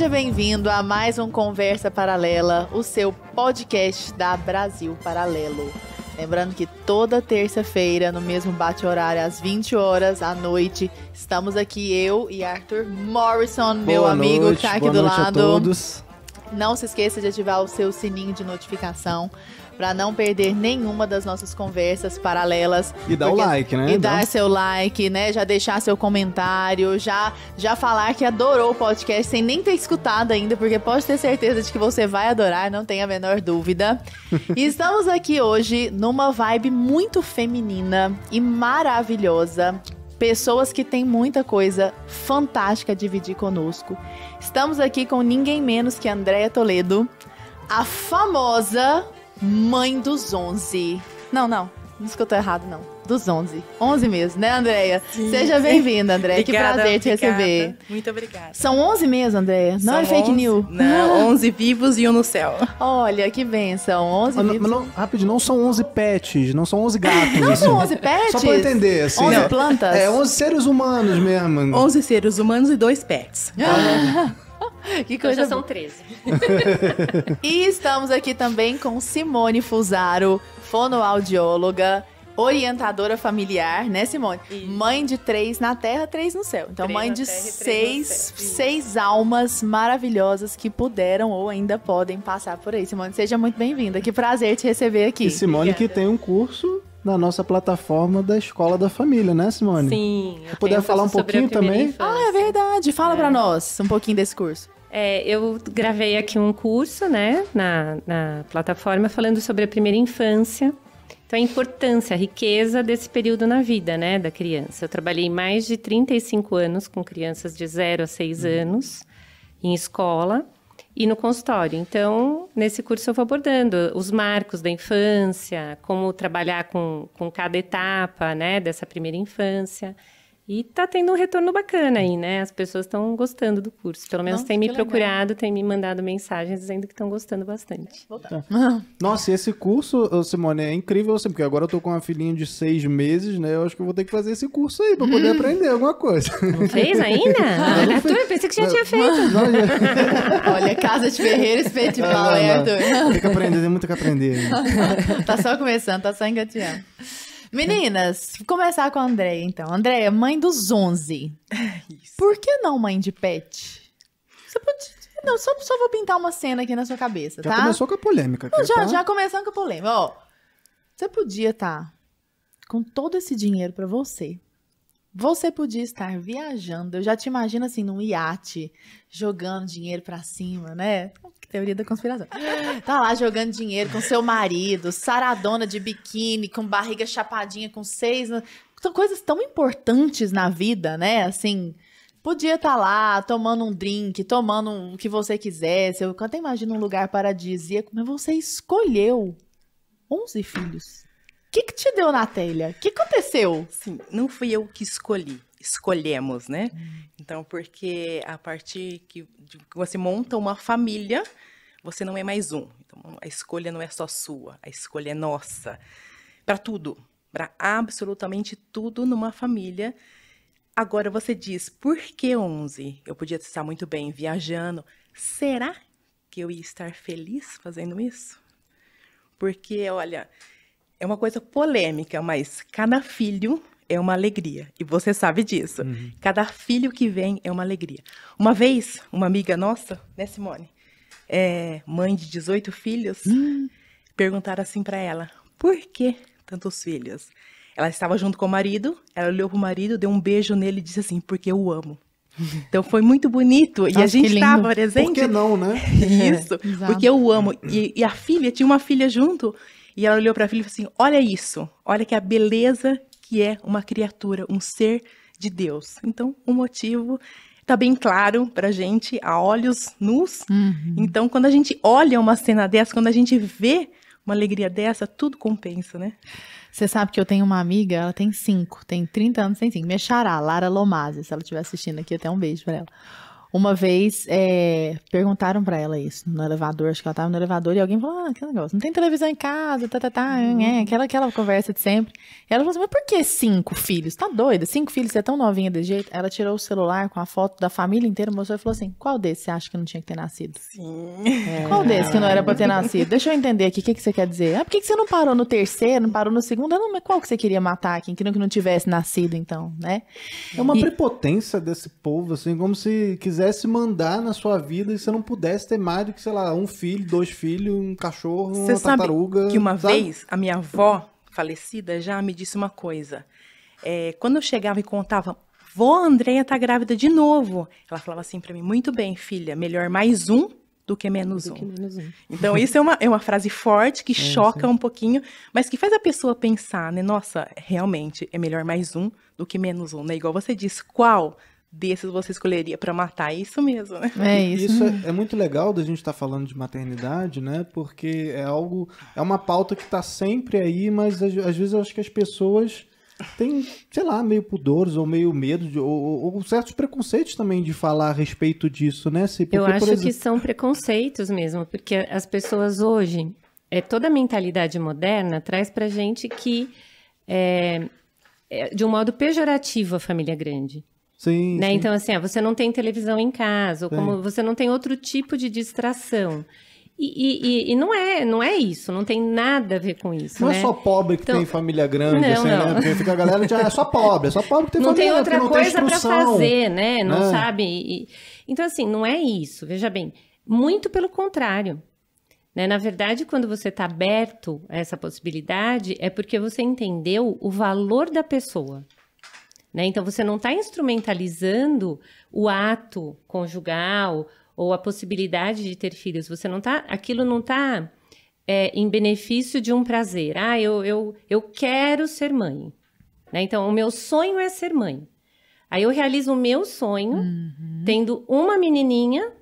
Seja bem-vindo a mais um Conversa Paralela, o seu podcast da Brasil Paralelo. Lembrando que toda terça-feira, no mesmo bate-horário, às 20 horas à noite, estamos aqui eu e Arthur Morrison, meu Boa amigo noite, que tá aqui boa do noite lado. A todos. Não se esqueça de ativar o seu sininho de notificação para não perder nenhuma das nossas conversas paralelas. E dá o like, né? E Dá- dar seu like, né? Já deixar seu comentário, já já falar que adorou o podcast sem nem ter escutado ainda, porque pode ter certeza de que você vai adorar, não tem a menor dúvida. e estamos aqui hoje numa vibe muito feminina e maravilhosa. Pessoas que têm muita coisa fantástica a dividir conosco. Estamos aqui com ninguém menos que Andréia Toledo, a famosa mãe dos 11. Não, não, não escutou errado, não. Dos 11. 11 mesmo, né, Andréia? Seja bem-vinda, Andréia. Que Obrigada, prazer te obrigada. receber. Muito obrigada. São 11 mesmo, Andréia? Não é São fake 11 news? Não, 11 vivos e um no céu. Olha, que benção. 11 Mas vivos. mas não, rápido, não são 11 pets, não são 11 gatos. Não assim. são 11 pets? Só pra eu entender, assim. 11 é, plantas? É, 11 seres humanos mesmo. 11 seres humanos e dois pets. Que Então coisa já são 13. E estamos aqui também com Simone Fusaro, fonoaudióloga, orientadora familiar, né, Simone? Isso. Mãe de três na terra, três no céu. Então, Três mãe de seis, seis almas maravilhosas que puderam ou ainda podem passar por aí. Simone, seja muito bem-vinda. Que prazer te receber aqui. E Simone que Obrigada. tem um curso na nossa plataforma da Escola da Família, né, Simone? Sim. eu puder tenho falar um pouquinho também? infância. Ah, é verdade. Fala É. pra nós um pouquinho desse curso. É, eu gravei aqui um curso, né, na, na plataforma falando sobre a primeira infância. Então, a importância, a riqueza desse período na vida, né, da criança. Eu trabalhei mais de 35 anos com crianças de 0 a 6 anos em escola e no consultório. Então, nesse curso eu vou abordando os marcos da infância, como trabalhar com, com cada etapa, né, dessa primeira infância. E tá tendo um retorno bacana aí, né? As pessoas estão gostando do curso. Pelo menos Nossa, têm me legal. procurado, têm me mandado mensagens dizendo que estão gostando bastante. Nossa, e esse curso, Simone, é incrível, assim, porque agora eu tô com uma filhinha de seis meses, né? Eu acho que eu vou ter que fazer esse curso aí pra poder aprender alguma coisa. Não fez ainda? não Arthur, eu pensei que já tinha feito. Não, já- Olha, Casa de Ferreira, espeto de pau, não. Arthur? Tem que aprender, tem muito que aprender. tá só começando, tá só engateando. Meninas, vou começar com a Andréia, então. Andréia, mãe dos 11. Isso. Por que não mãe de pet? Você pode... Não, só, só vou pintar uma cena aqui na sua cabeça, Já tá? começou com a polêmica. Não, aqui, já, tá? já começando com a polêmica. Ó, você podia estar com todo esse dinheiro pra você. Você podia estar viajando. Eu já te imagino assim, num iate, jogando dinheiro pra cima, né? Teoria da conspiração. Tá lá jogando dinheiro com seu marido, saradona de biquíni, com barriga chapadinha, com seis. São coisas tão importantes na vida, né? Assim, podia estar lá tomando um drink, tomando o que você quisesse. Eu até imagino um lugar paradisíaco, mas você escolheu 11 filhos. O que, que te deu na telha? O que aconteceu? Sim, não fui eu que escolhi. Escolhemos, né? Hum. Então, porque a partir que você monta uma família, você não é mais um. Então, a escolha não é só sua, a escolha é nossa. Para tudo, para absolutamente tudo numa família. Agora você diz, por que 11? Eu podia estar muito bem viajando. Será que eu ia estar feliz fazendo isso? Porque, olha, é uma coisa polêmica, mas cada filho é uma alegria. E você sabe disso. Cada filho que vem é uma alegria. Uma vez, uma amiga nossa, né, Simone? É, mãe de 18 filhos, perguntaram assim para ela: por que tantos filhos? Ela estava junto com o marido, ela olhou pro marido, deu um beijo nele e disse assim: porque eu amo. Então foi muito bonito. e a gente estava presente. Por que não, né? Isso, Exato. porque eu o amo. E, e a filha, tinha uma filha junto, e ela olhou para a filha e falou assim: Olha isso, olha que a beleza que é uma criatura, um ser de Deus. Então, o motivo está bem claro para gente, a olhos nus. Uhum. Então, quando a gente olha uma cena dessa, quando a gente vê uma alegria dessa, tudo compensa, né? Você sabe que eu tenho uma amiga, ela tem cinco, tem 30 anos, tem cinco. Minha xará, Lara Lomazzi, se ela estiver assistindo aqui, até um beijo pra ela. Uma vez é, perguntaram pra ela isso no elevador, acho que ela tava no elevador e alguém falou: Ah, que negócio, não tem televisão em casa, tá, tá, tá, é, aquela, aquela conversa de sempre. E ela falou assim: Mas por que cinco filhos? Tá doida? Cinco filhos, você é tão novinha desse jeito? Ela tirou o celular com a foto da família inteira, mostrou e falou assim: Qual desses você acha que não tinha que ter nascido? Sim. Qual desses que não era pra ter nascido? Deixa eu entender aqui, o que, que você quer dizer? Ah, por que, que você não parou no terceiro, não parou no segundo? Não, mas qual que você queria matar aqui? Que não, que não tivesse nascido, então, né? É uma E- prepotência desse povo, assim, como se quisesse mandar na sua vida e você não pudesse ter mais do que, sei lá, um filho, dois filhos, um cachorro, Você uma sabe tartaruga. que uma sabe? vez a minha avó falecida já me disse uma coisa. É, quando eu chegava e contava, vó Andréia tá grávida de novo. Ela falava assim pra mim, muito bem, filha, melhor mais um do que menos um. Que menos um. Então, isso é uma, é uma frase forte que choca um pouquinho, mas que faz a pessoa pensar, né? Nossa, realmente é melhor mais um do que menos um, né? Igual você disse, qual desses você escolheria pra matar? É isso mesmo, né? É isso. Isso é, é muito legal da gente estar falando de maternidade, né? Porque é algo, é uma pauta que está sempre aí, mas às, às vezes eu acho que as pessoas têm, sei lá, meio pudores ou meio medo, de, ou, ou- ou certos preconceitos também de falar a respeito disso, né? Se, porque, Eu por acho exemplo- que são preconceitos mesmo, porque as pessoas hoje, é, toda a mentalidade moderna traz pra gente que é, é de um modo pejorativo a família grande. Sim, né? sim. Então, assim, ah, você não tem televisão em casa, ou como você não tem outro tipo de distração. E, e- e- não é, não é isso, não tem nada a ver com isso. Não né? é só pobre que Então- tem família grande, Não, assim, não. né? Porque fica a galera ah, é só pobre, é só pobre que tem não tem família, outra porque não coisa tem para fazer, né? Não né? sabe? E- então, assim, não é isso. Veja bem, muito pelo contrário. né? Na verdade, quando você está aberto a essa possibilidade, é porque você entendeu o valor da pessoa. Né? Então, você não está instrumentalizando o ato conjugal ou a possibilidade de ter filhos. Você não tá, aquilo não está em benefício de um prazer. Ah, eu, eu, eu quero ser mãe. né? Então, o meu sonho é ser mãe. Aí eu realizo o meu sonho tendo uma menininha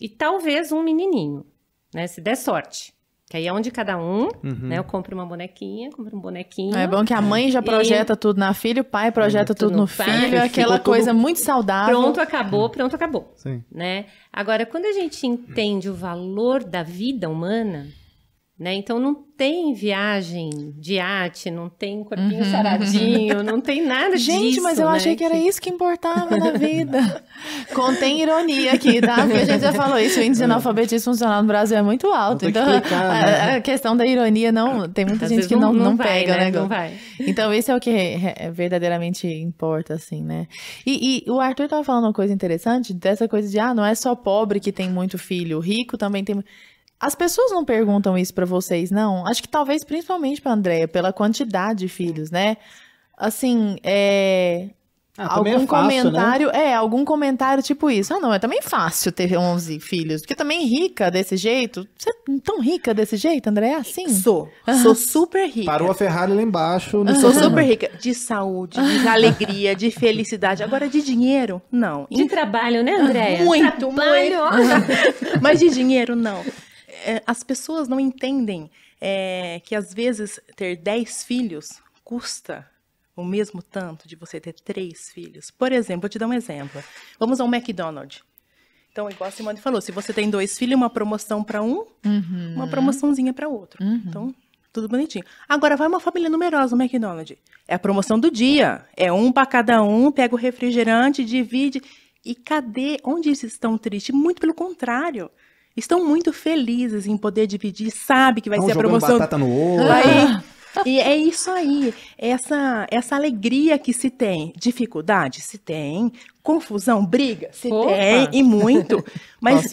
e talvez um menininho, né? Se der sorte. Que aí é onde cada um, né? Eu compro uma bonequinha, compro um bonequinho. É bom que a mãe já projeta tudo na filha, o pai projeta tudo, no pai. filho, aquela tudo- coisa muito saudável. Pronto, acabou, pronto, acabou. Sim. né? Agora, quando a gente entende o valor da vida humana, né? Então não tem viagem de iate, não tem corpinho saradinho, não tem nada Gente, disso. mas eu né? achei que era isso que importava na vida. Contém ironia aqui, tá? Porque a gente já falou isso, o índice de analfabetismo funcional no Brasil é muito alto. Então, explicar, a, né? a questão da ironia não. Tem muita Às gente que não, não, vai, pega, né? né? Não vai. Então, isso é o que verdadeiramente importa, assim, né? E, e o Arthur tava falando uma coisa interessante, dessa coisa de, ah, não é só pobre que tem muito filho, rico também tem. As pessoas não perguntam isso pra vocês, não? Acho que talvez principalmente pra Andréia, pela quantidade de filhos, né? Assim, é. Ah, também algum é fácil, né? comentário, é, algum comentário tipo isso. Ah, não, é também fácil ter 11 filhos, porque também rica desse jeito. Você é tão rica desse jeito, André? Assim? Sou. Sou super rica. Parou a Ferrari lá embaixo. No Sou super rica. De saúde, de alegria, de felicidade. Agora, de dinheiro, não. De trabalho, né, Andréia? Muito, trabalho. Mas de dinheiro, não. É, As pessoas não entendem é, que, às vezes, ter 10 filhos custa o mesmo tanto de você ter três filhos. Por exemplo, vou te dar um exemplo. Vamos ao McDonald's. Então, igual a Simone falou, se você tem dois filhos, uma promoção para um, uma promoçãozinha para outro. Então, tudo bonitinho. Agora, vai uma família numerosa no McDonald's. É a promoção do dia. É um para cada um, pega o refrigerante, divide. E cadê? Onde eles estão tristes? Muito pelo contrário. Estão muito felizes em poder dividir, sabe que vai ser a promoção. batata no ovo. Vai- E é isso aí, essa, essa alegria que se tem. Dificuldade? Se tem. Confusão, briga? Se Opa! tem, e muito. Mas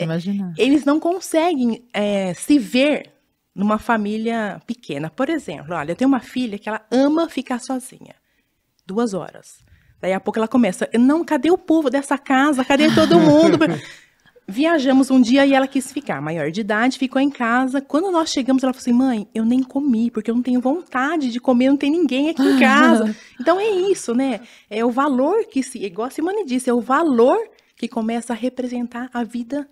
eles não conseguem é, se ver numa família pequena. Por exemplo, olha, eu tenho uma filha que ela ama ficar sozinha. Duas horas. Daí a pouco ela começa, não, cadê o povo dessa casa? Cadê todo mundo? Viajamos um dia e ela quis ficar, maior de idade, ficou em casa. Quando nós chegamos, ela falou assim: mãe, eu nem comi, porque eu não tenho vontade de comer, não tem ninguém aqui em casa. então é isso, né? É o valor que se, igual a Simone disse, é o valor que começa a representar a vida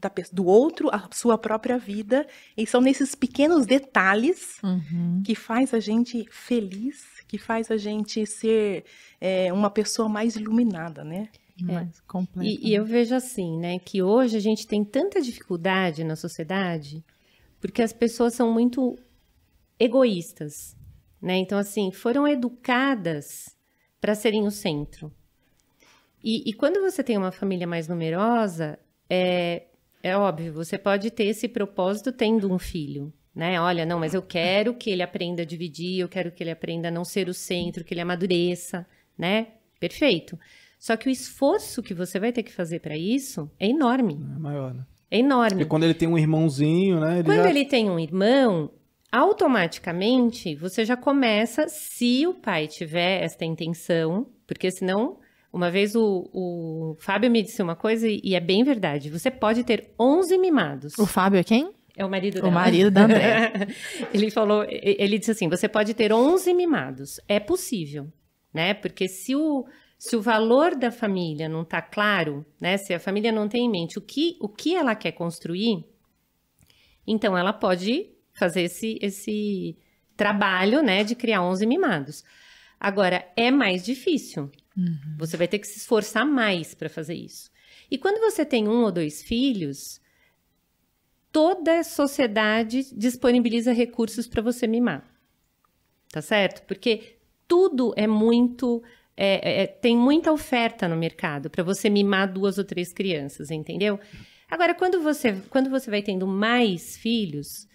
da do outro, a sua própria vida. E são nesses pequenos detalhes Uhum. que faz a gente feliz, que faz a gente ser é, uma pessoa mais iluminada, né? Mais completa. E, e eu vejo assim, né, que hoje a gente tem tanta dificuldade na sociedade porque as pessoas são muito egoístas, né? Então, assim, foram educadas para serem o centro. E, e quando você tem uma família mais numerosa, é, é óbvio, você pode ter esse propósito tendo um filho, né? Olha, não, mas eu quero que ele aprenda a dividir, eu quero que ele aprenda a não ser o centro, que ele amadureça, né? Perfeito. Só que o esforço que você vai ter que fazer para isso é enorme. É maior, né? É enorme. Porque quando ele tem um irmãozinho, né? Ele Quando já... ele tem um irmão, automaticamente você já começa, se o pai tiver esta intenção, porque senão, uma vez o, o Fábio me disse uma coisa e é bem verdade: você pode ter 11 mimados. O Fábio é quem? É o marido O dela. marido da André. ele falou, e- ele disse assim: você pode ter 11 mimados. É possível, né? Porque se o, se o valor da família não está claro, né? Se a família não tem em mente o que, o que ela quer construir, então ela pode fazer esse, esse trabalho, né? De criar 11 mimados. Agora, é mais difícil. Você vai ter que se esforçar mais para fazer isso. E quando você tem um ou dois filhos, toda a sociedade disponibiliza recursos para você mimar. Tá certo? Porque tudo é muito. É- é- tem muita oferta no mercado para você mimar duas ou três crianças, entendeu? Agora, quando você, quando você vai tendo mais filhos,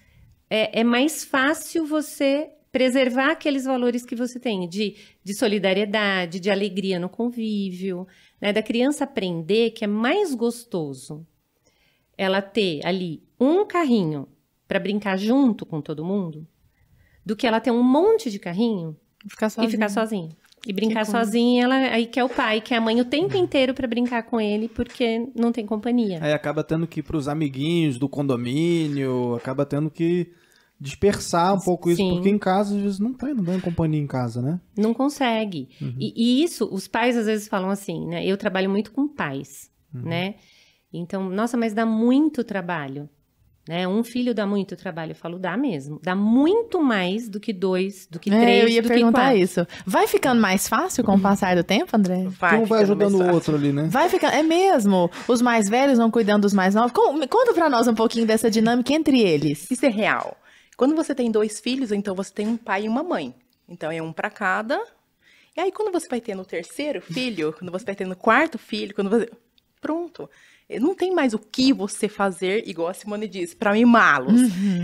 é, é mais fácil você preservar aqueles valores que você tem de, de solidariedade, de alegria no convívio, né? Da criança aprender que é mais gostoso ela ter ali um carrinho para brincar junto com todo mundo do que ela ter um monte de carrinho Ficar e ficar sozinha. E brincar coisa. sozinha, ela aí quer o pai, quer a mãe o tempo inteiro para brincar com ele porque não tem companhia. Aí acaba tendo que ir pros amiguinhos do condomínio, acaba tendo que dispersar um pouco isso, Sim. porque em casa às vezes não tem, não tem companhia em casa, né? Não consegue. E, e isso, os pais às vezes falam assim, né? Eu trabalho muito com pais, né? Então, nossa, mas dá muito trabalho. Né? Um filho dá muito trabalho. Eu falo, dá mesmo. Dá muito mais do que dois, do que É, três, eu ia do que perguntar quatro. isso. Vai ficando mais fácil com o passar do tempo, André? um vai ajudando o outro ali, né? Vai ficando. É mesmo? Os mais velhos vão cuidando dos mais novos? Conta pra nós um pouquinho dessa dinâmica entre eles. Isso é real. Quando você tem dois filhos, então você tem um pai e uma mãe. Então é um para cada. E aí quando você vai tendo o terceiro filho, quando você vai tendo o quarto filho, quando você pronto, não tem mais o que você fazer, igual a Simone diz, para mimá-los.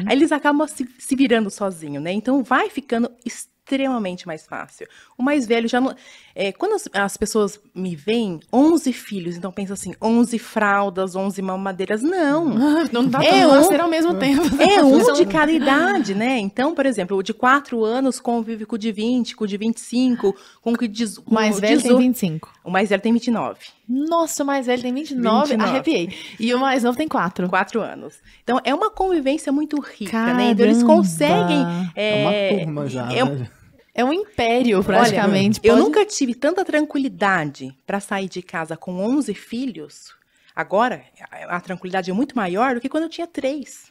Aí eles acabam se, se virando sozinho, né? Então vai ficando extremamente mais fácil. O mais velho já não. É, quando as, as pessoas me veem, 11 filhos, então pensa assim, 11 fraldas, 11 mamadeiras. Não. Não dá É pra um- nascer ao mesmo tempo. É um de cada idade, né? Então, por exemplo, o de 4 anos convive com o de 20, com o de 25, com o que diz. O mais velho tem 25. O mais velho tem 29, Nossa, o mais velho tem 29. 29. Arrepiei. E o mais novo tem 4. 4 anos. Então, é uma convivência muito rica, né? Então, eles conseguem. É uma turma já, é- né? É um império, praticamente. Eu Pode- nunca tive tanta tranquilidade para sair de casa com 11 filhos. Agora, a, tranquilidade é muito maior do que quando eu tinha três.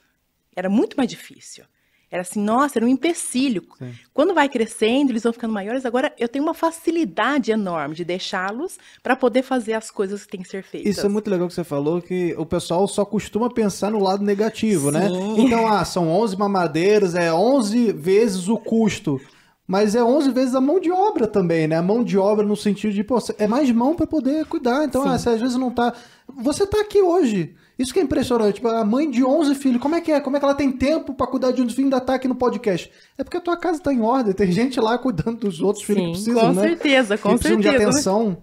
Era muito mais difícil. Era assim, nossa, era um empecilho. Sim. Quando vai crescendo, eles vão ficando maiores. Agora, eu tenho uma facilidade enorme de deixá-los para poder fazer as coisas que têm que ser feitas. Isso é muito legal que você falou, que o pessoal só costuma pensar no lado negativo, né? Sim. Então, ah, são 11 mamadeiros, é 11 vezes o custo. Mas é 11 vezes a mão de obra também, né? A mão de obra no sentido de, pô, é mais mão para poder cuidar. Então, ah, você às vezes não tá... Você tá aqui hoje. Isso que é impressionante. Tipo, a mãe de 11 filhos, como é que é? Como é que ela tem tempo para cuidar de um filho e ainda tá aqui no podcast? É porque a tua casa tá em ordem. Tem gente lá cuidando dos outros filhos que Sim, precisam, com né? certeza, com que precisam de certeza. atenção.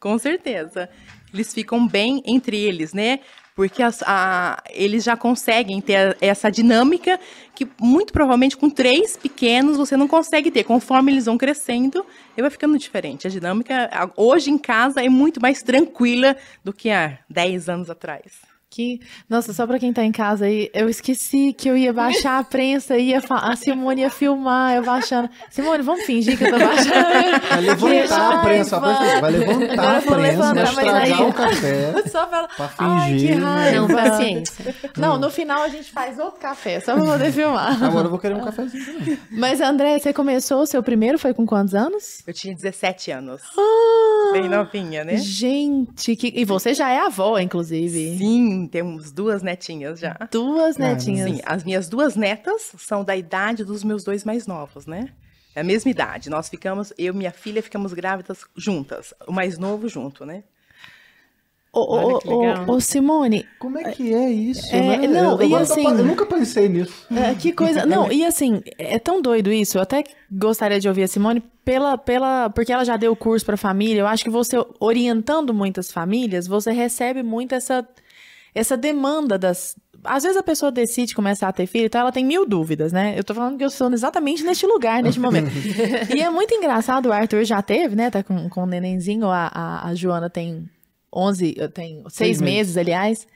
Com certeza. Eles ficam bem entre eles, né? Porque a- eles já conseguem ter essa dinâmica que muito provavelmente com três pequenos você não consegue ter. Conforme eles vão crescendo, aí vai ficando diferente. A dinâmica hoje em casa é muito mais tranquila do que há 10 anos atrás. Que... Nossa, só pra quem tá em casa aí, eu esqueci que eu ia baixar a prensa e ia fa- a Simone ia filmar, eu baixando. Simone, vamos fingir que eu tô baixando. Vai levantar a prensa, vai vai levantar Agora a eu vou prensa, vai levantar, mas estragar aí- o café. Só pra. Pra Ai, que fingir. raiva. Não, paciência. Não, no final a gente faz outro café, só pra poder filmar. Agora eu vou querer um cafezinho também. Mas, André, você começou o seu primeiro, foi com quantos anos? Eu tinha 17 anos. bem novinha, né? Gente, que... e você já é avó, inclusive. Sim, temos duas netinhas já. Duas Caramba. netinhas. Sim, as minhas duas netas são da idade dos meus dois mais novos, né? É a mesma idade. Nós ficamos, eu e minha filha ficamos grávidas juntas. O mais novo junto, né? Ô, ô, ô, ô, Simone, Como é que é isso, É, né? não, eu, e assim- eu nunca pensei nisso. É, que coisa. Não, e assim, é tão doido isso. Eu até gostaria de ouvir a Simone pela, pela, porque ela já deu curso para família. Eu acho que você orientando muitas famílias, você recebe muito essa essa demanda das. Às vezes a pessoa decide começar a ter filho, então ela tem mil dúvidas, né? Eu tô falando que eu sou exatamente neste lugar, neste momento. e é muito engraçado, o Arthur já teve, né? Tá com, com o nenenzinho, a, a, a Joana tem 11, tem seis, Seis meses. meses. aliás.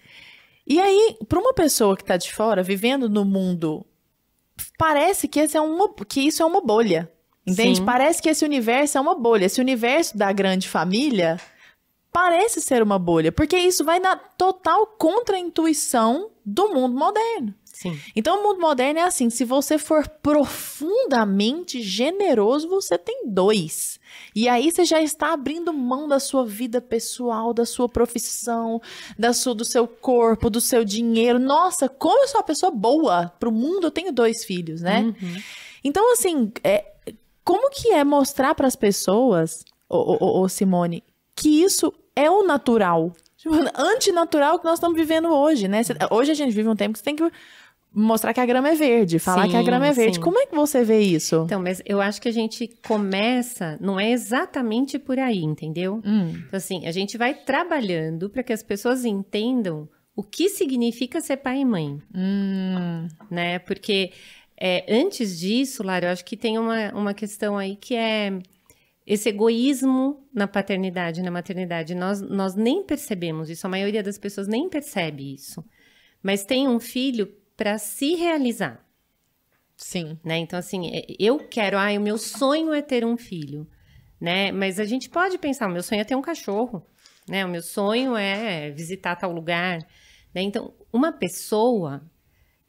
E aí, para uma pessoa que tá de fora, vivendo no mundo, parece que, esse é uma, que isso é uma bolha. Entende? Sim. Parece que esse universo é uma bolha. Esse universo da grande família parece ser uma bolha, porque isso vai na total contra-intuição do mundo moderno. Sim. Então, o mundo moderno é assim: se você for profundamente generoso, você tem dois. E aí você já está abrindo mão da sua vida pessoal, da sua profissão, da sua, do seu corpo, do seu dinheiro. Nossa, como eu sou uma pessoa boa pro mundo, eu tenho dois filhos, né? Uhum. Então, assim, é, como que é mostrar para as pessoas, ô, ô, ô, ô, Simone, que isso é o natural? Tipo, antinatural que nós estamos vivendo hoje, né? Hoje a gente vive um tempo que você tem que mostrar que a grama é verde, falar Sim, que a grama é verde. sim. Como é que você vê isso? Então, mas eu acho que a gente começa, não é exatamente por aí, entendeu? Hum, Então, assim, a gente vai trabalhando para que as pessoas entendam o que significa ser pai e mãe, hum, né? Porque é, antes disso, Lara, eu acho que tem uma, uma questão aí que é esse egoísmo na paternidade e na maternidade. Nós, nós nem percebemos isso, a maioria das pessoas nem percebe isso. Mas tem um filho para se realizar. sim. né? Então, assim, é- eu quero, ah, o meu sonho é ter um filho, né? Mas a gente pode pensar, o meu sonho é ter um cachorro, né? O meu sonho é visitar tal lugar, né? Então, uma pessoa,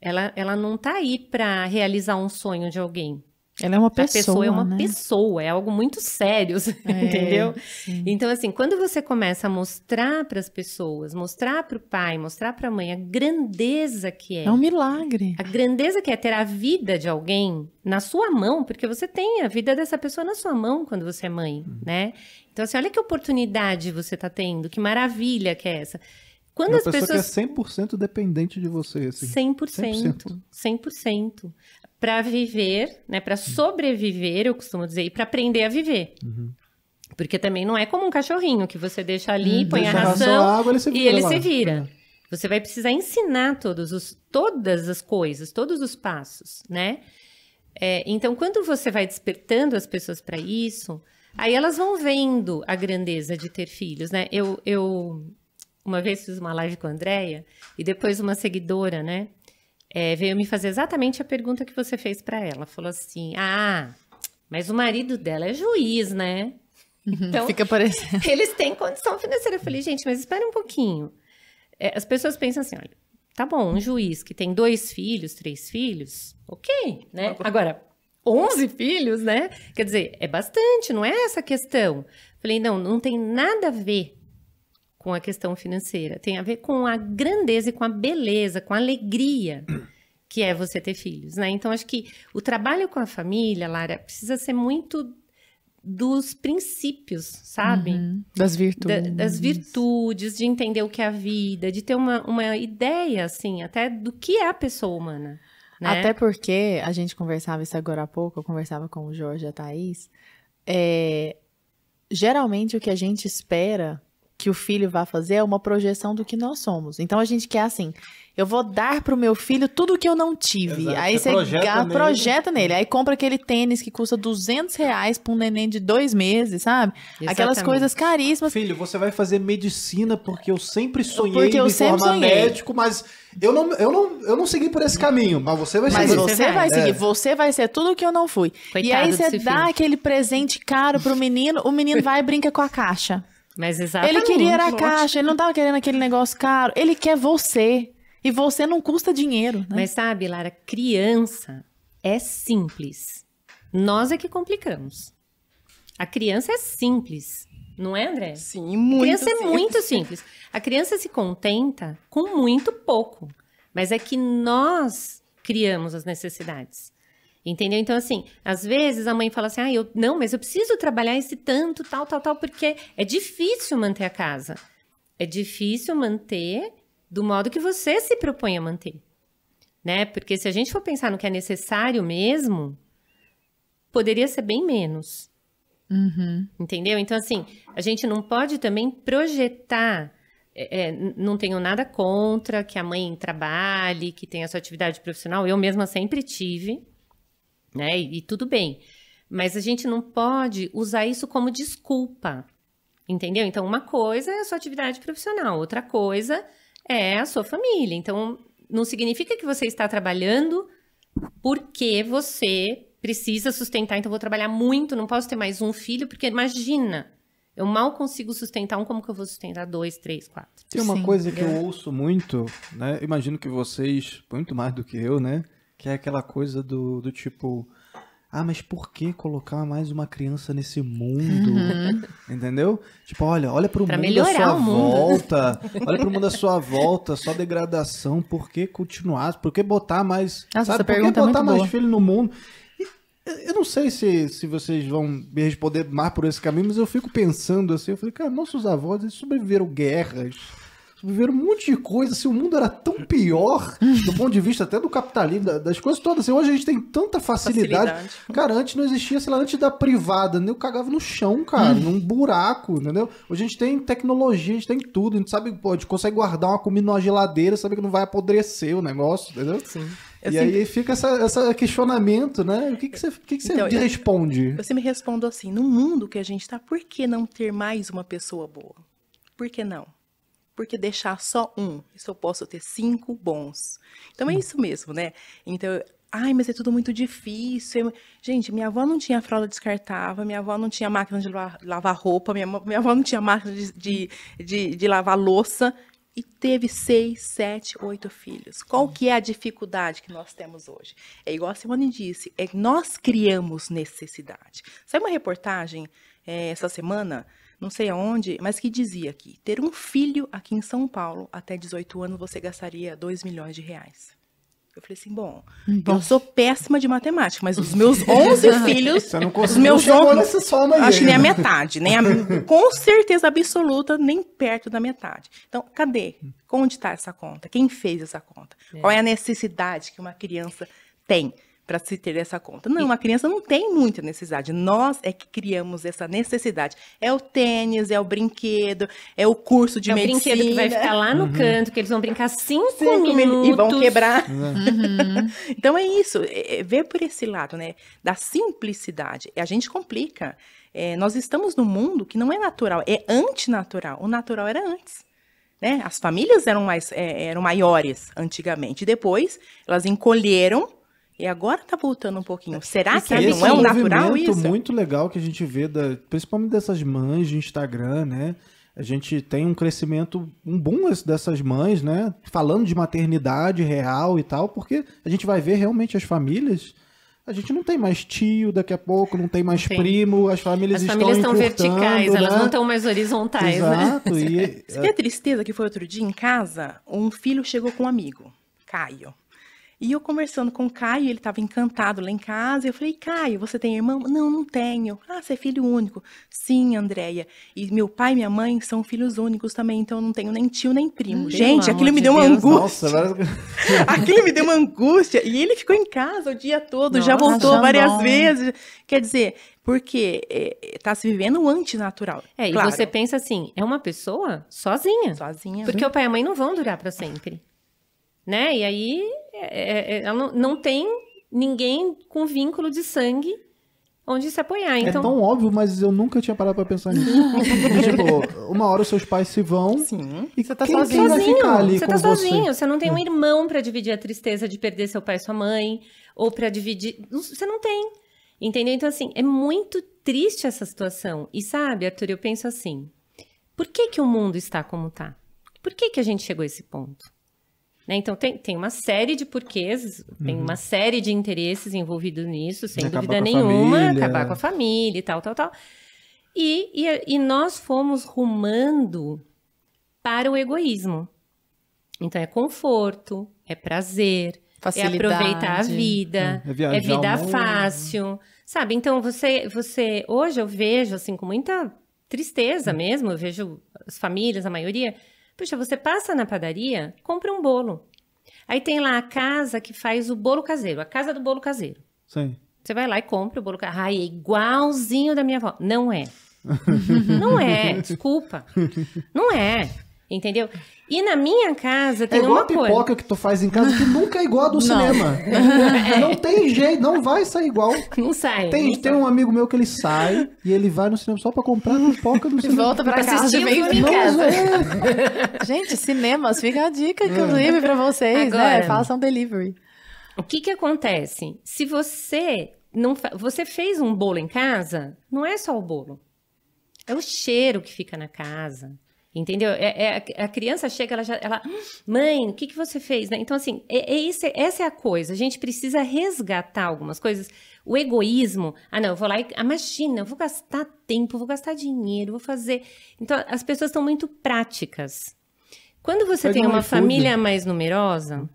ela, ela não tá aí para realizar um sonho de alguém. Ela é uma A pessoa, pessoa é uma né? pessoa, é algo muito sério, É, entendeu? sim. Então, assim, quando você começa a mostrar para as pessoas, mostrar para o pai, mostrar para a mãe a grandeza que É um milagre. a grandeza que é ter a vida de alguém na sua mão, porque você tem a vida dessa pessoa na sua mão quando você é mãe, né? Então, assim, olha que oportunidade você tá tendo, que maravilha que é essa. Quando Uma as pessoa pessoas. que é 100% dependente de você, assim. 100%, 100%. Para viver, né, para sobreviver, eu costumo dizer, e para aprender a viver. Porque também não é como um cachorrinho que você deixa ali, põe a Deixa ração, água, ele se e vira ele lá. se vira. Você vai precisar ensinar todos os, todas as coisas, todos os passos, né? É, então, quando você vai despertando as pessoas para isso, aí elas vão vendo a grandeza de ter filhos, né? Eu, eu uma vez fiz uma live com a Andrea e depois uma seguidora, né? É, veio me fazer exatamente a pergunta que você fez para ela. Falou assim: Ah, mas o marido dela é juiz, né? Então, Fica parecendo. eles têm condição financeira. Eu falei, gente, mas espera um pouquinho. É, as pessoas pensam assim, olha, tá bom, um juiz que tem dois filhos, três filhos, ok, né? Agora, 11 filhos, né? Quer dizer, é bastante, não é essa a questão. Falei, não, não tem nada a ver com a questão financeira. Tem a ver com a grandeza e com a beleza, com a alegria que é você ter filhos, né? Então, acho que o trabalho com a família, Lara, precisa ser muito dos princípios, sabe? Uhum. Das Da- virtudes. das virtudes, de entender o que é a vida, de ter uma, uma ideia, assim, até do que é a pessoa humana. Né? Até porque a gente conversava isso agora há pouco, eu conversava com o Jorge e a Thaís. É, geralmente o que a gente espera que o filho vá fazer é uma projeção do que nós somos. Então a gente quer assim, eu vou dar pro meu filho tudo que eu não tive. Exato, Aí você você projeta ga- nele. projeta nele. Aí compra aquele tênis que custa 200 reais pra um neném de dois meses, sabe? Aquelas Exatamente. coisas caríssimas. Filho, você vai fazer medicina porque eu sempre sonhei Porque em eu sempre formar sonhei. médico, mas eu não, eu, não, eu não segui por esse caminho, mas você vai Mas seguir. você você vai, vai. seguir, É. você vai ser tudo que eu não fui. e Coitado aí você dá filho. aquele presente caro pro menino, o menino vai e brinca com a caixa. Mas exatamente. Ele queria era a caixa, ele não tava querendo aquele negócio caro. Ele quer você. E você não custa dinheiro, né? Mas sabe, Lara, criança é simples. Nós é que complicamos. A criança é simples. Não é, André? Sim, muito criança simples. é muito simples. A criança se contenta com muito pouco. Mas é que nós criamos as necessidades. Entendeu? Então, assim, às vezes a mãe fala assim: ah, eu, não, mas eu preciso trabalhar esse tanto, tal, tal, tal, porque é difícil manter a casa. É difícil manter do modo que você se propõe a manter. Né? Porque se a gente for pensar no que é necessário mesmo, poderia ser bem menos. Uhum. Entendeu? Então, assim, a gente não pode também projetar. é, é, não tenho nada contra que a mãe trabalhe, que tenha sua atividade profissional. Eu mesma sempre tive, né? E, e tudo bem. Mas a gente não pode usar isso como desculpa. Entendeu? Então, uma coisa é a sua atividade profissional, outra coisa é a sua família. Então, não significa que você está trabalhando porque você precisa sustentar, então vou trabalhar muito, não posso ter mais um filho, porque imagina, eu mal consigo sustentar um, como que eu vou sustentar dois, três, quatro? Tem uma Sim. coisa que eu ouço muito, né? Imagino que vocês, muito mais do que eu, né? Que é aquela coisa do, do tipo. Ah, mas por que colocar mais uma criança nesse mundo? Entendeu? Tipo, olha, olha pro Pra mundo à sua volta. Olha pro mundo à sua volta, só degradação. Por que continuar? Por que botar mais. Nossa, sabe? por que é botar mais boa. filho no mundo? E Eu não sei se, se vocês vão me responder mais por esse caminho, mas eu fico pensando assim, eu falei, cara, nossos avós eles sobreviveram guerras, sobreviveram um monte de coisa, assim, o mundo era tão pior, do ponto de vista até do capitalismo, da- das coisas todas, assim, hoje a gente tem tanta facilidade. Facilidade. Cara, antes não existia, sei lá, antes da privada, né? eu cagava no chão, cara, num buraco, entendeu? Hoje a gente tem tecnologia, a gente tem tudo, a gente sabe, pô, a gente consegue guardar uma comida numa geladeira, sabe que não vai apodrecer o negócio, entendeu? Sim. Eu e sempre- aí fica essa, essa questionamento, né? O que, que você, o que que você Então, eu- responde? Eu sempre respondo assim: no mundo que a gente está, por que não ter mais uma pessoa boa? Por que não? Por que deixar só um? Se eu posso ter cinco bons. Então é isso mesmo, né? Então, ai, mas é tudo muito difícil. é- Gente, minha avó não tinha fralda descartável, minha avó não tinha máquina de lavar, roupa, minha, minha avó não tinha máquina de, de, de, de lavar louça. E teve seis, sete, oito filhos. Qual que é a dificuldade que nós temos hoje? É igual a Simone disse, é nós criamos necessidade. Saiu uma reportagem eh, essa semana, não sei aonde, mas que dizia que ter um filho aqui em São Paulo até 18 anos você gastaria 2 milhões de reais. Eu falei assim, bom, eu sou péssima de matemática, mas os meus 11 filhos, Você não os meus chegou 11, nessa soma acho que nem a metade, nem a- com certeza absoluta, nem perto da metade. Então, cadê? Onde está essa conta? Quem fez essa conta? Qual é a necessidade que uma criança tem para se ter essa conta? Não, uma criança não tem muita necessidade. Nós é que criamos essa necessidade. É o tênis, é o brinquedo, é o curso de é o medicina. brinquedo que vai ficar lá no canto, que eles vão brincar cinco, Cinco minutos. minu- e vão quebrar. Uhum. Então é isso, é, é ver por esse lado, né? Da simplicidade. A gente complica. É, nós estamos num mundo que não é natural, é antinatural. O natural era antes. Né? As famílias eram, mais, é, eram maiores antigamente. Depois, elas encolheram e agora está voltando um pouquinho. Será que Esse não é o natural movimento isso? muito legal que a gente vê, da- principalmente dessas mães de Instagram, né? A gente tem um crescimento, um boom dessas mães, né? Falando de maternidade real e tal, porque a gente vai ver realmente as famílias. A gente não tem mais tio daqui a pouco, não tem mais Tem. primo, as famílias As estão famílias estão verticais, elas né? não estão mais horizontais, né? Exato, e Você vê a tristeza que foi outro dia em casa? Um filho chegou com um amigo, Caio. E eu conversando com o Caio, ele estava encantado lá em casa. Eu falei, Caio, você tem irmão? Não, não tenho. Ah, você é filho único. Sim, Andréia. E meu pai e minha mãe são filhos únicos também, então eu não tenho nem tio nem primo. Pelo Gente, aquilo me de deu uma Deus, angústia. nossa. Aquilo me deu uma angústia. E ele ficou em casa o dia todo, já Nossa, voltou achando várias bom. vezes. Quer dizer, porque está se vivendo o antinatural. É, Claro, e você pensa assim, é uma pessoa sozinha. sozinha. Porque o pai e a mãe não vão durar para sempre. Né? E aí é- é- ela não, não tem ninguém com vínculo de sangue onde se apoiar. Então, É tão óbvio, mas eu nunca tinha parado pra pensar nisso. Tipo, uma hora os seus pais se vão Sim. e Você tá quem, sozinho. vai ficar ali você com tá você? sozinho, você não tem um irmão para dividir a tristeza de perder seu pai e sua mãe, ou para dividir, você não tem. Entendeu? Então assim, é muito triste essa situação. E sabe, Arthur, eu penso assim, por que que o mundo está como está? Por que que a gente chegou a esse ponto? Né? Então tem, tem uma série de porquês, tem uma série de interesses envolvidos nisso, sem Acabar dúvida nenhuma, família. acabar com a família e tal, tal, tal. E, e, e nós fomos rumando para o egoísmo. Então é conforto, é prazer, é Facilidade. aproveitar a vida, É é, viajar vida fácil, sabe? Então você, você hoje eu vejo assim com muita tristeza mesmo, eu vejo as famílias, a maioria, puxa, você passa na padaria, compra um bolo. Aí tem lá a casa que faz o bolo caseiro, a casa do bolo caseiro. Sim. Você vai lá e compra o bolo caseiro. Ai, é igualzinho da minha avó. Não é. Não é, desculpa. Não é. Entendeu? E na minha casa É tem igual uma a pipoca coisa. que tu faz em casa que nunca é igual a do cinema. Não tem jeito, não vai sair igual. Não sai. Tem, não tem um amigo meu que ele sai e ele vai no cinema só pra comprar pipoca no E cinema. volta pra Pra casa assistir de o vez filme em casa. Gente, cinemas, fica a dica, inclusive, pra vocês, né? Agora- Façam delivery. O que que acontece? Se você não fa- você fez um bolo em casa, não é só o bolo. É o cheiro que fica na casa. Entendeu? É, é- a criança chega, ela já. Ela, "Hum, mãe, o que, que você fez? né? Então, assim, é, é esse- essa é a coisa. A gente precisa resgatar algumas coisas. O egoísmo. Ah, não, eu vou lá e. Ah, imagina, eu vou gastar tempo, vou gastar dinheiro, vou fazer. Então, as pessoas estão muito práticas. Quando você tem um uma família mais numerosa,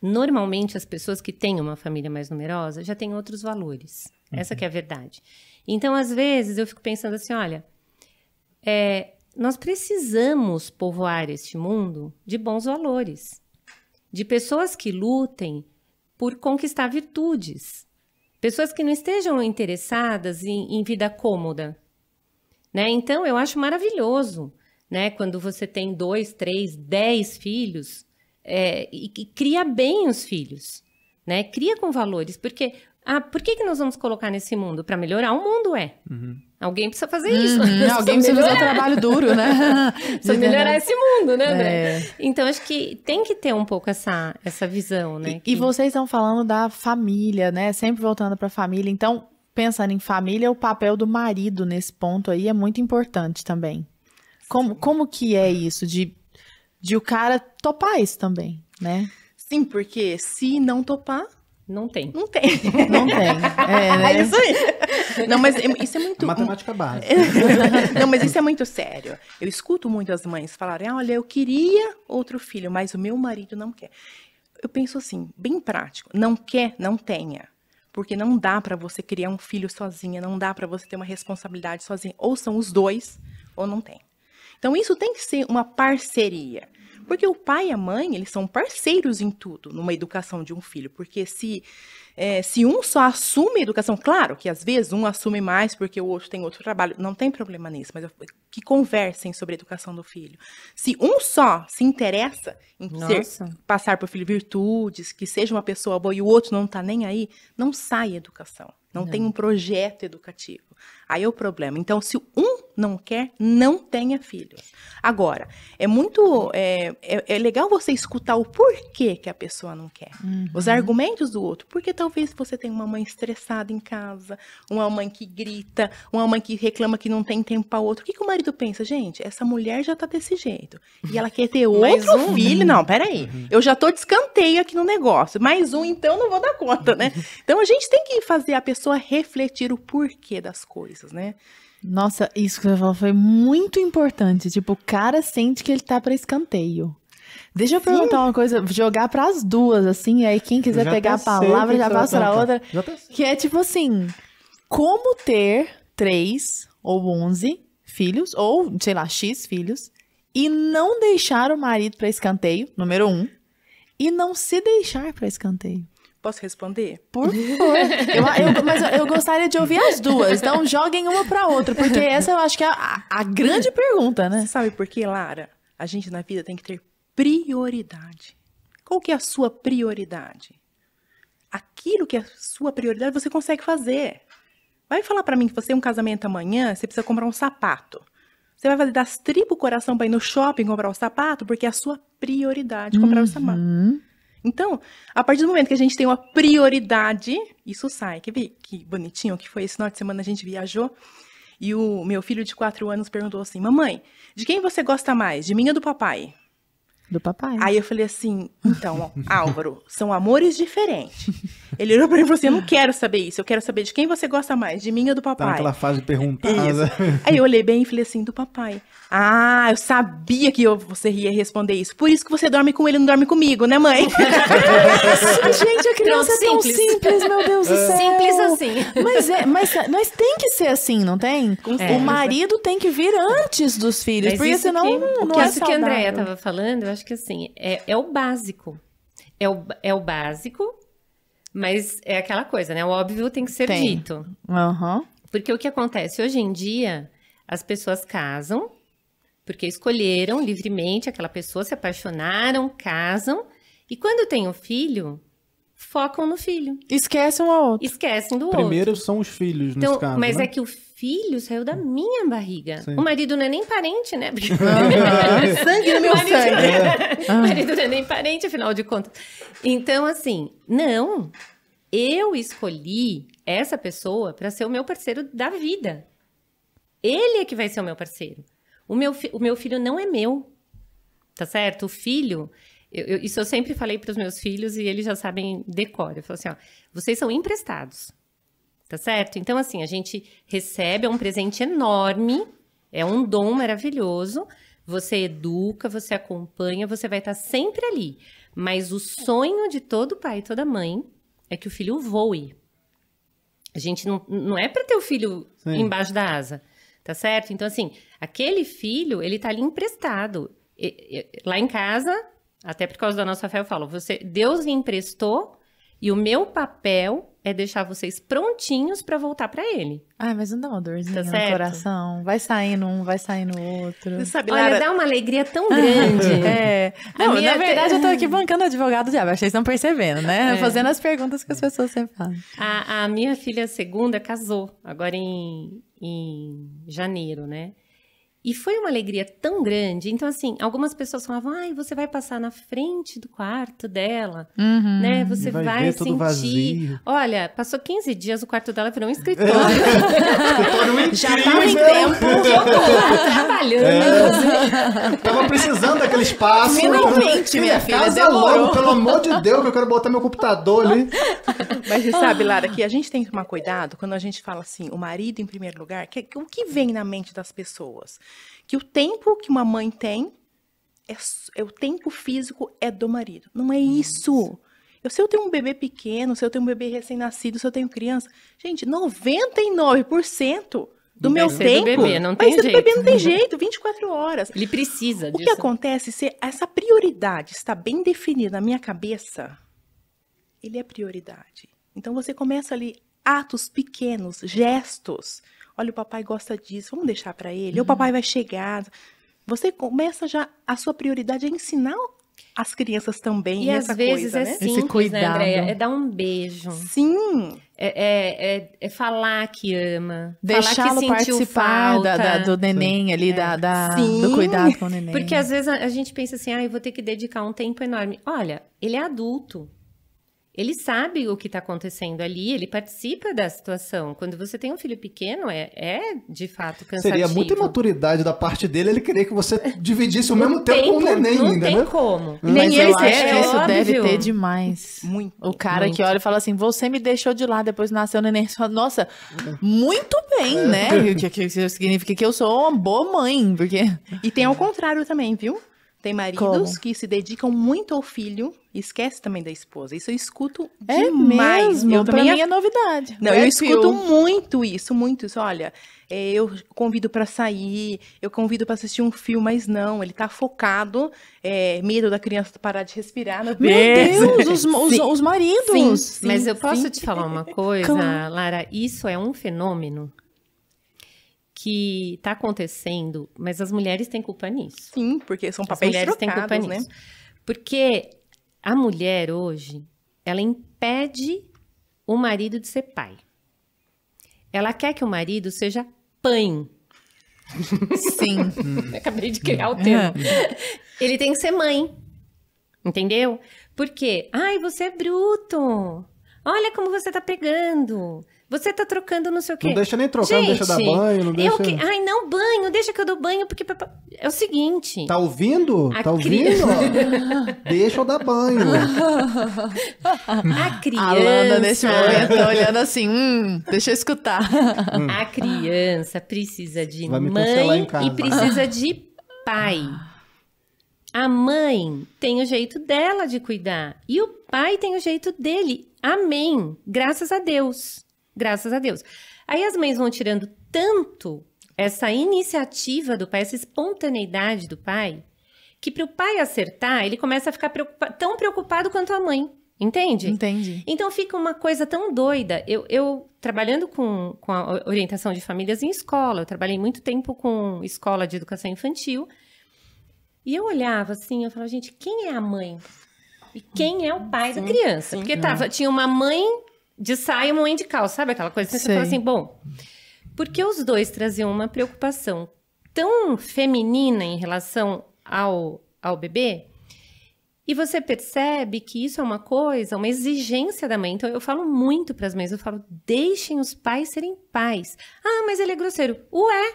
normalmente as pessoas que têm uma família mais numerosa já têm outros valores. Essa que é a verdade. Então, às vezes, eu fico pensando assim, olha, é, nós precisamos povoar este mundo de bons valores, de pessoas que lutem por conquistar virtudes, pessoas que não estejam interessadas em, em vida cômoda, né? Então, eu acho maravilhoso, né? Quando você tem dois, três, dez filhos é, e, e cria bem os filhos, né? Cria com valores, porque ah, por que, que nós vamos colocar nesse mundo? Para melhorar o mundo, é. Alguém precisa fazer isso. Uhum, alguém precisa fazer o trabalho duro, né? Precisa melhorar esse mundo, né, André? É. Então, acho que tem que ter um pouco essa, essa visão, né? E, que- e vocês estão falando da família, né? Sempre voltando para a família. Então, pensando em família, o papel do marido nesse ponto aí é muito importante também. Como, como que é isso de, de o cara topar isso também, né? Sim, porque se não topar, Não tem. não tem. Não tem. É, né? É isso aí. Não, mas é- isso é muito. Matemática básica. Não, mas isso é muito sério. Eu escuto muitas mães falarem: "Ah, olha, eu queria outro filho, mas o meu marido não quer. Eu penso assim, bem prático: não quer, não tenha. Porque não dá para você criar um filho sozinha, não dá para você ter uma responsabilidade sozinha. Ou são os dois, ou não tem. Então, isso tem que ser uma parceria. Porque o pai e a mãe, eles são parceiros em tudo, numa educação de um filho. Porque se, eh, se um só assume a educação, claro que às vezes um assume mais porque o outro tem outro trabalho, não tem problema nisso, mas eu- que conversem sobre a educação do filho. Se um só se interessa em ser, passar para o filho virtudes, que seja uma pessoa boa e o outro não está nem aí, não sai educação. Não, tem um projeto educativo. Aí é o problema. Então, se um não quer, não tenha filhos. Agora, é muito. É, é, é legal você escutar o porquê que a pessoa não quer. Os argumentos do outro. Porque talvez você tenha uma mãe estressada em casa, uma mãe que grita, uma mãe que reclama que não tem tempo para outro. O que, que o marido pensa? Gente, essa mulher já tá desse jeito. E ela quer ter outro um? filho. Não, peraí. Eu já tô de escanteio aqui no negócio. Mais um, então, não vou dar conta, né? Então a gente tem que fazer a pessoa refletir o porquê das coisas, né? Nossa, isso que você falou foi muito importante. Tipo, o cara sente que ele tá para escanteio. Deixa eu perguntar uma coisa, jogar para as duas, assim, aí quem quiser Já pegar a palavra já passa para outra. Que é tipo assim, como ter três ou onze filhos, ou, sei lá, X filhos, e não deixar o marido para escanteio, número um, e não se deixar para escanteio. Posso responder? Por favor. Eu, eu- mas eu, gostaria de ouvir as duas. Então, joguem uma pra outra, porque essa eu acho que é a, a grande pergunta, né? Você sabe por quê, Lara? A gente na vida tem que ter prioridade. Qual que é a sua prioridade? Aquilo que é a sua prioridade, você consegue fazer. Vai falar pra mim que você tem um casamento amanhã, você precisa comprar um sapato. Você vai fazer das tripas o coração pra ir no shopping comprar o sapato, porque é a sua prioridade comprar o sapato. Então, a partir do momento que a gente tem uma prioridade, isso sai. Quer ver que bonitinho que foi esse final de semana a gente viajou? E o meu filho de quatro anos perguntou assim: Mamãe, de quem você gosta mais? De mim ou do papai? Do papai. Aí eu falei assim, então, Álvaro, são amores diferentes. Ele olhou pra mim e falou assim, eu não quero saber isso, eu quero saber de quem você gosta mais, de mim ou do Tá papai. naquela fase de perguntar. Isso. né? Aí eu olhei bem e falei assim, do papai. Ah, eu sabia que eu- você ia responder isso. Por isso que você dorme com ele e não dorme comigo, né, mãe? Gente, a criança Pronto, é tão simples. meu Deus do céu. Simples assim. Mas, é, mas, mas tem que ser assim, não tem? certeza. O marido tem que vir antes dos filhos, Mas porque isso senão que, não, não que é isso que a Andrea estava falando, eu acho que assim, é, é o básico. É o, é o básico, mas é aquela coisa, né? O óbvio tem que ser Tem. dito. Aham. Porque o que acontece? Hoje em dia, as pessoas casam porque escolheram livremente aquela pessoa, se apaixonaram, casam, e quando tem o filho, focam no filho. Esquece um ao outro. Esquecem do outro. Primeiro são os filhos, Então, nesse caso. mas né? é que o filho saiu da minha barriga. Sim. O marido não é nem parente, né? Porque... sangue no meu marido, sangue. o marido não é nem parente, afinal de contas. Então, assim, não. Eu escolhi essa pessoa para ser o meu parceiro da vida. Ele é que vai ser o meu parceiro. O meu, fi- o meu filho não é meu. Tá certo? O filho. eu- eu- isso eu sempre falei para os meus filhos e eles já sabem decor. Eu falo assim: ó, vocês são emprestados. Tá certo? Então, assim, a gente recebe, é um presente enorme, é um dom maravilhoso. Você educa, você acompanha, você vai estar sempre ali. Mas o sonho de todo pai e toda mãe é que o filho voe. A gente não, não é para ter o filho Sim. embaixo da asa, tá certo? Então, assim, aquele filho, ele tá ali emprestado. E- e- lá em casa, até por causa da nossa fé, eu falo, você, Deus me emprestou e o meu papel é deixar vocês prontinhos para voltar para ele. Ai, mas não dá uma dorzinha Tá no coração. Vai saindo um, vai saindo outro. Você sabe, Olha, Lara, dá uma alegria tão grande. É. Não, minha na verdade, eu tô aqui bancando o advogado do diabo. Acho que vocês estão percebendo, né? É. Fazendo as perguntas que as pessoas sempre fazem. A, a minha filha segunda casou, agora em, em janeiro, né? E foi uma alegria tão grande. Então, assim, algumas pessoas falavam, ai, você vai passar na frente do quarto dela, né? Você E vai vai, sentir. vazio. Olha, passou 15 dias, o quarto dela virou um escritório. Já tava em tempo. Eu tô lá trabalhando. Tava precisando daquele espaço. Finalmente, minha filha, Casa demorou. logo, pelo amor de Deus, que eu quero botar meu computador ali. Mas você sabe, Lara, que a gente tem que tomar cuidado quando a gente fala assim, o marido em primeiro lugar, que, que o que vem na mente das pessoas? Que o tempo que uma mãe tem, é, é o tempo físico é do marido. Não é isso. Eu, se eu tenho um bebê pequeno, se eu tenho um bebê recém-nascido, se eu tenho criança, gente, 99% do meu ser do tempo bebê, não tem ser do jeito. bebê, não tem jeito, 24 horas. Ele precisa O disso. que acontece, se essa prioridade está bem definida na minha cabeça, ele é prioridade. Então você começa ali atos pequenos, gestos. Olha, o papai gosta disso, vamos deixar para ele. O papai vai chegar. Você começa já a sua prioridade é ensinar as crianças também E essa às vezes coisa, é né? Esse simples, né, cuidado. Andréia? É dar um beijo. Sim. É, é, é- é falar que ama. Deixá-lo participar da, falta. da- do neném ali, da, da- Sim. do cuidado com o neném. Porque às vezes a, a gente pensa assim, ah, eu vou ter que dedicar um tempo enorme. Olha, ele é adulto. Ele sabe o que está acontecendo ali, ele participa da situação. Quando você tem um filho pequeno, é, é de fato cansativo. Seria muita imaturidade da parte dele ele querer que você dividisse o mesmo tempo tem com o neném Não ainda, tem né? como. Mas Nem eu ele acho quer, que é isso deve óbvio. ter demais. Muito. O cara Muito. que olha e fala assim, você me deixou de lá, depois nasceu o neném. Você fala, Nossa, muito bem, né? O que, que isso significa que eu sou uma boa mãe, porque... E tem ao contrário também, viu? Tem maridos Como? que se dedicam muito ao filho e esquece também da esposa. Isso eu escuto É demais. mesmo, eu pra também mim é novidade. Não, É eu escuto muito isso, muito isso. Olha, é, eu convido pra sair, eu convido pra assistir um filme, mas não, ele tá focado, é, medo da criança parar de respirar Meu. Deus, os, os, Sim. os maridos. Sim. Mas eu posso sim. te falar uma coisa. Lara? Isso é um fenômeno que está acontecendo, mas as mulheres têm culpa nisso. Sim, porque são As papéis mulheres têm culpa trocados, né? nisso. Porque a mulher hoje, ela impede o marido de ser pai. Ela quer que o marido seja pai. Sim. Acabei de criar o termo. Ele tem que ser mãe. Entendeu? Porque, ai, você é bruto. Olha como você tá pegando. Você tá trocando não sei o quê. Não deixa nem trocar, não deixa dar Gente, banho, não deixa. Eu que... Ai, não, banho, deixa que eu dou banho, porque. É o seguinte. Tá ouvindo? A tá cri- ouvindo? deixa eu dar banho. A criança. A Lana, nesse momento, tá olhando assim, hum, deixa eu escutar. A criança precisa de mãe e precisa de pai. A mãe tem o jeito dela de cuidar e o pai tem o jeito dele. Amém. Graças a Deus. Graças a Deus. Aí as mães vão tirando tanto essa iniciativa do pai, essa espontaneidade do pai, que para o pai acertar, ele começa a ficar preocupa- tão preocupado quanto a mãe. Entende? Entendi. Então fica uma coisa tão doida. Eu, eu trabalhando com, com a orientação de famílias em escola, eu trabalhei muito tempo com escola de educação infantil. E eu olhava assim, eu falava, gente, quem é a mãe? E quem é o pai da criança? Porque tava, tinha uma mãe de saia e uma calça, sabe aquela coisa? Você Sei. fala assim, bom, porque os dois traziam uma preocupação tão feminina em relação ao, ao bebê, e você percebe que isso é uma coisa, uma exigência da mãe. Então eu falo muito para as mães, eu falo, deixem os pais serem pais. Ah, mas ele é grosseiro. Ué,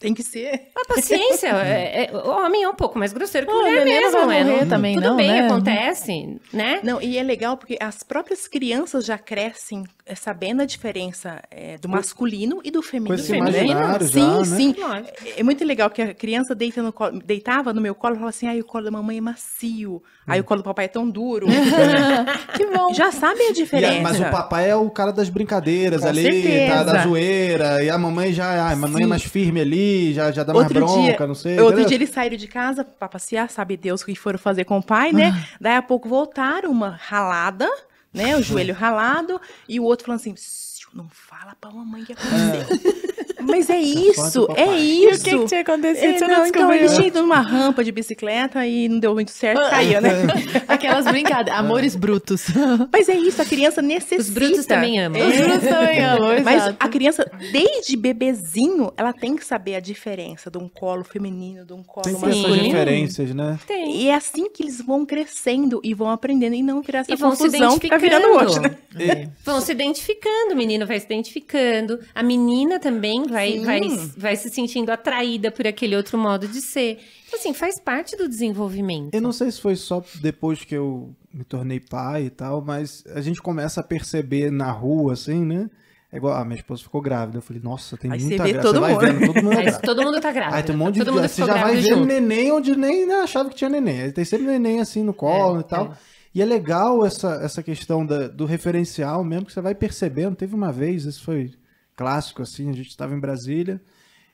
Tem que ser. a paciência. é, é- o homem é um pouco mais grosseiro que o mulher mesmo, vai é. morrer Não- também, tudo não, bem, né? acontece, né? Não, e é legal porque as próprias crianças já crescem eh, sabendo a diferença eh, do masculino e do feminino. esse Feminino. sim, já, né? sim. Lógico. É muito legal que a criança deita no colo- deitava no meu colo e falava assim: ai, o colo da mamãe é macio. Aí o colo do papai é tão duro. que bom. Já sabem a diferença. a- mas o papai é o cara das brincadeiras Com ali, tá, da zoeira. E a mamãe já, a mamãe é mais firme ali, já, já dá mais Outro bronca, dia, não sei. outro entendeu? dia eles saíram de casa pra passear, sabe Deus o que foram fazer com o pai, né? Ah. Daí a pouco voltaram, uma ralada, né? O joelho ralado, e o outro falando assim: "Ssiu, não fala pra mamãe que aconteceu. Mas é isso, é papai. E o isso. que, que tinha acontecido? É, Você não, não então ele tinha ido numa rampa de bicicleta e não deu muito certo, caiu, né? Aquelas brincadeiras, amores brutos. Mas é isso, a criança necessita. Os brutos também amam. Os brutos também amam, Mas exato. a criança, desde bebezinho, ela tem que saber a diferença de um colo feminino, de um colo Tem masculino. referências, né? Tem. E é assim que eles vão crescendo e vão aprendendo e não virar essa E vão se confusão que tá virando hoje, né? É. Vão se identificando, o menino vai se identificando, a menina também vai, Sim. vai, vai se sentindo atraída por aquele outro modo de ser. Então, assim, faz parte do desenvolvimento. Eu não sei se foi só depois que eu me tornei pai e tal, mas a gente começa a perceber na rua, assim, né? É igual, ah, minha esposa ficou grávida. Eu falei, nossa, tem Aí muita grávida. todo Você vai mundo. vendo, todo mundo é Mas grávido. todo mundo tá grávido. Aí tem um monte de todo mundo Você já vai vendo junto. neném onde nem né, achava que tinha neném. Aí tem sempre neném assim no colo É, e tal. é. E é legal essa, essa questão da- do referencial mesmo, que você vai percebendo. Teve uma vez, isso foi clássico, assim, a gente estava em Brasília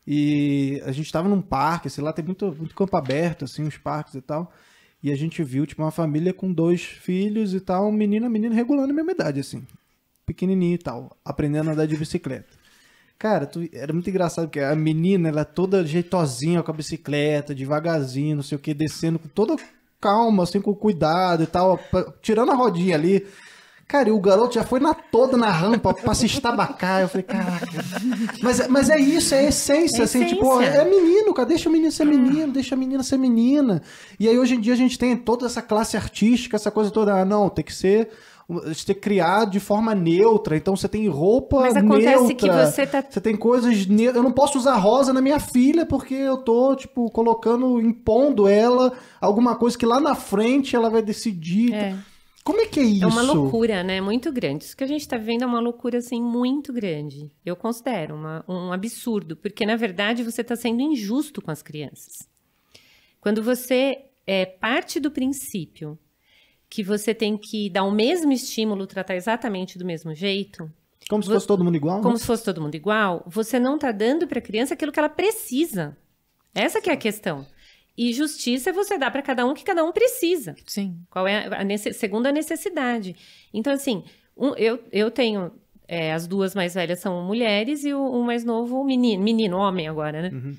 e a gente estava num parque, assim, lá tem muito, muito campo aberto, assim, os parques e tal. E a gente viu, tipo, uma família com dois filhos e tal, um menino menina regulando a mesma idade, assim. Pequenininho e tal, aprendendo a andar de bicicleta. Cara, tu- era muito engraçado, porque a menina, ela é toda jeitosinha com a bicicleta, devagarzinho, não sei o que, descendo com toda calma, assim, com cuidado e tal, tirando a rodinha ali. Cara, e o garoto já foi na toda na rampa pra se estabacar. Eu falei, caraca. Mas, é- mas é isso, é a essência, É assim, tipo, essência. é menino, cara, deixa o menino ser menino, deixa a menina ser menina. E aí hoje em dia a gente tem toda essa classe artística, essa coisa toda, ah, não, tem que ser. Que criar de forma neutra, então você tem roupa Mas acontece neutra. que você tá Você tem coisas. ne- Eu não posso usar rosa na minha filha porque eu tô, tipo, colocando, impondo ela alguma coisa que lá na frente ela vai decidir. É. Como é que é isso? É uma loucura, né? Muito grande. Isso que a gente está vivendo é uma loucura, assim, muito grande. Eu considero uma- um absurdo, porque, na verdade, você está sendo injusto com as crianças. Quando você é, parte do princípio que você tem que dar o mesmo estímulo, tratar exatamente do mesmo jeito, Como se fosse todo mundo igual? como né? se fosse todo mundo igual, você não está dando para a criança aquilo que ela precisa. Essa que é a questão. E justiça você dar para cada um o que cada um precisa. Sim. Qual é a nece- segundo a necessidade. Então, assim, um- eu, eu tenho. é, as duas mais velhas são mulheres e o, o mais novo, menino, menino, homem agora, né? Uhum.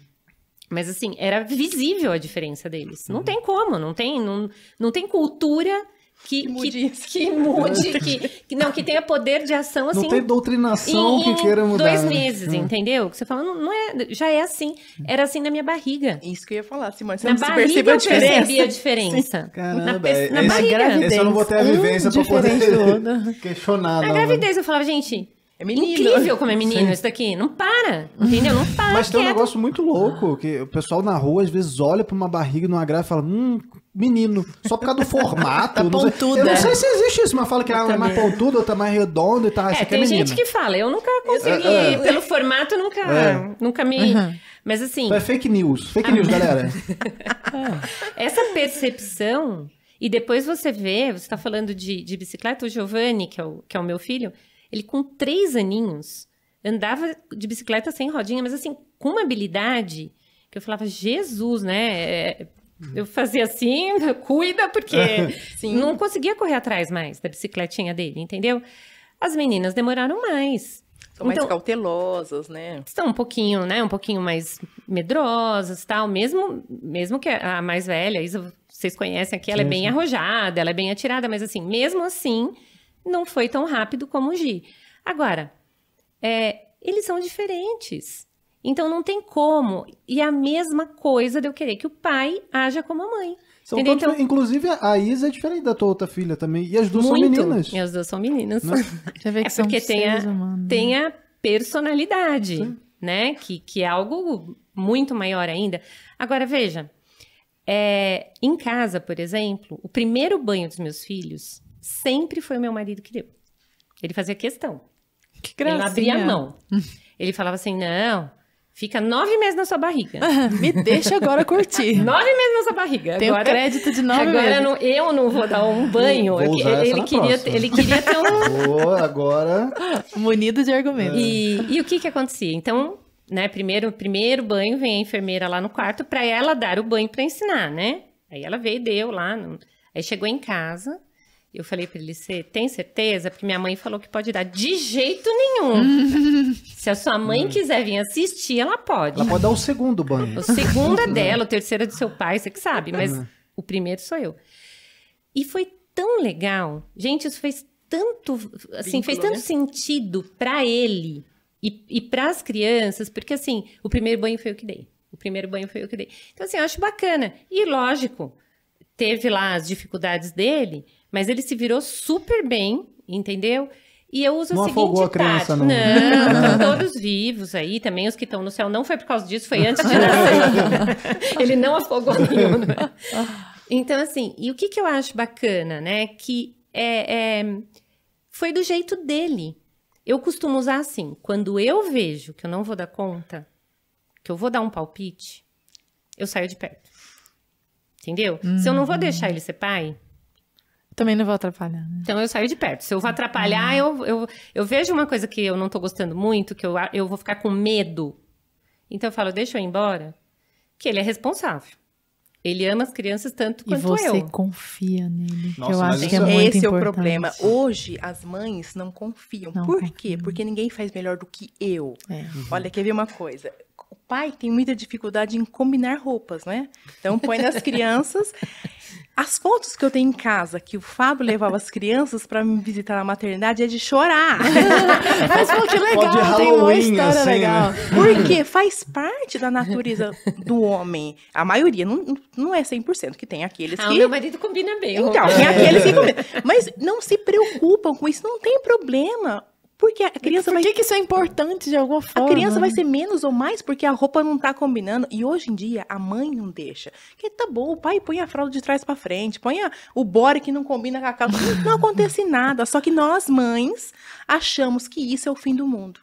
Mas assim, era visível a diferença deles. Não tem como, não tem, não, não tem cultura que, Que mude que, que mude, que, que não, que tenha poder de ação assim Não tem doutrinação em, que queira mudar. dois né? meses, Hum. entendeu? Que você fala, não, não é, já é assim, era assim na minha barriga. Isso que eu ia falar, Simone. Você Na não se barriga percebeu a eu diferença? percebi a diferença. Caramba, na, pe- é- na esse- barriga. Esse eu não vou ter a vivência um pra poder questionar, Na né? gravidez eu falava, gente, É menino. incrível como é menino isso daqui. Não para, entendeu? Não para. Mas tem um quieto. negócio muito louco, que o pessoal na rua às vezes olha pra uma barriga numa grávida e fala, hum, menino, só por causa do formato. Tá não sei- pontuda. Eu não sei se existe isso, mas fala que ah, é mais pontuda, outra mais redonda e tal. É, aqui é tem menina. gente que fala, eu nunca consegui, É, é. pelo formato, nunca, É. nunca me... Uhum. Mas assim, Então é fake news. Fake news, galera. essa percepção, e depois você vê, você está falando de, de bicicleta, o Giovanni, que é o, que é o meu filho, ele com três aninhos, andava de bicicleta sem rodinha, mas assim, com uma habilidade que eu falava, Jesus, né? É, Eu fazia assim, cuida, porque não conseguia correr atrás mais da bicicletinha dele, entendeu? As meninas demoraram mais. São mais Então- cautelosas, né? Estão um pouquinho, né? Um pouquinho mais medrosas tal. Mesmo, mesmo que a mais velha, a Isa, vocês conhecem aqui, ela é Sim, bem sim. arrojada, ela é bem atirada, mas assim, mesmo assim, não foi tão rápido como o Gi. Agora, é, eles são diferentes. Então não tem como. E a mesma coisa de eu querer que o pai haja como a mãe. São Então- Inclusive, a Isa é diferente da tua outra filha também. E as duas Muito. são meninas. E as duas são meninas. Né? Já vê que É são porque tem a- humanos. tem a personalidade, Sim. né? Que, que é algo muito maior ainda. Agora, veja, é, em casa, por exemplo, o primeiro banho dos meus filhos sempre foi o meu marido que deu. Ele fazia questão. Que Ele não abria a gracinha. mão. Ele falava assim, não, fica nove meses na sua barriga. Me deixa agora curtir. nove meses na sua barriga. Tem Agora, crédito de nove agora meses. não- eu não vou dar um banho. Vou Eu- ele, na queria, próxima. ele queria ter um, Boa, agora. Munido de argumentos. E, e o que que acontecia? Então, né, primeiro, primeiro banho, vem a enfermeira lá no quarto para ela dar o banho para ensinar, né? Aí ela veio e deu lá. no- Aí chegou em casa, eu falei para ele, você tem certeza? Porque minha mãe falou que pode dar. De jeito nenhum. Se a sua mãe quiser vir assistir, ela pode. Ela pode dar o segundo banho. O segundo é dela, o terceiro é do seu pai, você que sabe, mas Uhum. o primeiro sou eu. E foi tão legal. Gente, isso fez tanto, assim, Vínculo, fez tanto né? sentido para ele e, e para as crianças, porque assim, o primeiro banho foi eu que dei. O primeiro banho foi eu que dei. Então, assim, eu acho bacana. E lógico, teve lá as dificuldades dele, mas ele se virou super bem, entendeu? E eu uso Não a seguinte afogou a criança, não. Não, estão todos vivos aí, também os que estão no céu. Não foi por causa disso, foi antes de nascer. Ele não afogou nenhum. né? Então, assim, e o que, que eu acho bacana, né? Que é, é, foi do jeito dele. Eu costumo usar assim, quando eu vejo que eu não vou dar conta, que eu vou dar um palpite, eu saio de perto. Entendeu? Se eu não vou deixar ele ser pai, Também não vou atrapalhar, né? então eu saio de perto. Se eu vou atrapalhar, eu, eu, eu vejo uma coisa que eu não tô gostando muito, que eu, eu vou ficar com medo. Então eu falo, deixa eu ir embora, que ele é responsável. Ele ama as crianças tanto E quanto você eu. confia nele. que Nossa, eu acho que é muito Esse é o importante. problema. Hoje, as mães não confiam. Não Por confiam. quê? Porque ninguém faz melhor do que eu. É. Olha, quer ver uma coisa? O pai tem muita dificuldade em combinar roupas, né? Então põe nas crianças. As fotos que eu tenho em casa, que o Fábio levava as crianças para me visitar na maternidade, é de chorar. Mas pô, que legal, Pode tem uma história assim, legal. né? Porque faz parte da natureza do homem. A maioria, não, não é 100%, que tem aqueles Ah, que... meu marido combina bem. Então, tem aqueles que combinam. Mas não se preocupam com isso, não tem problema. Porque a criança Por vai que, que isso é importante de alguma a forma? criança vai ser menos ou mais porque a roupa não tá combinando. E hoje em dia, a mãe não deixa. Que tá bom, o pai põe a fralda de trás pra frente, põe a- o body que não combina com a calça. Não, acontece nada. Só que nós, mães, achamos que isso é o fim do mundo.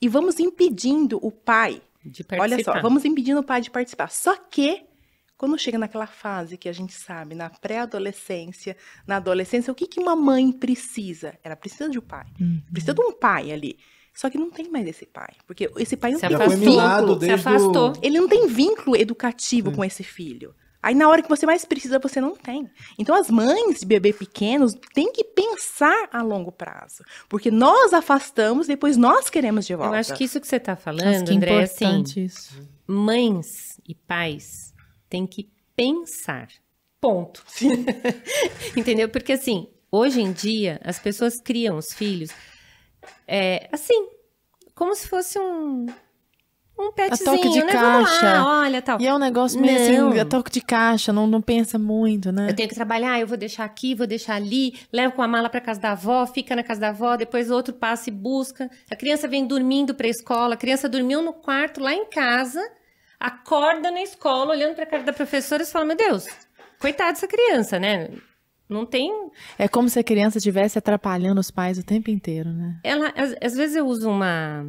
E vamos impedindo o pai. De Olha só, participar. vamos impedindo o pai de participar. Só que, quando chega naquela fase que a gente sabe, na pré-adolescência, na adolescência, o que, que uma mãe precisa? Ela precisa de um pai. Uhum. Precisa de um pai ali. Só que não tem mais esse pai. Porque esse pai não Se tem vínculo. Se afastou. Ele não tem vínculo educativo com esse filho. Aí na hora que você mais precisa, você não tem. Então as mães de bebê pequenos têm que pensar a longo prazo. Porque nós afastamos, depois nós queremos de volta. Eu acho que isso que você tá Nossa, falando, que André, é assim, importante isso. mães e pais têm que pensar Ponto. Entendeu? Porque assim, hoje em dia, as pessoas criam os filhos é, assim, como se fosse um. Um petzinho, toque de né? caixa. Lá, olha, tal. E é um negócio meio Não. assim, a toque de caixa, não, não pensa muito, né? Eu tenho que trabalhar, eu vou deixar aqui, vou deixar ali, levo com a mala para casa da avó, fica na casa da avó, depois o outro passa e busca. A criança vem dormindo para a escola, a criança dormiu no quarto lá em casa, acorda na escola, olhando para a cara da professora e fala: Meu Deus, coitada dessa criança, né? Não tem. É como se a criança estivesse atrapalhando os pais o tempo inteiro, né? Ela, às, às vezes eu uso uma,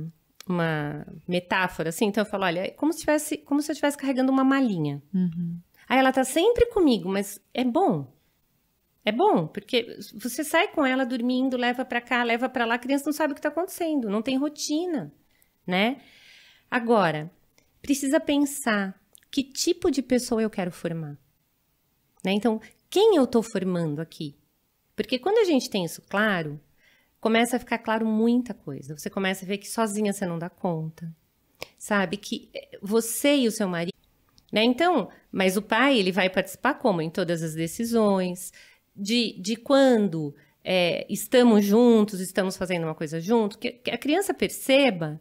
uma metáfora assim, então eu falo: Olha, é como se, tivesse, como se eu estivesse carregando uma malinha. Uhum. Aí ela tá sempre comigo, mas é bom. É bom, porque você sai com ela dormindo, leva pra cá, leva pra lá, a criança não sabe o que tá acontecendo, não tem rotina, né? Agora, precisa pensar que tipo de pessoa eu quero formar. Né? Então, quem eu tô formando aqui? Porque quando a gente tem isso claro, começa a ficar claro muita coisa. Você começa a ver que sozinha você não dá conta. Sabe? Que eh, você e o seu marido né? Então, mas o pai ele vai participar como em todas as decisões de, de quando é, estamos juntos, estamos fazendo uma coisa junto, que, que a criança perceba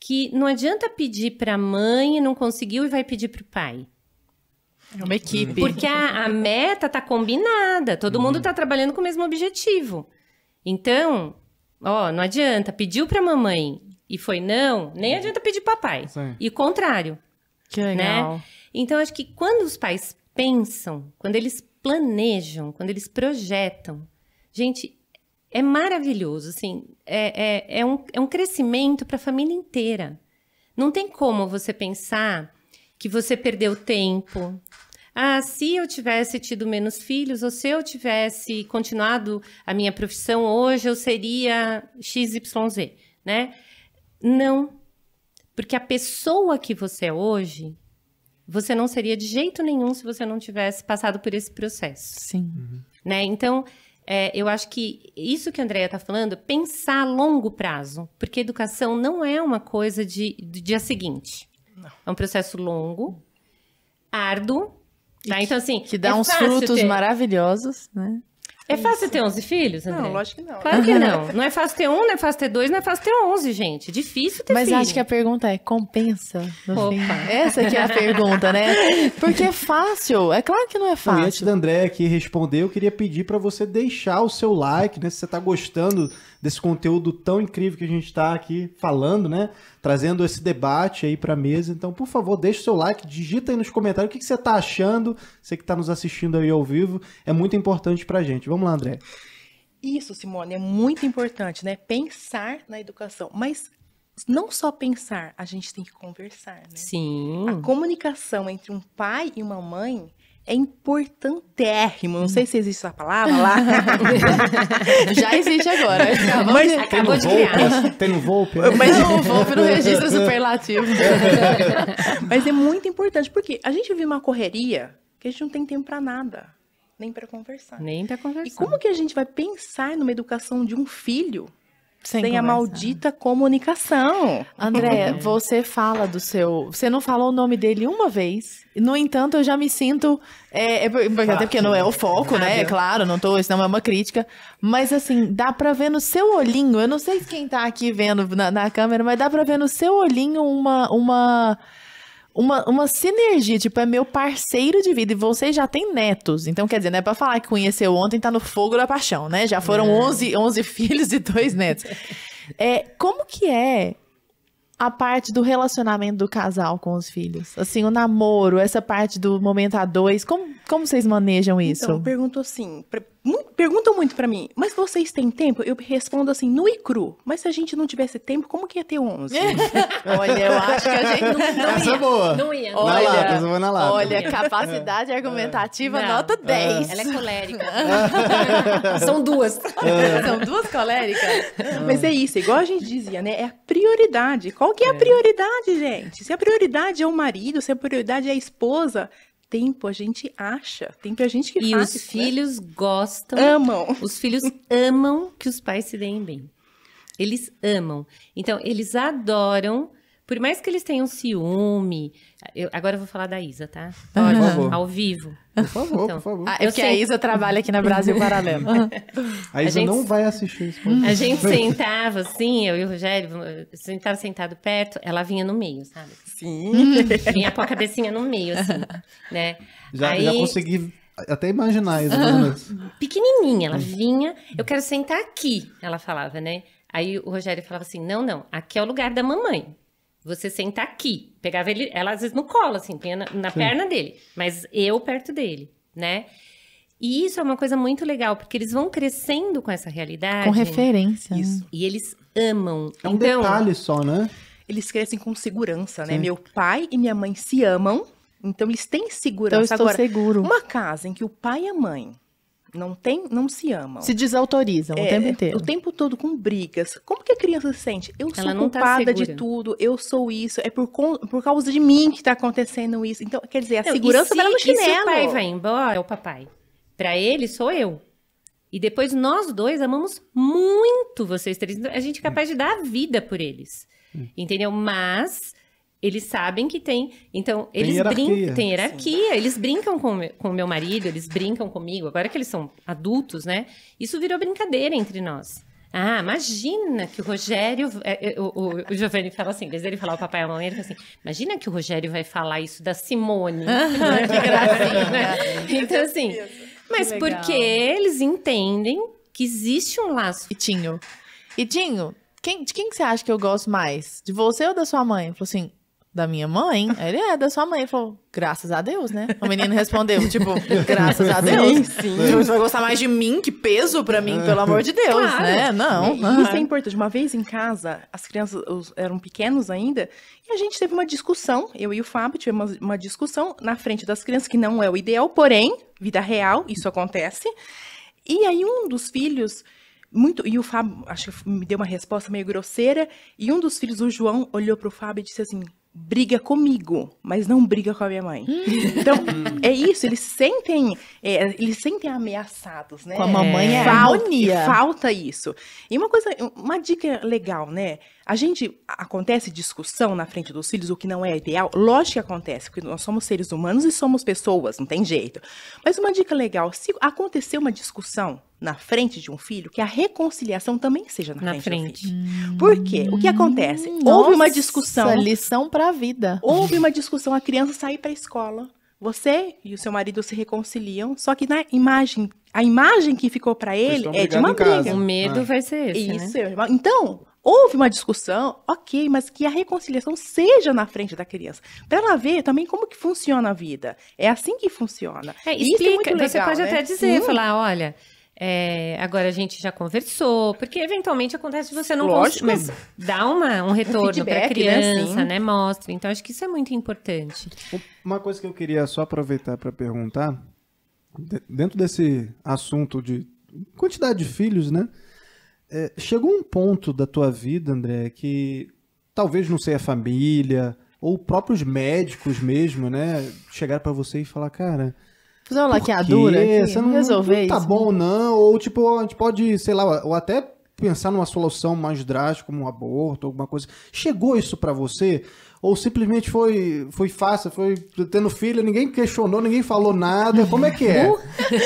que não adianta pedir para a mãe e não conseguiu e vai pedir para o pai. É uma equipe. Porque a, a meta tá combinada, todo mundo tá trabalhando com o mesmo objetivo. Então, ó, não adianta, pediu pra mamãe e foi não, nem adianta pedir papai. Sim. E o contrário. Que legal. Então, acho que quando os pais pensam, quando eles planejam, quando eles projetam, gente, é maravilhoso, assim, é, é, é, um, é um crescimento para a família inteira. Não tem como você pensar que você perdeu tempo. Ah, se eu tivesse tido menos filhos, ou se eu tivesse continuado a minha profissão hoje, eu seria XYZ, né? Não. Porque a pessoa que você é hoje, você não seria de jeito nenhum se você não tivesse passado por esse processo Sim. né? Então, é, eu acho que isso que a Andrea está falando, pensar a longo prazo, porque educação não é uma coisa de, de dia seguinte. É um processo longo, árduo, tá? Então, assim, Que dá é uns frutos ter- maravilhosos, né? É fácil ter 11 filhos, André? Não, lógico que não. Claro que não. Não é fácil ter um, não é fácil ter dois, não é fácil ter 11, gente. Difícil ter Mas filho. acho que a pergunta é, compensa no Opa. fim? Essa que é a pergunta, né? Porque é fácil. É claro que não é Bom, e antes fácil. da André aqui responder, eu queria pedir para você deixar o seu like, né? Se você tá gostando desse conteúdo tão incrível que a gente está aqui falando, né? Trazendo esse debate aí para a mesa. Então, por favor, deixa o seu like, digita aí nos comentários o que, que você tá achando. Você que tá nos assistindo aí ao vivo, é muito importante pra gente. Vamos lá, André. Isso, Simone, é muito importante, né? Pensar na educação. Mas não só pensar, a gente tem que conversar, né? Sim. A comunicação entre um pai e uma mãe é importantérrimo. Não sei se existe essa palavra lá. Já existe agora. Acabamos Mas- de- Acabou de Volpe, criar. Tem no Volpe? Mas, Não, vou no registro superlativo. mas é muito importante, porque a gente vive uma correria que a gente não tem tempo pra nada, nem pra conversar. Nem pra conversar. E como que a gente vai pensar numa educação de um filho sem, a conversar. maldita comunicação? André, você fala do seu. Você não falou o nome dele uma vez. No entanto, eu já me sinto. É, é até porque não é o foco, né? É claro, não tô, isso não é uma crítica. Mas assim, dá pra ver no seu olhinho. Eu não sei quem tá aqui vendo na, na câmera, mas dá pra ver no seu olhinho uma. uma uma, uma sinergia, tipo, é meu parceiro de vida. E você já tem netos. Então, quer dizer, não é pra falar que conheceu ontem, tá no fogo da paixão, né? Já foram 11, 11 filhos e dois netos. É, como que é a parte do relacionamento do casal com os filhos? Assim, o namoro, essa parte do momento a dois, como, como vocês manejam isso? Então, pergunto assim, pra- mu- perguntam muito pra mim, mas vocês têm tempo? Eu respondo assim, nu e cru. Mas se a gente não tivesse tempo, como que ia ter 11? Olha, eu acho que a gente não, não Essa é ia. boa. Não ia. Na Olha, lata, essa foi na lata. Olha, capacidade argumentativa, Não. nota 10. Ela é colérica. São duas. São duas coléricas. Mas é isso, igual a gente dizia, né? É a prioridade. Qual que é a prioridade, gente? Se a prioridade é o marido, se a prioridade é a esposa, tempo a gente acha. Tempo a gente que E faz. os né? filhos gostam. amam. Os filhos amam que os pais se deem bem. Eles amam. Então, eles adoram por mais que eles tenham ciúme, eu- agora eu vou falar da Isa, tá? Por favor. Ao vivo. Por favor, Então. por favor. Ah, é porque a sei. Isa trabalha aqui na Brasil Paralelo. A Isa gente- não vai assistir isso. A gente sentava assim, eu e o Rogério, sentava sentado perto, ela vinha no meio, sabe? Sim. Vinha com a cabecinha no meio, assim, né? Já, Aí- já consegui até imaginar isso. menos. pequenininha, ela vinha, eu quero sentar aqui, ela falava, né? Aí o Rogério falava assim: não, não, aqui é o lugar da mamãe. Você senta aqui. Pegava ele, ela às vezes no colo, assim, punha na, na perna dele, mas eu perto dele, né? E isso é uma coisa muito legal, porque eles vão crescendo com essa realidade. Com referência. né? Isso. E eles amam. É um então, detalhe só, né? Eles crescem com segurança, né? Sim. Meu pai e minha mãe se amam, então eles têm Então eu segurança. estou Agora, seguro. uma casa em que o pai e a mãe não tem, não se amam. Se desautorizam o É, tempo inteiro. O tempo todo com brigas. Como que a criança se sente? Eu sou Ela tá culpada de segura. tudo, eu sou isso, é por, por causa de mim que tá acontecendo isso. Então, quer dizer, a Não, segurança e dela no se, e se chinelo. o pai vai embora, é o papai. Pra ele, sou eu. E depois nós dois amamos muito vocês três. A gente é capaz de dar a vida por eles. Entendeu? Mas eles sabem que tem. Então, Tem eles hierarquia. brincam. Tem hierarquia. Eles brincam com o meu- com o meu marido, eles brincam comigo. Agora que eles são adultos, né? Isso virou brincadeira entre nós. Ah, imagina que o Rogério. é, é, o, o, o Giovanni fala assim, vez dele falar o papai e a mamãe, ele fala assim: imagina que o Rogério vai falar isso da Simone. que gracinha. Então, assim, mas porque eles entendem que existe um laço. E Tinho. E Tinho, quem, de quem que você acha que eu gosto mais? De você ou da sua mãe? Ele falou assim, da minha mãe? Ele é, da sua mãe. Ele falou, graças a Deus, né? O menino respondeu, tipo, graças a Deus. sim. Tipo, Você vai gostar mais de mim? Que peso pra mim, pelo amor de Deus, Claro. né? Não. E Isso é importante. Uma vez em casa, as crianças os- eram pequenos ainda, e a gente teve uma discussão, eu e o Fábio tivemos uma, uma discussão na frente das crianças, que não é o ideal, porém, vida real, isso acontece. E aí um dos filhos, muito, e o Fábio, acho que me deu uma resposta meio grosseira, e um dos filhos, o João, olhou pro Fábio e disse assim, briga comigo, mas não briga com a minha mãe. Então, é isso, eles sentem, é, eles sentem ameaçados, né? Com a mamãe é Falta- harmonia. Falta isso. E uma coisa, uma dica legal, né? A gente acontece discussão na frente dos filhos, o que não é ideal. Lógico que acontece, porque nós somos seres humanos e somos pessoas, não tem jeito. Mas uma dica legal, se acontecer uma discussão na frente de um filho, que a reconciliação também seja na, Na frente, frente. do filho. Por quê? O que acontece? Houve uma Nossa, discussão. lição pra vida. Houve uma discussão, a criança sair para a escola. Você e o seu marido se reconciliam, só que na imagem, a imagem que ficou para ele é de uma briga. O medo Ah. vai ser esse, né? Isso, é. então, houve uma discussão, ok, mas que a reconciliação seja na frente da criança. Para ela ver também como que funciona a vida. É assim que funciona. É, isso é explica. você legal, pode né? até dizer, Sim. falar, olha, é, agora a gente já conversou, porque eventualmente acontece você não Lógico. conseguir, mas dá uma, um retorno para a né? criança, Sim. né? Mostra. Então acho que isso é muito importante. Uma coisa que eu queria só aproveitar para perguntar, de- dentro desse assunto de quantidade de filhos, né? é, chegou um ponto da tua vida, André, que talvez não sei a família ou próprios médicos mesmo, né? Chegaram para você e falar, cara, Fazer uma laqueadura aqui, Você não, resolver não tá isso. bom não, ou tipo, a gente pode, sei lá, ou até pensar numa solução mais drástica, como um aborto, alguma coisa. Chegou isso pra você? Ou simplesmente foi, foi fácil, foi tendo filho, ninguém questionou, ninguém falou nada, como é que é?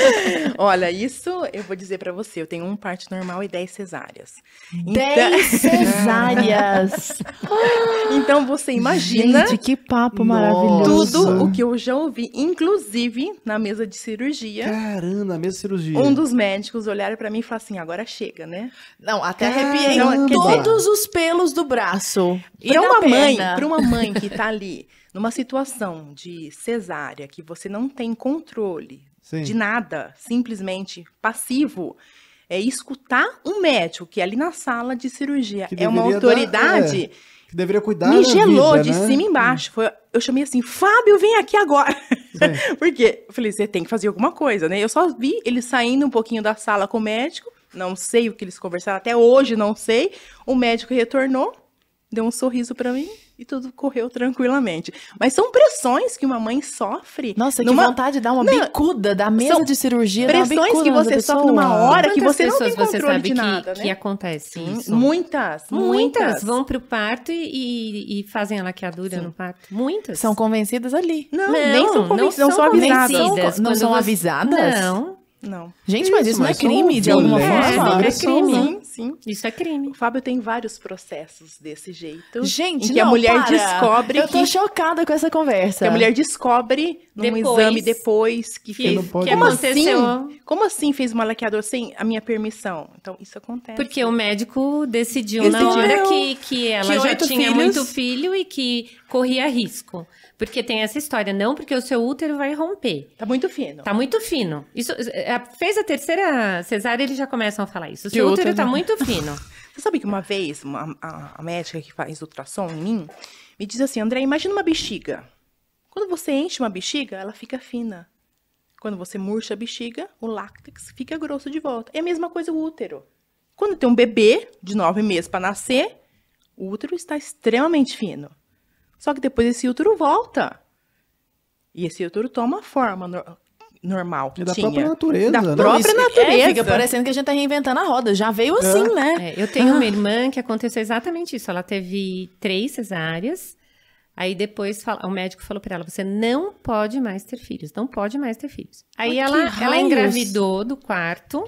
Olha, isso eu vou dizer para você. Eu tenho um parte normal e 10 cesáreas. Então, Dez cesáreas. então você imagina Gente, que papo maravilhoso. tudo o que eu já ouvi, inclusive na mesa de cirurgia. Caramba, a mesma cirurgia. Um dos médicos olharam para mim e falaram assim: agora chega, né? Não, até Caramba. arrepiei dizer- todos os pelos do braço. E Para da uma mãe, para uma mãe que tá ali numa situação de cesárea, que você não tem controle Sim. de nada, simplesmente passivo, é escutar um médico que é ali na sala de cirurgia Que é uma deveria dar- autoridade, é, que deveria cuidar me gelou vida, de né? cima e embaixo. Foi, eu chamei assim, Fábio, vem aqui agora. Porque eu falei, você tem que fazer alguma coisa, né? Eu só vi ele saindo um pouquinho da sala com o médico, não sei o que eles conversaram, até hoje não sei. O médico retornou, deu um sorriso para mim e tudo correu tranquilamente. Mas são pressões que uma mãe sofre. Nossa, numa... que vontade de dar uma Não, bicuda da mesa são de cirurgia. pressões que você sofre numa hora que você não tem pessoas você controle sabe de que, nada, que né? acontece Sim, isso? muitas, Muitas muitas. vão pro parto e, e- fazem a laqueadura Sim. no parto. Muitas. São convencidas ali. Não, nem são convencidas, não, são são avisadas. convencidas. Não são você- avisadas? Não, Não. Gente, mas Isso, isso, não é mas crime de alguma forma? é agressão, crime. né? Sim, sim. isso é crime. O Fábio tem vários processos desse jeito. Gente, em que a não, mulher para. descobre Eu tô que, chocada com essa conversa. que a mulher descobre num Depois exame depois que, que fez. pode- que Como aconteceu. assim? Como assim fez uma laqueadora sem a minha permissão? Então, isso acontece. Porque o médico decidiu na hora que, que ela que já tinha filhos- muito filho e que corria risco. Porque tem essa história, não porque o seu útero vai romper. Tá muito fino. Tá muito fino. Isso, é, fez a terceira cesárea, eles já começam a falar isso. O seu útero útero tá não- muito fino. Você sabe que uma vez, uma- a, a médica que faz ultrassom em mim, me diz assim, André, imagina uma bexiga. Quando você enche uma bexiga, ela fica fina. Quando você murcha a bexiga, o látex fica grosso de volta. É a mesma coisa o útero. Quando tem um bebê de nove meses para nascer, o útero está extremamente fino. Só que depois esse útero volta. E esse útero toma a forma nor- normal que E da tinha. própria natureza, Da né? própria Isso- natureza. É, fica parecendo que a gente tá reinventando a roda. Já veio assim, né? É, eu tenho uma irmã que aconteceu exatamente isso. Ela teve três cesáreas. Aí depois fala- o médico falou pra ela: você não pode mais ter filhos, não pode mais ter filhos. Aí ela, ela engravidou do quarto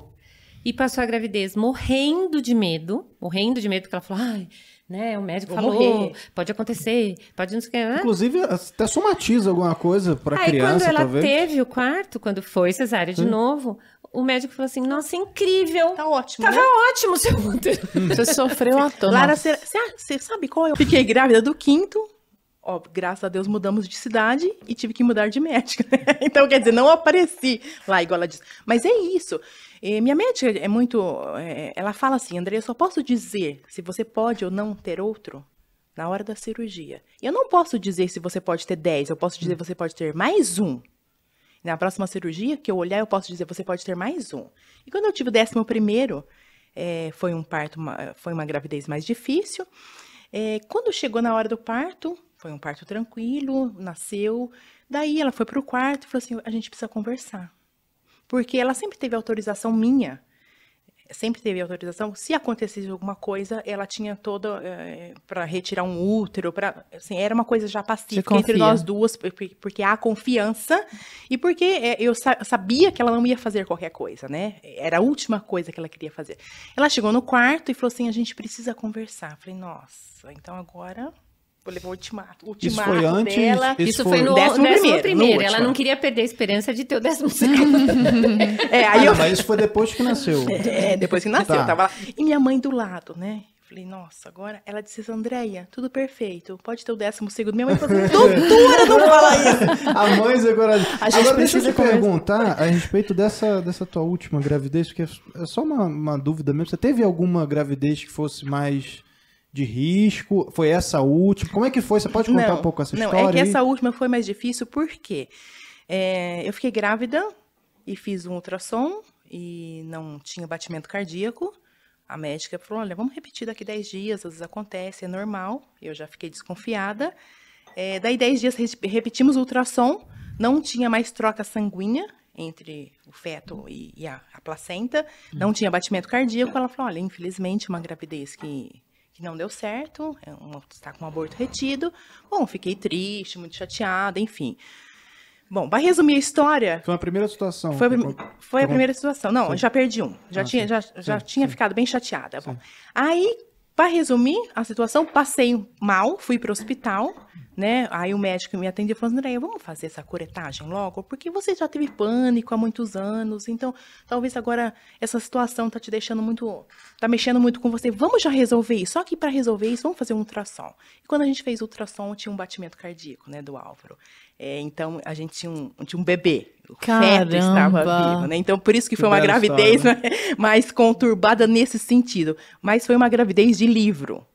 e passou a gravidez morrendo de medo, morrendo de medo, porque ela falou: ai, né, o médico Vou falou, morrer. pode acontecer, pode não sei o que. né? Inclusive, até somatiza alguma coisa pra Aí criança, quando ela talvez. teve o quarto, quando foi cesárea de novo, o médico falou assim: nossa, incrível! Tá ótimo, Tava né? ótimo o seu útero. Você sofreu à toa. Lara, Nossa. você sabe qual é? Eu fiquei grávida do quinto. Ó, graças a Deus mudamos de cidade e tive que mudar de médica. então, quer dizer, não apareci lá, igual ela disse. Mas é isso. Eh, minha médica é muito. eh, ela fala assim, André, eu só posso dizer se você pode ou não ter outro na hora da cirurgia. Eu não posso dizer se você pode ter 10, eu posso dizer você pode ter mais um. Na próxima cirurgia, que eu olhar, eu posso dizer você pode ter mais um. E quando eu tive o décimo primeiro, eh, foi um parto, ma- foi uma gravidez mais difícil. É, quando chegou na hora do parto, foi um parto tranquilo, nasceu. Daí ela foi pro quarto e falou assim: a gente precisa conversar. Porque ela sempre teve autorização minha. Sempre teve autorização. Se acontecesse alguma coisa, ela tinha toda para retirar um útero, para assim, era uma coisa já pacífica entre nós duas, por- por- porque há confiança e porque é, eu sa- sabia que ela não ia fazer qualquer coisa, né? Era a última coisa que ela queria fazer. Ela chegou no quarto e falou assim: a gente precisa conversar. Eu falei, nossa, então agora vou levar o ultimato. O Isso ultimato foi antes? dela. Isso Isso foi foi no décimo décimo, primeiro, primeiro. no Ela último. não queria perder a esperança de ter o décimo segundo. É, Ah, aí eu não, mas isso foi depois que nasceu. É, depois que nasceu, Tá. eu tava lá. E minha mãe do lado, né? Falei, nossa, agora ela disse, Andréia, tudo perfeito, pode ter o décimo segundo. Minha mãe falou assim, doutora, não fala isso. A mãe agora. A gente agora deixa eu te conversar. perguntar a respeito dessa, dessa tua última gravidez, porque é só uma, uma dúvida mesmo. Você teve alguma gravidez que fosse mais de risco? Foi essa última? Como é que foi? Você pode contar um pouco essa não, história? é que aí? essa última foi mais difícil porque é, eu fiquei grávida e fiz um ultrassom e não tinha batimento cardíaco. A médica falou, olha, vamos repetir daqui 10 dias, às vezes acontece, é normal. Eu já fiquei desconfiada. É, daí 10 dias re- repetimos o ultrassom, não tinha mais troca sanguínea entre o feto e, e a, a placenta, não tinha batimento cardíaco. Ela falou, olha, infelizmente uma gravidez que, que não deu certo, é está com um aborto retido. Bom, fiquei triste, muito chateada, enfim. Bom, para resumir a história, Foi a primeira situação. foi, foi a primeira situação. Não, Sim. já perdi um. Já Ah, tinha, sim. já, já Sim, tinha ficado bem chateada. Bom, aí, para resumir a situação, passei mal, fui para o hospital, né? Aí o médico me atendeu e falou: Andréia, vamos fazer essa curetagem logo? Porque você já teve pânico há muitos anos, então talvez agora essa situação tá te deixando muito. tá mexendo muito com você. Vamos já resolver isso. Só que para resolver isso, vamos fazer um ultrassom. E quando a gente fez o ultrassom, tinha um batimento cardíaco, né, do Álvaro. É, então a gente tinha um, tinha um bebê. O feto estava Caramba! vivo, né? Então por isso que, Que foi uma gravidez né, mais conturbada nesse sentido. Mas foi uma gravidez de livro.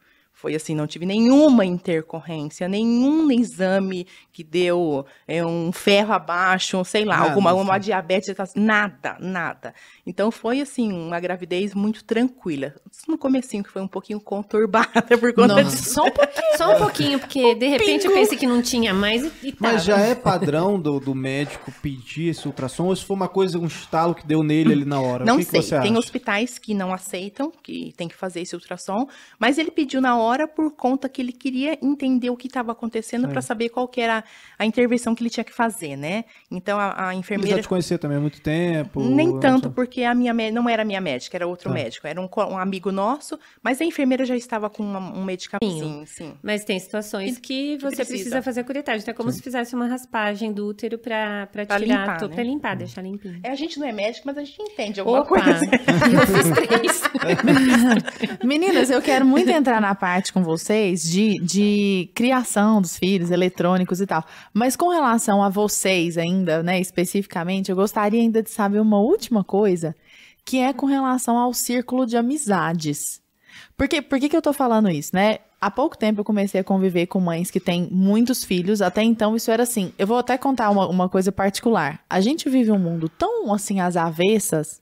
Foi assim, não tive nenhuma intercorrência, nenhum exame que deu é, um ferro abaixo, sei lá, Nada, alguma uma assim. diabetes, nada, nada. Então foi assim, uma gravidez muito tranquila. No comecinho que foi um pouquinho conturbada por conta Nossa, disso. só um pouquinho. Só um pouquinho, porque de repente eu pensei que não tinha mais e, e. Mas já é padrão do, do médico pedir esse ultrassom ou se foi uma coisa, um estalo que deu nele ali na hora? Não o que sei, que você tem acha? hospitais que não aceitam, que tem que fazer esse ultrassom, mas ele pediu na hora por conta que ele queria entender o que estava acontecendo para saber qual que era a intervenção que ele tinha que fazer, né? Então a, a Ele já enfermeira te conhecia também há muito tempo? nem tanto, porque a minha não era minha médica, era outro Tá. médico, era um, um amigo nosso, mas a enfermeira já estava com uma- um medicamento. Sim, sim. Mas tem situações que você precisa. precisa. fazer a curetagem. Então é como se fizesse uma raspagem do útero Pra tirar, limpar, né? pra limpar, deixar limpinho. É, a gente não é médico, mas a gente entende alguma Opa! coisa. Eu fiz três. Meninas, eu quero muito entrar na parte com vocês de, de criação dos filhos, eletrônicos e tal. Mas com relação a vocês ainda, né, especificamente, eu gostaria ainda de saber uma última coisa, que é com relação ao círculo de amizades. Por, que, por que, que eu tô falando isso, né? Há pouco tempo eu comecei a conviver com mães que têm muitos filhos. Até então isso era assim. Eu vou até contar uma, uma coisa particular. A gente vive um mundo tão assim às avessas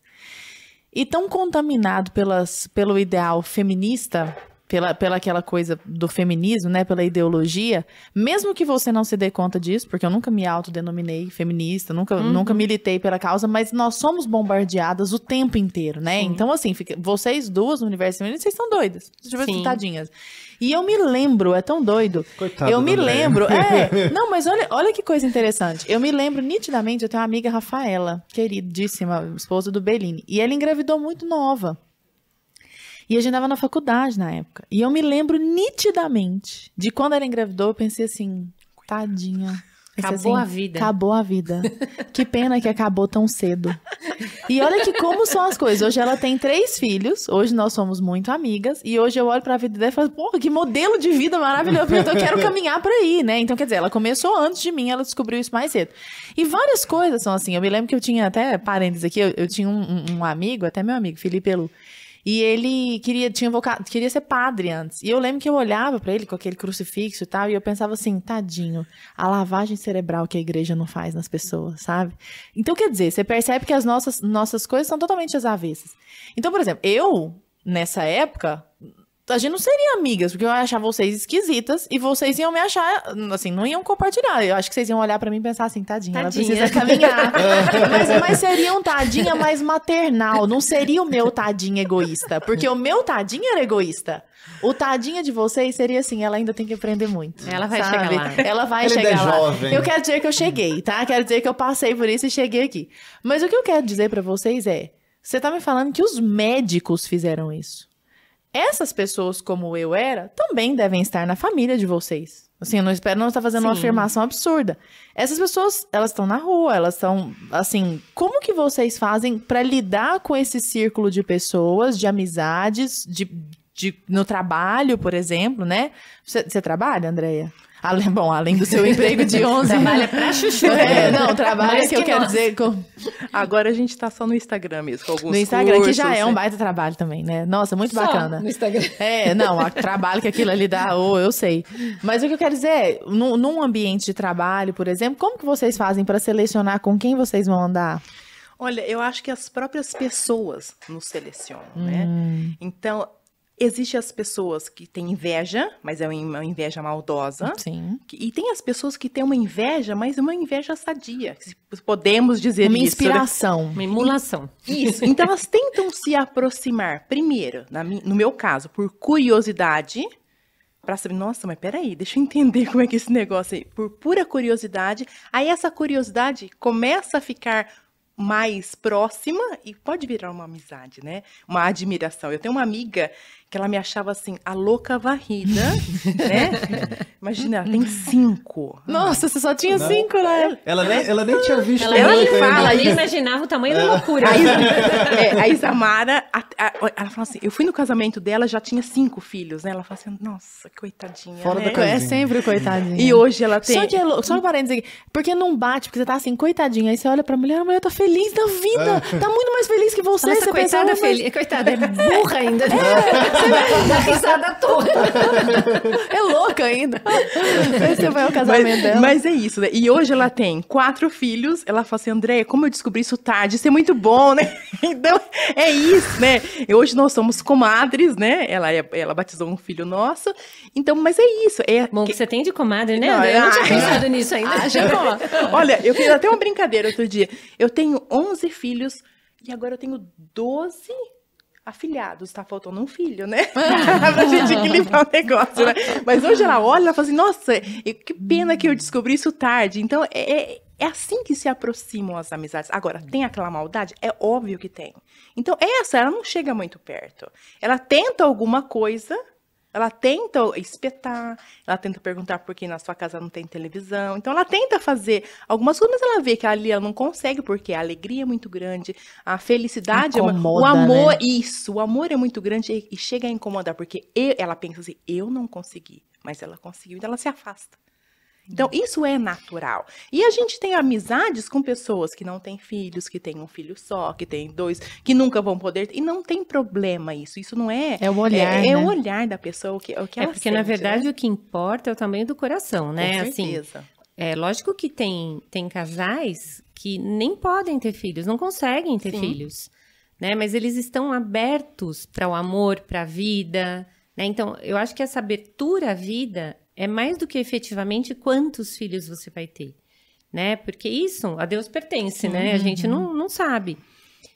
e tão contaminado pelas, pelo ideal feminista, pela, pela aquela coisa do feminismo, né, pela ideologia, mesmo que você não se dê conta disso, porque eu nunca me autodenominei feminista, nunca, nunca militei pela causa, mas nós somos bombardeadas o tempo inteiro, né? Então, assim, fica- vocês duas no universo feminino, vocês são doidas, deixa eu ver Sim. tadinhas. E eu me lembro, é tão doido, Coitada eu me lembro, é, não, mas olha, olha que coisa interessante. Eu me lembro nitidamente, eu tenho uma amiga Rafaela, queridíssima, esposa do Bellini, e ela engravidou muito nova. E a gente tava na faculdade na época. E eu me lembro nitidamente de quando ela engravidou, eu pensei assim, tadinha. Pensei Acabou assim, a vida. Acabou a vida. que pena que acabou tão cedo. E olha que como são as coisas. Hoje ela tem três filhos, hoje nós somos muito amigas, e hoje eu olho pra vida dela e falo, porra, que modelo de vida maravilhoso, eu quero caminhar por aí, né? Então, quer dizer, ela começou antes de mim, ela descobriu isso mais cedo. E várias coisas são assim. Eu me lembro que eu tinha até, parênteses aqui, eu, eu tinha um, um- um amigo, até meu amigo, Felipe Elu, e ele queria, tinha voca... queria ser padre antes. E eu lembro que eu olhava pra ele com aquele crucifixo e tal, e eu pensava assim, tadinho, a lavagem cerebral que a igreja não faz nas pessoas, sabe? Então, quer dizer, você percebe que as nossas, nossas coisas são totalmente às avessas. Então, por exemplo, eu, nessa época, a gente não seria amigas, porque eu ia achar vocês esquisitas e vocês iam me achar, assim, não iam compartilhar. Eu acho que vocês iam olhar pra mim e pensar assim, tadinha, ela Tadinha. precisa caminhar. mas, mas seria um tadinha mais maternal, não seria o meu tadinha egoísta, porque o meu tadinha era egoísta. O tadinha de vocês seria assim, ela ainda tem que aprender muito. Ela vai sabe? chegar lá. Ela vai Ela ainda chegar é lá. jovem. Eu quero dizer que eu cheguei, tá? Quero dizer que eu passei por isso e cheguei aqui. Mas o que eu quero dizer pra vocês é, você tá me falando que os médicos fizeram isso. Essas pessoas, como eu era, também devem estar na família de vocês. Assim, eu não espero não estar fazendo uma Sim. afirmação absurda. Essas pessoas, elas estão na rua, elas estão, assim, como que vocês fazem pra lidar com esse círculo de pessoas, de amizades, de, de no trabalho, por exemplo, né? Você você trabalha, Andréia? Ale- Bom, além do seu emprego de 11... Trabalha pra chuchu. É, não, trabalho Mais que eu que quero dizer com, Agora a gente tá só no Instagram mesmo, com alguns no Instagram, que já cursos, é um né? baita trabalho também, né? Nossa, muito Só bacana. No Instagram. É, não, o trabalho que aquilo ali dá, oh, eu sei. Mas o que eu quero dizer é, num, num ambiente de trabalho, por exemplo, como que vocês fazem para selecionar com quem vocês vão andar? Olha, eu acho que as próprias pessoas nos selecionam, Hum. né? Então, existem as pessoas que têm inveja, mas é uma inveja maldosa. Sim. E tem as pessoas que têm uma inveja, mas uma inveja sadia. Podemos dizer Uma isso. né? inspiração. Uma emulação. Isso. Então elas tentam se aproximar, primeiro, na no meu caso, por curiosidade, para saber, nossa, mas peraí, deixa eu entender como é que é esse negócio aí. Por pura curiosidade. Aí essa curiosidade começa a ficar mais próxima e pode virar uma amizade, né? Uma admiração. Eu tenho uma amiga que ela me achava assim, a louca varrida, né? Imagina, ela tem cinco. Nossa, você só tinha Não. cinco, né? Ela nem, ela nem tinha visto Ela, Ela nem ainda. fala, nem imaginava o tamanho da loucura. A, Isa, é, a Isamara, a- a- ela fala assim, eu fui no casamento dela, já tinha cinco filhos, né? Ela fala assim, nossa, coitadinha, Fora né? da casinha. É sempre coitadinha. E hoje ela tem... Só que é só um parênteses aqui. Porque não bate, porque você tá assim, coitadinha. Aí você olha pra mulher, a mulher tá feliz da vida. Tá muito mais feliz que você. Nossa, você pensa, coitada, "Ah, mas- feliz. Coitada, é burra ainda. Você Da risada toda. É louca ainda. Você vai ao casamento Mas, dela. mas é isso, né? E hoje ela tem quatro filhos. Ela fala assim, Andréia, como eu descobri isso tarde, isso é muito bom, né? Então, é isso, né? E hoje nós somos comadres, né? Ela, é- ela batizou um filho nosso. Então, mas é isso. É, Bom, que- você tem de comadre, né? Não, André? Eu não ah, tinha pensado nisso ainda. Ah. Olha, eu fiz até uma brincadeira outro dia. Eu tenho 11 filhos e agora eu tenho 12 afilhados. Tá faltando um filho, né? pra gente equilibrar o negócio, né? Mas hoje ela olha e fala assim, nossa, que pena que eu descobri isso tarde. Então, é, é, é assim que se aproximam as amizades. Agora, tem aquela maldade? É óbvio que tem. Então, essa, ela não chega muito perto. Ela tenta alguma coisa... Ela tenta espetar, ela tenta perguntar por que na sua casa não tem televisão. Então, ela tenta fazer algumas coisas, mas ela vê que ali ela não consegue, porque a alegria é muito grande, a felicidade, é mu- o Incomoda, amor, né? isso, o amor é muito grande e, e chega a incomodar, porque eu- ela pensa assim, eu não consegui, mas ela conseguiu, então ela se afasta. Então, isso é natural. E a gente tem amizades com pessoas que não têm filhos, que têm um filho só, que têm dois, que nunca vão poder. E não tem problema isso. Isso não é. É o olhar, É, é né? o olhar da pessoa, o que, o que É ela porque, na sente, verdade, né? o que importa é o tamanho do coração, né? Com Assim, certeza. é lógico que tem, tem casais que nem podem ter filhos, não conseguem ter Sim. filhos, né? Mas eles estão abertos para o amor, para a vida, né? Então, eu acho que essa abertura à vida é mais do que efetivamente quantos filhos você vai ter, né? Porque isso a Deus pertence, né? A gente não, não sabe.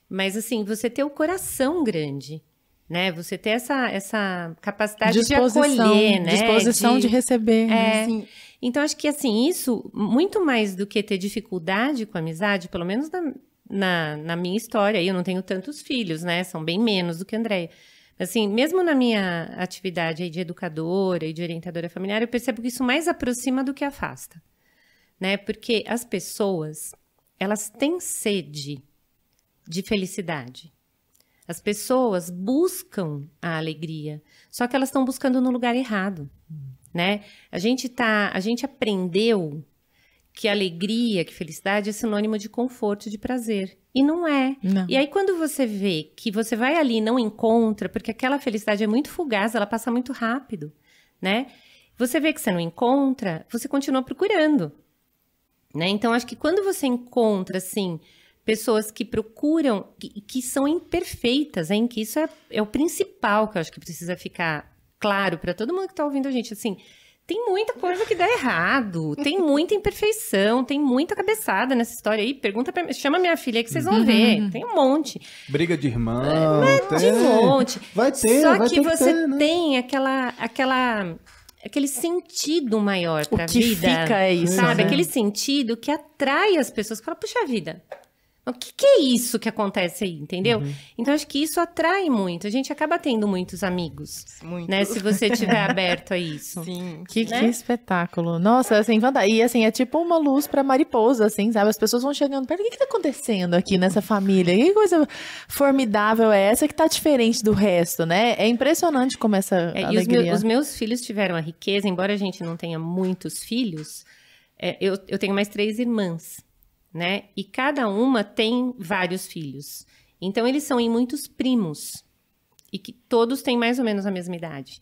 Mas, assim, você ter o coração grande, né? Você ter essa, essa capacidade de acolher, né? disposição de, receber. né? É. Sim. Então, acho que assim, isso, muito mais do que ter dificuldade com a amizade, pelo menos na, na, na minha história, eu não tenho tantos filhos, né? São bem menos do que a Andréia. Assim, mesmo na minha atividade de educadora e de orientadora familiar, eu percebo que isso mais aproxima do que afasta, né? Porque as pessoas, elas têm sede de felicidade. As pessoas buscam a alegria, só que elas estão buscando no lugar errado, né? A gente tá, a gente aprendeu que alegria, que felicidade é sinônimo de conforto, de prazer. E não é. Não. E aí, quando você vê que você vai ali e não encontra, porque aquela felicidade é muito fugaz, ela passa muito rápido, né? Você vê que você não encontra, você continua procurando, né? Então, acho que quando você encontra, assim, pessoas que procuram, que, que são imperfeitas, hein? Que isso é, é o principal que eu acho que precisa ficar claro para todo mundo que está ouvindo a gente, assim... Tem muita coisa que dá errado, tem muita imperfeição, tem muita cabeçada nessa história aí. Pergunta pra, chama minha filha aí que vocês vão ver. Tem um monte. Briga de irmão. De tem. um monte. Vai ter, Só vai que ter que você ter, né? tem aquela, aquela, aquele sentido maior O pra que vida. fica é isso, Sabe? né? Aquele sentido que atrai as pessoas. Fala, puxa vida. O que, que é isso que acontece aí, entendeu? Uhum. Então, acho que isso atrai muito. A gente acaba tendo muitos amigos, Muito. né? Se você estiver aberto a isso. Sim. Que, né? que espetáculo. Nossa, assim, e assim, é tipo uma luz pra mariposa, assim, sabe? As pessoas vão chegando perto. O que que tá acontecendo aqui nessa família? Que coisa formidável é essa que tá diferente do resto, né? É impressionante como essa É, e os, alegria... meus, os meus filhos tiveram a riqueza, embora a gente não tenha muitos filhos, é, eu, eu tenho mais três irmãs, né? E cada uma tem vários filhos. Então, eles são em muitos primos. E que todos têm mais ou menos a mesma idade.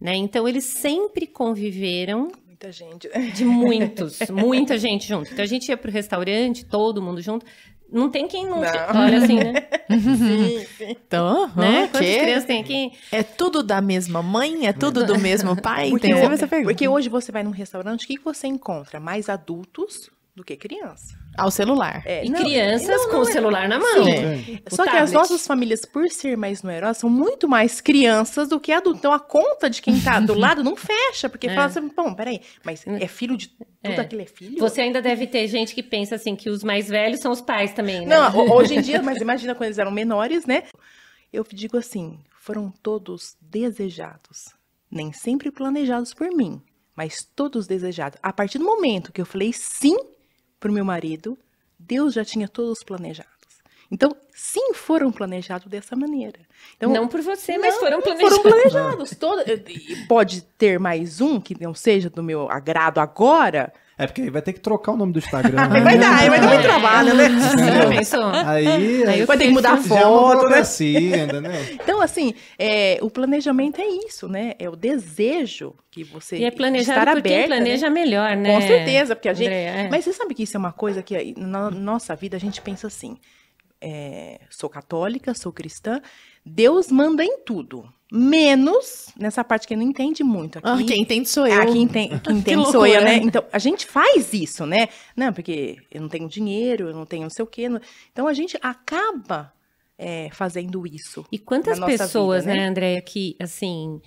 Né? Então, eles sempre conviveram Muita gente. de muitos, muita gente junto. Então, a gente ia pro restaurante, todo mundo junto. Não tem quem não... Não. Olha assim, né? sim, sim. Então, né? o Quantas quê? crianças tem aqui? É tudo da mesma mãe? É tudo do mesmo pai? Porque, Tem ho- sempre essa pergunta. porque hoje você vai num restaurante, o que que você encontra? Mais adultos do que criança. Ao celular. É, E não- crianças não, com não o é- celular na mão. Tem. O Só que as nossas famílias, por ser mais numerosas, são muito mais crianças do que adultos. Então a conta de quem tá do lado não fecha, porque É. fala assim, bom, peraí, mas é filho de tudo É. aquilo é filho? Você ainda deve ter gente que pensa assim que os mais velhos são os pais também, né? Não, ho- hoje em dia, mas imagina quando eles eram menores, né? Eu digo assim, foram todos desejados. Nem sempre planejados por mim, mas todos desejados. A partir do momento que eu falei sim pro meu marido, Deus já tinha todos planejados. Então, sim, foram planejados dessa maneira. Então, não por você, mas Não, foram Foram planejados. planejados. Todo, e pode ter mais um que não seja do meu agrado agora, É porque aí vai ter que trocar o nome do Instagram. né? Vai dar, aí vai dar muito É. trabalho, né? Já pensou? Aí, Aí Vai ter que mudar a é foto, né? burocracia, entendeu? Então, assim, é, o planejamento é isso, né? É o desejo que você E é planejado estar aberta, né? planeja melhor, né? Com certeza, porque a gente. Andréia, é. Mas você sabe que isso é uma coisa que na nossa vida a gente pensa assim: é, sou católica, sou cristã, Deus manda em tudo. Menos nessa parte que não entende muito. Aqui, Ah, quem entende sou eu. Ah, quem entende, quem Que entende sou eu, né? Então, a gente faz isso, né? Não, porque eu não tenho dinheiro, eu não tenho não sei o quê. não- Então, a gente acaba é, fazendo isso. E quantas na nossa pessoas, vida, né, né? Andréia, que, assim,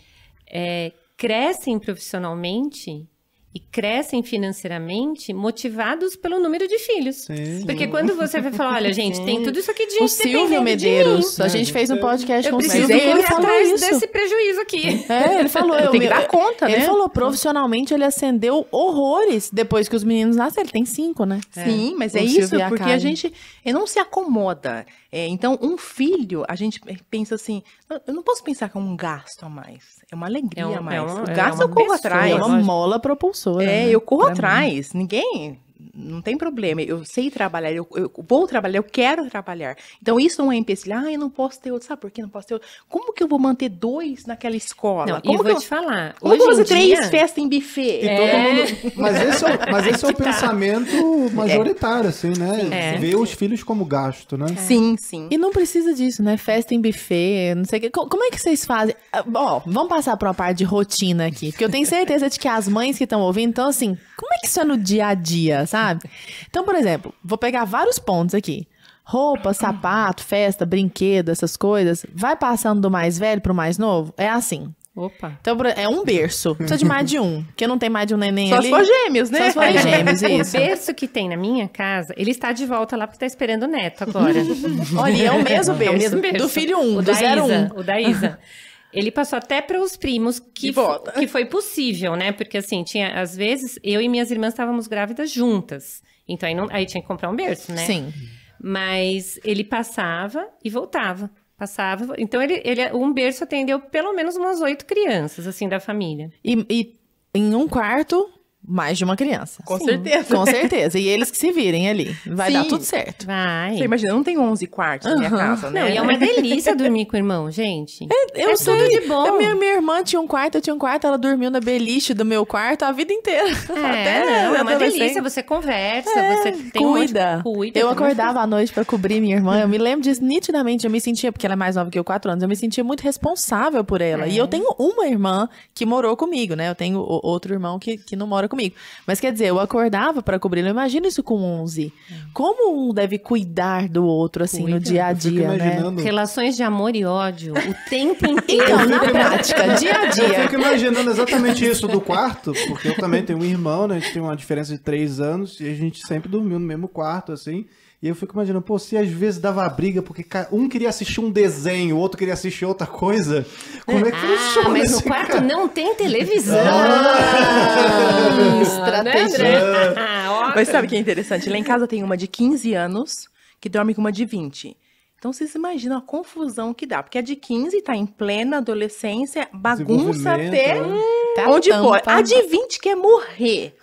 é, crescem profissionalmente e crescem financeiramente motivados pelo número de filhos. Sim. Porque quando você vai falar, olha, gente, tem tudo isso aqui de O Silvio Medeiros. mim. A gente fez um podcast Eu com o preciso Silvio e correr ele falou atrás isso. desse prejuízo aqui. É, ele falou. eu Tem que me- dar conta, Ele né? falou, profissionalmente, ele acendeu horrores depois que os meninos nasceram. Ele tem cinco, né? Sim, mas O é isso, a porque a gente não se acomoda. É, então, um filho, a gente pensa assim, "Eu- eu não posso pensar que é um gasto a mais. É uma alegria É um- a mais. é um- o é gasto uma eu corro pessoa, atrás. É uma mola propulsora. É, né? eu corro Pra mim. atrás. Ninguém. Não tem problema. Eu sei trabalhar, eu, eu vou trabalhar, eu quero trabalhar. Então, isso não é empecilho. Ah, eu não posso ter outro. Sabe por que não posso ter outro? Como que eu vou manter dois naquela escola? Não, como eu que vou eu, te falar. como que hoje fazer três dia, festas em E buffet? todo mundo. Mas esse é, o- mas esse é o tá. pensamento majoritário, assim, né? É. Ver os filhos como gasto, né? Sim, sim. E não precisa disso, né? Festa em buffet, não sei o quê. Co- Como é que vocês fazem? Ah, Ó, vamos passar pra uma parte de rotina aqui. Porque eu tenho certeza de que as mães que estão ouvindo, então, assim, como é que isso é no dia a dia, sabe? Então, por exemplo, vou pegar vários pontos aqui. Roupa, sapato, festa, brinquedo, essas coisas. Vai passando do mais velho pro mais novo? É assim. Opa. Então, é um berço. Precisa de mais de um. Porque não tem mais de um neném Só ali. se for gêmeos, né? Só se for gêmeos, isso. O berço que tem na minha casa, ele está de volta lá porque está esperando o neto agora. Olha, é o mesmo É berço. o mesmo berço. Do filho 1, um, o do da 01. Isa, O da Isa. Ele passou até para os primos que, que foi possível, né? Porque assim, tinha, às vezes, eu e minhas irmãs estávamos grávidas juntas. Então aí, não, aí tinha que comprar um berço, né? Sim. Mas ele passava e voltava. Passava. Então ele, ele um berço atendeu pelo menos umas oito crianças, assim, da família. E, e em um quarto, mais de uma criança. Com Sim. certeza. Com certeza. E eles que se virem ali. Vai dar Sim. tudo certo. Vai. Você imagina, não tem 11 quartos na minha casa, né? Não, e é uma delícia dormir com o irmão, gente. Eu é sei. tudo de bom. A minha, minha irmã tinha um quarto, eu tinha um quarto, ela dormiu na beliche do meu quarto a vida inteira. É, não, é uma delícia. Você conversa, você tem um monte- Cuida. cuida. eu um monte de acordava à noite pra cobrir minha irmã. Eu me lembro disso nitidamente. Eu me sentia, porque ela é mais nova que eu, quatro anos, eu me sentia muito responsável por ela. É. E eu tenho uma irmã que morou comigo, né? Eu tenho outro irmão que, que não mora comigo. Mas quer dizer, eu acordava pra cobrir. Eu imagino isso com 11. Como um deve cuidar do outro, assim, no Cuida. dia a Eu fico dia, né? imaginando. Relações de amor e ódio o tempo inteiro. Então, na prática, dia a Eu dia. fico imaginando exatamente isso do quarto, porque eu também tenho um irmão, né? A gente tem uma diferença de três anos e a gente sempre dormiu no mesmo quarto, assim. E eu fico imaginando, pô, se às vezes dava briga porque um queria assistir um desenho, o outro queria assistir outra coisa, como é que Ah, funciona mas no esse quarto cara? não tem televisão. Ah, Né, estratégia. Ah. Mas sabe o que é interessante? Lá em casa tem uma de 15 anos que dorme com uma de 20. Então vocês imaginam a confusão que dá. Porque a de 15 tá em plena adolescência, bagunça até né? Tá onde tampa. pode. A de 20 quer morrer.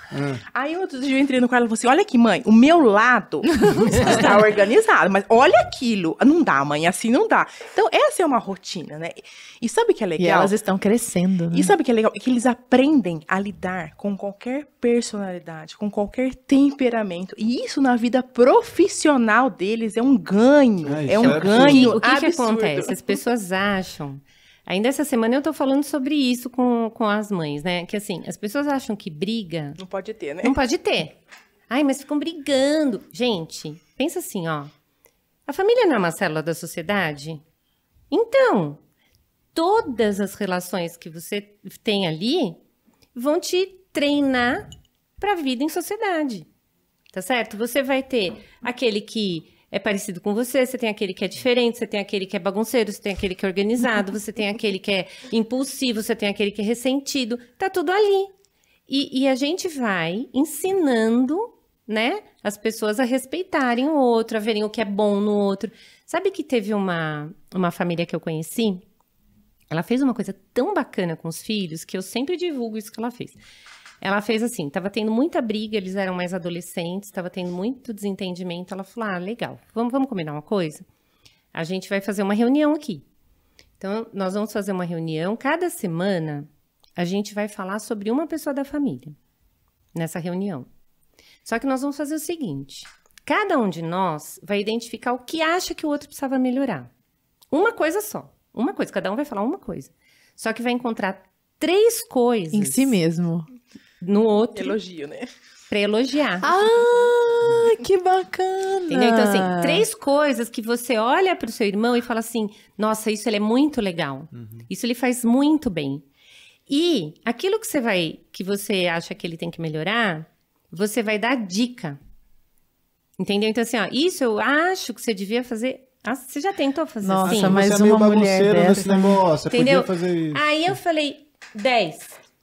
Aí outro dia eu entrei no quarto e falei assim: olha aqui, mãe, o meu lado está organizado, mas olha aquilo. Não dá, mãe, assim não dá. Então, essa é uma rotina, né? E sabe o que é legal? E elas estão crescendo. né? E sabe o que é legal? É que eles aprendem a lidar com qualquer personalidade, com qualquer temperamento. E isso na vida profissional deles é um ganho. Ah, isso é um é ganho. O que, que acontece? As pessoas acham. Ainda essa semana eu tô falando sobre isso com, com as mães, né? Que assim, as pessoas acham que briga Não pode ter, né? não pode ter. Ai, mas ficam brigando. Gente, pensa assim, ó. A família não é uma célula da sociedade? Então, todas as relações que você tem ali vão te treinar para a vida em sociedade. Tá certo? Você vai ter aquele que é parecido com você, você tem aquele que é diferente, você tem aquele que é bagunceiro, você tem aquele que é organizado, você tem aquele que é impulsivo, você tem aquele que é ressentido. Tá tudo ali. E, e a gente vai ensinando, né, as pessoas a respeitarem o outro, a verem o que é bom no outro. Sabe que teve uma, uma família que eu conheci? Ela fez uma coisa tão bacana com os filhos que eu sempre divulgo isso que ela fez. Ela fez assim, tava tendo muita briga, eles eram mais adolescentes, tava tendo muito desentendimento. Ela falou: ah, legal, vamos, vamos combinar uma coisa? A gente vai fazer uma reunião aqui. Então, nós vamos fazer uma reunião. Cada semana, a gente vai falar sobre uma pessoa da família nessa reunião. Só que nós vamos fazer o seguinte: cada um de nós vai identificar o que acha que o outro precisava melhorar. Uma coisa só. Uma coisa, cada um vai falar uma coisa. Só que vai encontrar três coisas Em si mesmo. No outro Elogio, né? para elogiar. Ah, que bacana! Entendeu? Então, assim, três coisas que você olha para o seu irmão e fala assim: nossa, isso ele é muito legal. Isso ele faz muito bem. E aquilo que você vai, que você acha que ele tem que melhorar, você vai dar dica. Entendeu? Então, assim, ó, isso eu acho que você devia fazer. Ah, você já tentou fazer Nossa, assim? mas você é meio uma mulher bagunceiro dessa- nesse negócio. Entendeu? podia fazer isso. Aí eu falei 10.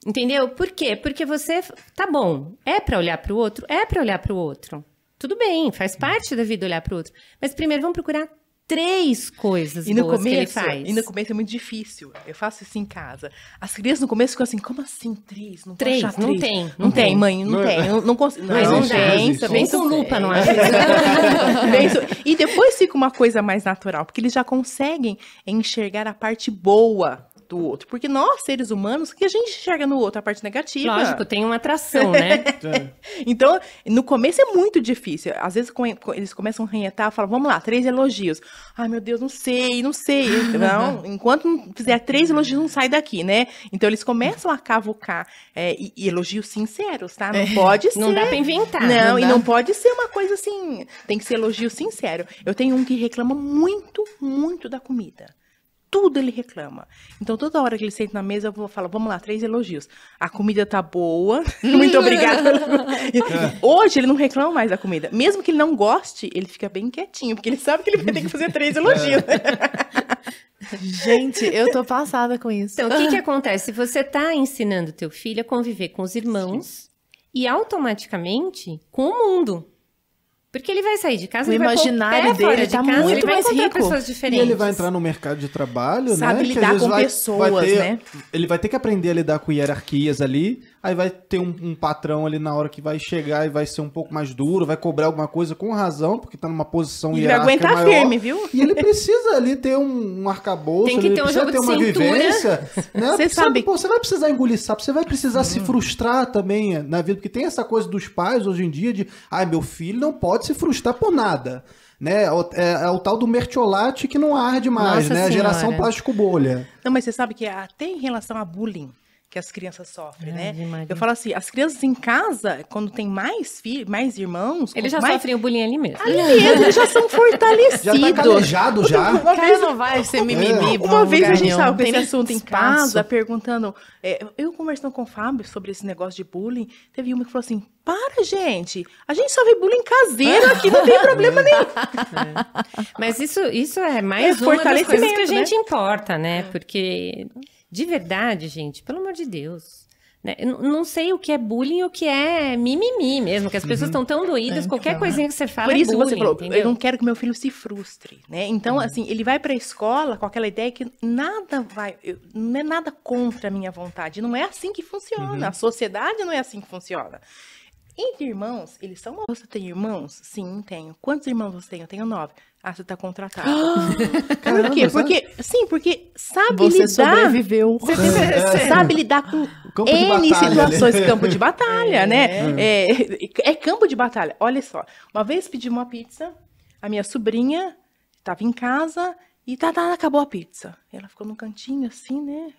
Entendeu? Por quê? Porque você tá bom. É pra olhar pro outro? É pra olhar pro outro. Tudo bem, faz parte da vida olhar pro outro. Mas primeiro vamos procurar três coisas E no boas que ele começo, faz. e no começo é muito difícil. Eu faço isso em casa. As crianças no começo ficam assim, como assim três? Não Três? achar Não três. tem, Não, não tem, tem. mãe, não, Não- tem. Não, não consigo. Mas Não não existe. Vem com lupa, não é? E depois fica uma coisa mais natural, porque eles já conseguem enxergar a parte boa do outro. Porque nós, seres humanos, o que a gente enxerga no outro? A parte negativa. Lógico, tem uma atração, né? É. Então, no começo é muito difícil. Às vezes eles começam a ranhetar, falam, vamos lá, três elogios. Ai, meu Deus, não sei, não sei. Não, enquanto não fizer três elogios, não sai daqui, né? Então, eles começam a cavucar. é, e, e elogios sinceros, tá? Não pode ser. Não dá pra inventar. Não, não e dá. não pode ser uma coisa assim. Tem que ser elogio sincero. Eu tenho um que reclama muito, muito da comida. Tudo ele reclama. Então, toda hora que ele senta na mesa, eu vou falar, vamos lá, três elogios. A comida tá boa. Muito obrigada. Hoje ele não reclama mais da comida. Mesmo que ele não goste, ele fica bem quietinho, porque ele sabe que ele vai ter que fazer três elogios. Gente, eu tô passada com isso. Então, o que que acontece? Você tá ensinando teu filho a conviver com os irmãos e automaticamente com o mundo. Porque ele vai sair de casa, O ele vai imaginário fora dele de tá casa, muito ele vai mais encontrar rico. pessoas E diferentes. ele vai entrar no mercado de trabalho, Sabe né? às lidar com vai- pessoas, vai ter- né? Ele vai ter que aprender a lidar com hierarquias ali. Aí vai ter um, um patrão ali na hora que vai chegar e vai ser um pouco mais duro, vai cobrar alguma coisa com razão, porque tá numa posição E vai hierárquica aguentar maior. firme, viu? E ele precisa ali ter um, um arcabouço, Tem que ele ter um precisa jogo ter de uma cintura. vivência. Né? Você sabe- pô, você vai precisar engolir sapo, você vai precisar se frustrar também na vida, porque tem essa coisa dos pais hoje em dia de, ai, meu filho não pode se frustrar por nada. Né? É, o- é- é o tal do mertiolate que não arde mais, Nossa né? A geração Senhora. plástico bolha. Não, mas você sabe que até em relação a bullying que as crianças sofrem, né? Maria. Eu falo assim, as crianças em casa, quando tem mais filhos, mais irmãos, Eles já mais... sofrem o bullying ali mesmo. Ali mesmo, eles já são fortalecidos. Já tá calejado já. Uma O cara vez, não vai ser mimimi pra uma um vez a gente estava com Tem esse assunto em casa, perguntando. é, eu conversando com o Fábio sobre esse negócio de bullying, teve uma que falou assim: para, gente, a gente sofre bullying caseiro aqui, não tem problema nenhum. Mas isso, isso é mais É uma das coisas que a gente importa, né? Porque, de verdade, gente, pelo amor de Deus. Né? Não sei o que é bullying e o que é mimimi mesmo, que as pessoas estão tão doídas, É, qualquer então. coisinha que você fala Por isso é bullying, você falou, entendeu? eu não quero que meu filho se frustre, né? Então, assim, ele vai para a escola com aquela ideia que nada vai, eu- não é nada contra a minha vontade, não é assim que funciona. A sociedade não é assim que funciona. Entre irmãos, eles são. Você tem irmãos? Sim, tenho. Quantos irmãos você tem? Eu tenho nove. Ah, você tá contratado. Por quê? sabe? Porque, sim, porque sabe Você lidar. sobreviveu. Você sabe lidar com Campo N batalha, situações, né? campo de batalha, né? É, é campo de batalha. Olha só, uma vez pedi uma pizza, a minha sobrinha estava em casa e tá, tá, acabou a pizza. Ela ficou num cantinho assim, né?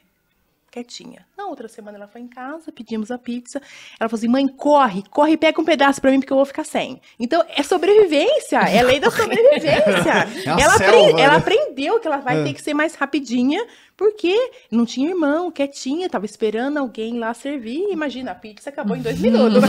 Quietinha. Na outra semana ela foi em casa, pedimos a pizza. Ela falou assim: mãe, corre, corre e pega um pedaço pra mim porque eu vou ficar sem. Então é sobrevivência, é lei da sobrevivência. É ela, selva, apre- né? ela aprendeu que ela vai É. ter que ser mais rapidinha, porque não tinha irmão, quietinha, tava esperando alguém lá servir. Imagina, a pizza acabou em dois minutos.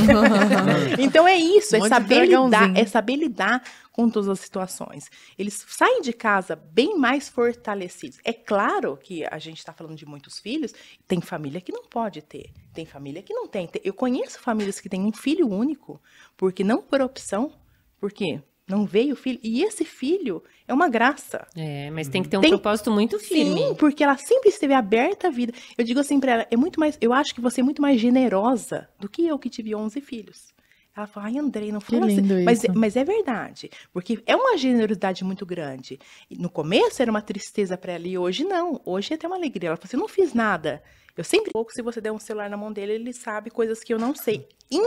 então é isso, é Um saber lidar, é saber lidar com todas as situações. Eles saem de casa bem mais fortalecidos. É claro que a gente está falando de muitos filhos, tem família que não pode ter, tem família que não tem. Eu conheço famílias que têm um filho único, porque não por opção, por quê? Não veio filho. E esse filho é uma graça. É, mas tem que ter um Tem- propósito muito firme. Sim, porque ela sempre esteve aberta à vida. Eu digo assim pra ela, é muito mais, eu acho que você é muito mais generosa do que eu que tive 11 filhos. Ela fala, ai, Andrei, não fala assim. Mas, isso. mas é verdade, porque é uma generosidade muito grande. E no começo era uma tristeza pra ela, e hoje não. Hoje é até uma alegria. Ela fala assim, não fiz nada. Eu sempre, pouco, se você der um celular na mão dele, ele sabe coisas que eu não sei. In,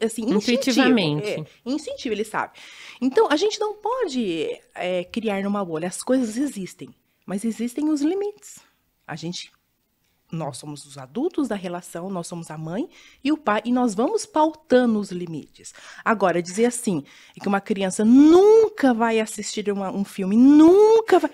assim, instintivo, Intuitivamente. É, instintivo, ele sabe. Então, a gente não pode é, criar numa bolha. As coisas existem, mas existem os limites. A gente, nós somos os adultos da relação, nós somos a mãe e o pai, e nós vamos pautando os limites. Agora, dizer assim, que uma criança nunca vai assistir uma- um filme, nunca vai.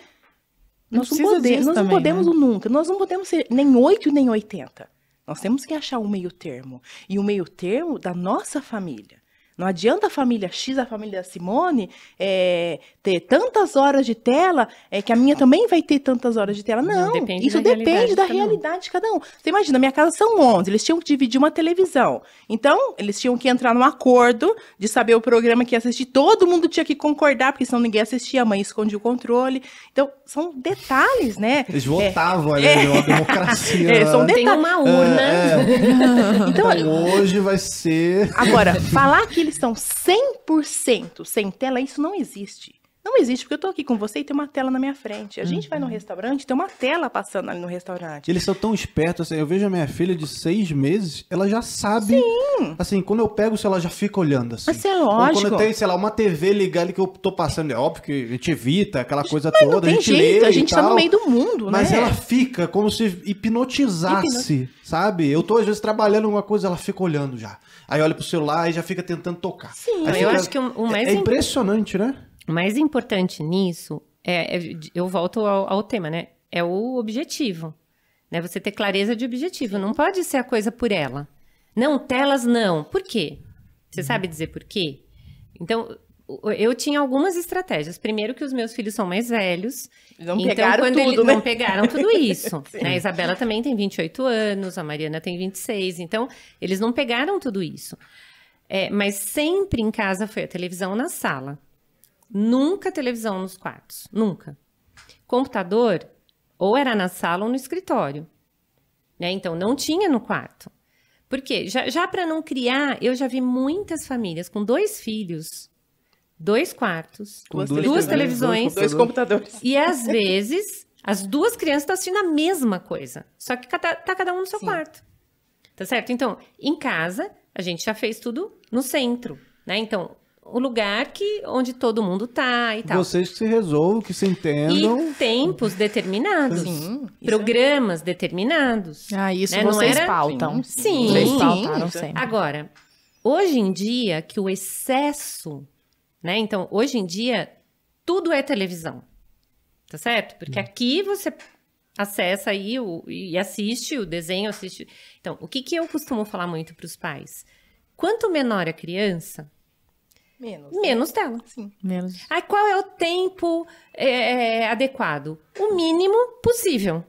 Não Nós não, precisa podemos, nós não também, podemos né? nunca, nós não podemos ser nem 8 nem 80. Nós temos que achar um meio termo. E o meio termo da nossa família. Não adianta a família X, a família da Simone, é, ter tantas horas de tela, é, que a minha também vai ter tantas horas de tela. Não, Não, depende isso da depende da realidade de cada um. Você imagina, minha casa são 11, eles tinham que dividir uma televisão. Então, eles tinham que entrar num acordo de saber o programa que ia assistir. Todo mundo tinha que concordar, porque senão ninguém assistia, a mãe escondia o controle. Então, são detalhes, né? Eles votavam ali, uma democracia. É, são né? Tem uma urna. É, é. Então, Então hoje vai ser. Agora, falar que eles estão 100% sem tela, isso não existe. Não existe, porque eu tô aqui com você e tem uma tela na minha frente. A gente vai no restaurante, tem uma tela passando ali no restaurante. Eles são tão espertos, assim, eu vejo a minha filha de seis meses, ela já sabe. Assim, quando eu pego, ela já fica olhando assim. Mas é Ou quando lógico. tem, sei lá, uma TV ligada ali que eu tô passando, é óbvio que a gente evita aquela coisa Mas toda, não tem a gente jeito, lê a gente tá tal, no meio do mundo, Mas né? ela fica como se hipnotizasse, sabe? Eu tô às vezes trabalhando alguma coisa, ela fica olhando já. Aí olha pro celular e já fica tentando tocar. Sim. Aí Eu fica- acho que o, o mais é, é im- impressionante, né? O mais importante nisso é, é- eu volto ao, ao tema, né? É o objetivo, né? Você ter clareza de objetivo. Não pode ser a coisa por ela. Não, telas não. Por quê? Você sabe dizer por quê? Então, eu tinha algumas estratégias. Primeiro que os meus filhos são mais velhos. Não então, pegaram quando tudo, eles né? não pegaram tudo isso. né? A Isabela também tem 28 anos, a Mariana tem 26. Então, eles não pegaram tudo isso. É, mas sempre em casa foi a televisão na sala. Nunca televisão nos quartos. Nunca. Computador, ou era na sala ou no escritório. Né? Então, não tinha no quarto. Por quê? Já, já para não criar, eu já vi muitas famílias com dois filhos, dois quartos, Com Duas duas televisões, televisões, Dois computadores. e às vezes as duas crianças estão assistindo a mesma coisa, só que cada, tá cada um no seu Sim. quarto. Tá certo? Então, em casa, a gente já fez tudo no centro, né? Então, o lugar que onde todo mundo tá e tal. Vocês que se resolvam, que se entendam. E tempos determinados. Sim, é- Programas determinados. Ah, isso Né, não vocês era- pautam. Sim. Vocês Sim. pautaram Isso é- sempre. Agora, hoje em dia, que o excesso, né? Então, hoje em dia, tudo é televisão. Tá certo? Porque aqui você acessa aí o- e assiste o desenho, assiste. Então, o que, que eu costumo falar muito para os pais? Quanto menor a criança, Menos. menos tela. Sim. Menos. Aí, qual é o tempo é, adequado? O mínimo possível.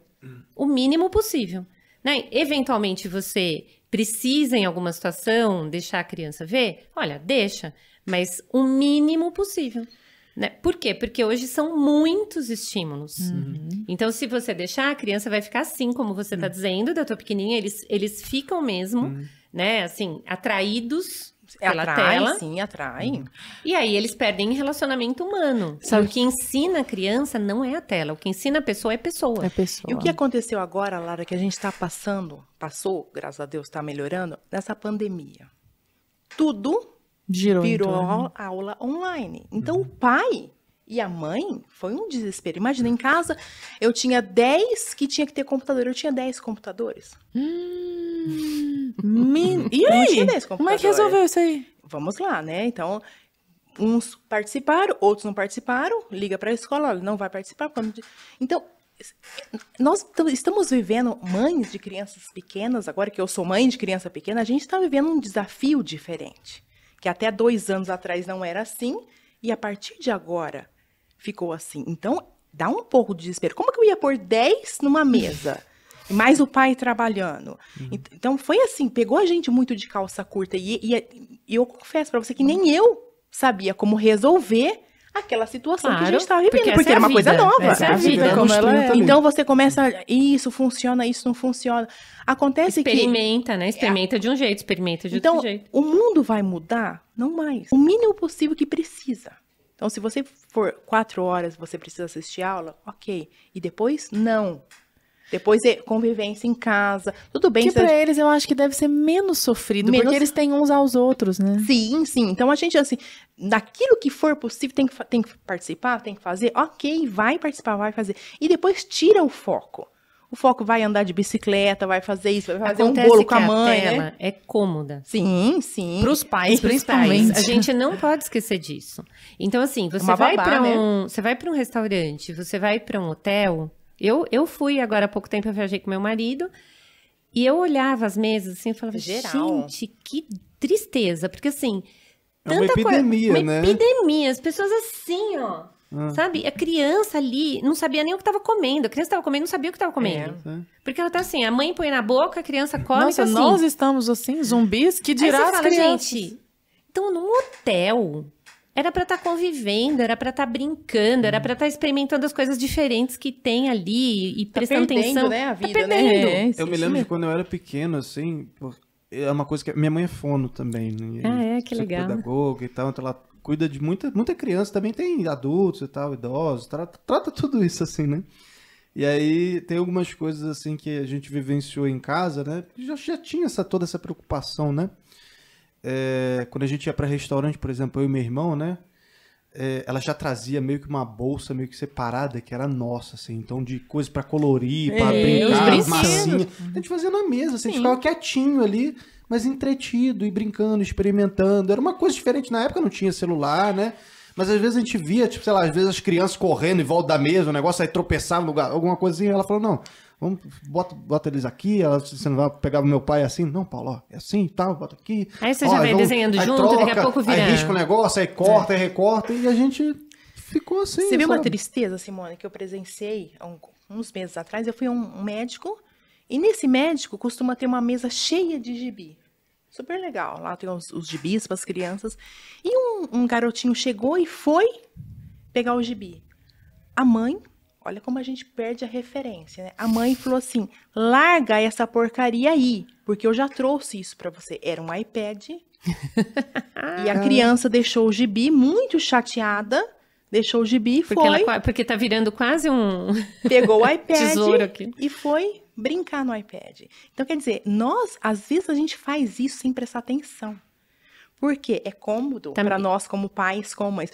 O mínimo possível. Né? Eventualmente, você precisa, em alguma situação, deixar a criança ver? Olha, deixa. Mas o mínimo possível. Né? Por quê? Porque hoje são muitos estímulos. Então, se você deixar, a criança vai ficar assim, como você está dizendo, da tua pequenininha. Eles, eles ficam mesmo, né? Assim, atraídos pela atrai, tela. sim, atrai. E aí eles perdem relacionamento humano. Sabe- O que ensina a criança não é a tela. O que ensina a pessoa é pessoa. É pessoa. E o que aconteceu agora, Lara, que a gente está passando, passou, graças a Deus, está melhorando, nessa pandemia? Tudo Girou virou torno. aula, aula online. Então, o pai e a mãe foi um desespero. Imagina, em casa, eu tinha 10 que tinha que ter computador. Eu tinha 10 computadores. Hum, men- E aí? tinha 10 Como é que resolveu isso aí? Vamos lá, né? Então, uns participaram, outros não participaram. Liga para a escola, olha, não vai participar. quando- Então, nós tam- estamos vivendo, mães de crianças pequenas, agora que eu sou mãe de criança pequena, a gente está vivendo um desafio diferente. Que até dois anos atrás não era assim, e a partir de agora ficou assim. Então, dá um pouco de desespero. Como que eu ia pôr 10 numa mesa? E mais o pai trabalhando. Ent- Então, foi assim, pegou a gente muito de calça curta. E, e- e eu confesso para você que nem eu sabia como resolver aquela situação que a Claro, gente estava vivendo, porque porque, é era uma coisa vida, nova. essa é a vida vida. como ela é. Então você começa, isso funciona, isso não funciona. Acontece que Experimenta, né? Experimenta de um jeito, experimenta de então, outro jeito. o mundo vai mudar? Não mais. O mínimo possível que precisa. Então, se você for quatro horas, você precisa assistir aula, ok. E depois, não. Depois é convivência em casa. Tudo bem. Que a- pra eles eu acho que deve ser menos sofrido, Menos- porque eles têm uns aos outros, né? Sim, sim. Então, a gente, assim, naquilo que for possível, tem que, tem que participar, tem que fazer, ok, vai participar, vai fazer. E depois tira o foco. O foco vai andar de bicicleta, vai fazer isso, vai fazer Acontece um bolo com a a mãe, tela né? é cômoda. Sim, sim. Pros pais, Pros principalmente. pais. A gente não pode esquecer disso. Então, assim, você Uma vai babá, para né? um, você vai para um restaurante, você vai para um hotel. Eu, eu fui agora há pouco tempo, eu viajei com meu marido e eu olhava as mesas assim, e falava, Geral. gente, que tristeza, porque assim, É uma tanta coisa- epidemia, uma né? epidemia, as pessoas assim, ó. Ah. Sabe? A criança ali não sabia nem o que estava comendo. A criança estava comendo, não sabia o que estava comendo. É. Porque ela tá assim, a mãe põe na boca, a criança come, Nossa, tá assim. nós estamos assim, zumbis, que Aí dirá você as fala, crianças. gente, então num hotel era pra estar convivendo, era pra estar brincando, era pra estar experimentando as coisas diferentes que tem ali e Tá prestando perdendo, atenção. né, a Tá vida, perdendo. né? É, Eu me lembro de quando eu era pequeno, assim, é uma coisa que. Minha mãe é fono também, né? Ah, é? Que legal. e tal, então ela cuida de muita, muita criança, também tem adultos e tal, idosos, trata, trata tudo isso assim, né? E aí tem algumas coisas assim que a gente vivenciou em casa, né? Já, já tinha essa, toda essa preocupação, né? É, quando a gente ia para restaurante, por exemplo, eu e meu irmão, né? é, ela já trazia meio que uma bolsa meio que separada, que era nossa, assim. Então, de coisas pra colorir, pra É, brincar, massinha. A gente fazia na mesa, assim, a gente ficava quietinho ali, mas entretido e brincando, experimentando. Era uma coisa diferente. Na época não tinha celular, né? Mas às vezes a gente via, tipo, sei lá, às vezes as crianças correndo em volta da mesa, o negócio aí tropeçava no lugar, alguma coisinha. Ela falou, não, vamos, bota, bota eles aqui. Ela, você não vai pegar o meu pai assim? Não, Paulo, ó, é assim e tal, bota aqui. Aí você Ó, já vai vamos- desenhando junto, daqui a pouco vira- Aí risca o negócio, aí corta, aí recorta, e a gente ficou assim. Você viu uma tristeza, Simone, que eu presenciei há um- uns meses atrás? Eu fui a um um médico, e nesse médico costuma ter uma mesa cheia de gibi. Super legal. Lá tem os, os gibis para as crianças. E um, um garotinho chegou e foi pegar o gibi. A mãe, olha como a gente perde a referência, né? A mãe falou assim: larga essa porcaria aí, porque eu já trouxe isso para você. Era um iPad. e a criança deixou o gibi muito chateada. Deixou o gibi e foi ela, porque tá virando quase um pegou o iPad e foi brincar no iPad. Então, quer dizer, nós, às vezes, a gente faz isso sem prestar atenção. Porque é cômodo Também. para nós, como pais, como mães.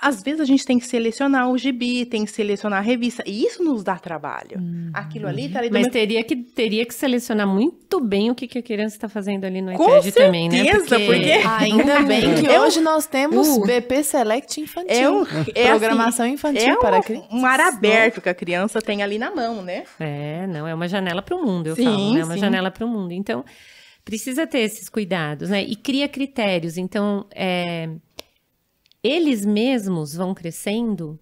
Às vezes a gente tem que selecionar o gibi, tem que selecionar a revista, e isso nos dá trabalho. Aquilo ali tá ali Mas meu- teria que, teria que selecionar muito bem o que, que a criança está fazendo ali no Com iPad também, né? certeza, porque- Ainda bem que É um- hoje nós temos Uh. BP Select infantil. é, um, é Programação assim, infantil é para crianças. um mar aberto que a criança tem ali na mão, né? É, não, é uma janela para o mundo, eu Sim, falo, né? É uma sim. janela para o mundo. Então, precisa ter esses cuidados, né? E cria critérios. Então, é, eles mesmos vão crescendo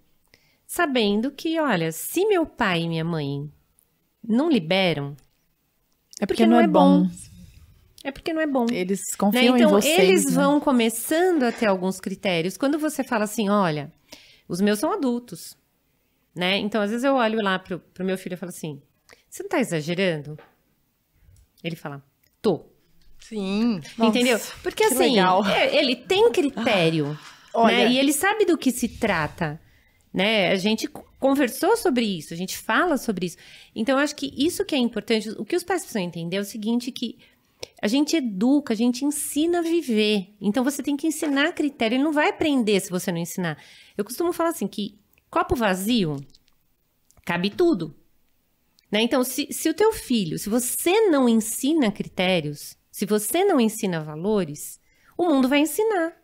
sabendo que, olha, se meu pai e minha mãe não liberam, É porque, não é bom. é porque não é bom. Eles Né? confiam Então, em vocês. eles né? vão começando a ter alguns critérios. Quando você fala assim, olha, os meus são adultos, né? Então, às vezes eu olho lá pro, pro meu filho e falo assim, você não tá exagerando? Ele fala, tô. Sim. Nossa, Entendeu? Porque que assim, legal. é, ele tem critério, Olha- né? E ele sabe do que se trata, né? A gente conversou sobre isso, a gente fala sobre isso. Então, acho que isso que é importante. O que os pais precisam entender é o seguinte, que a gente educa, a gente ensina a viver. Então, você tem que ensinar critério. Ele não vai aprender se você não ensinar. Eu costumo falar assim, que copo vazio, cabe tudo. Né? Então, se, se o teu filho, se você não ensina critérios, se você não ensina valores, o mundo vai ensinar.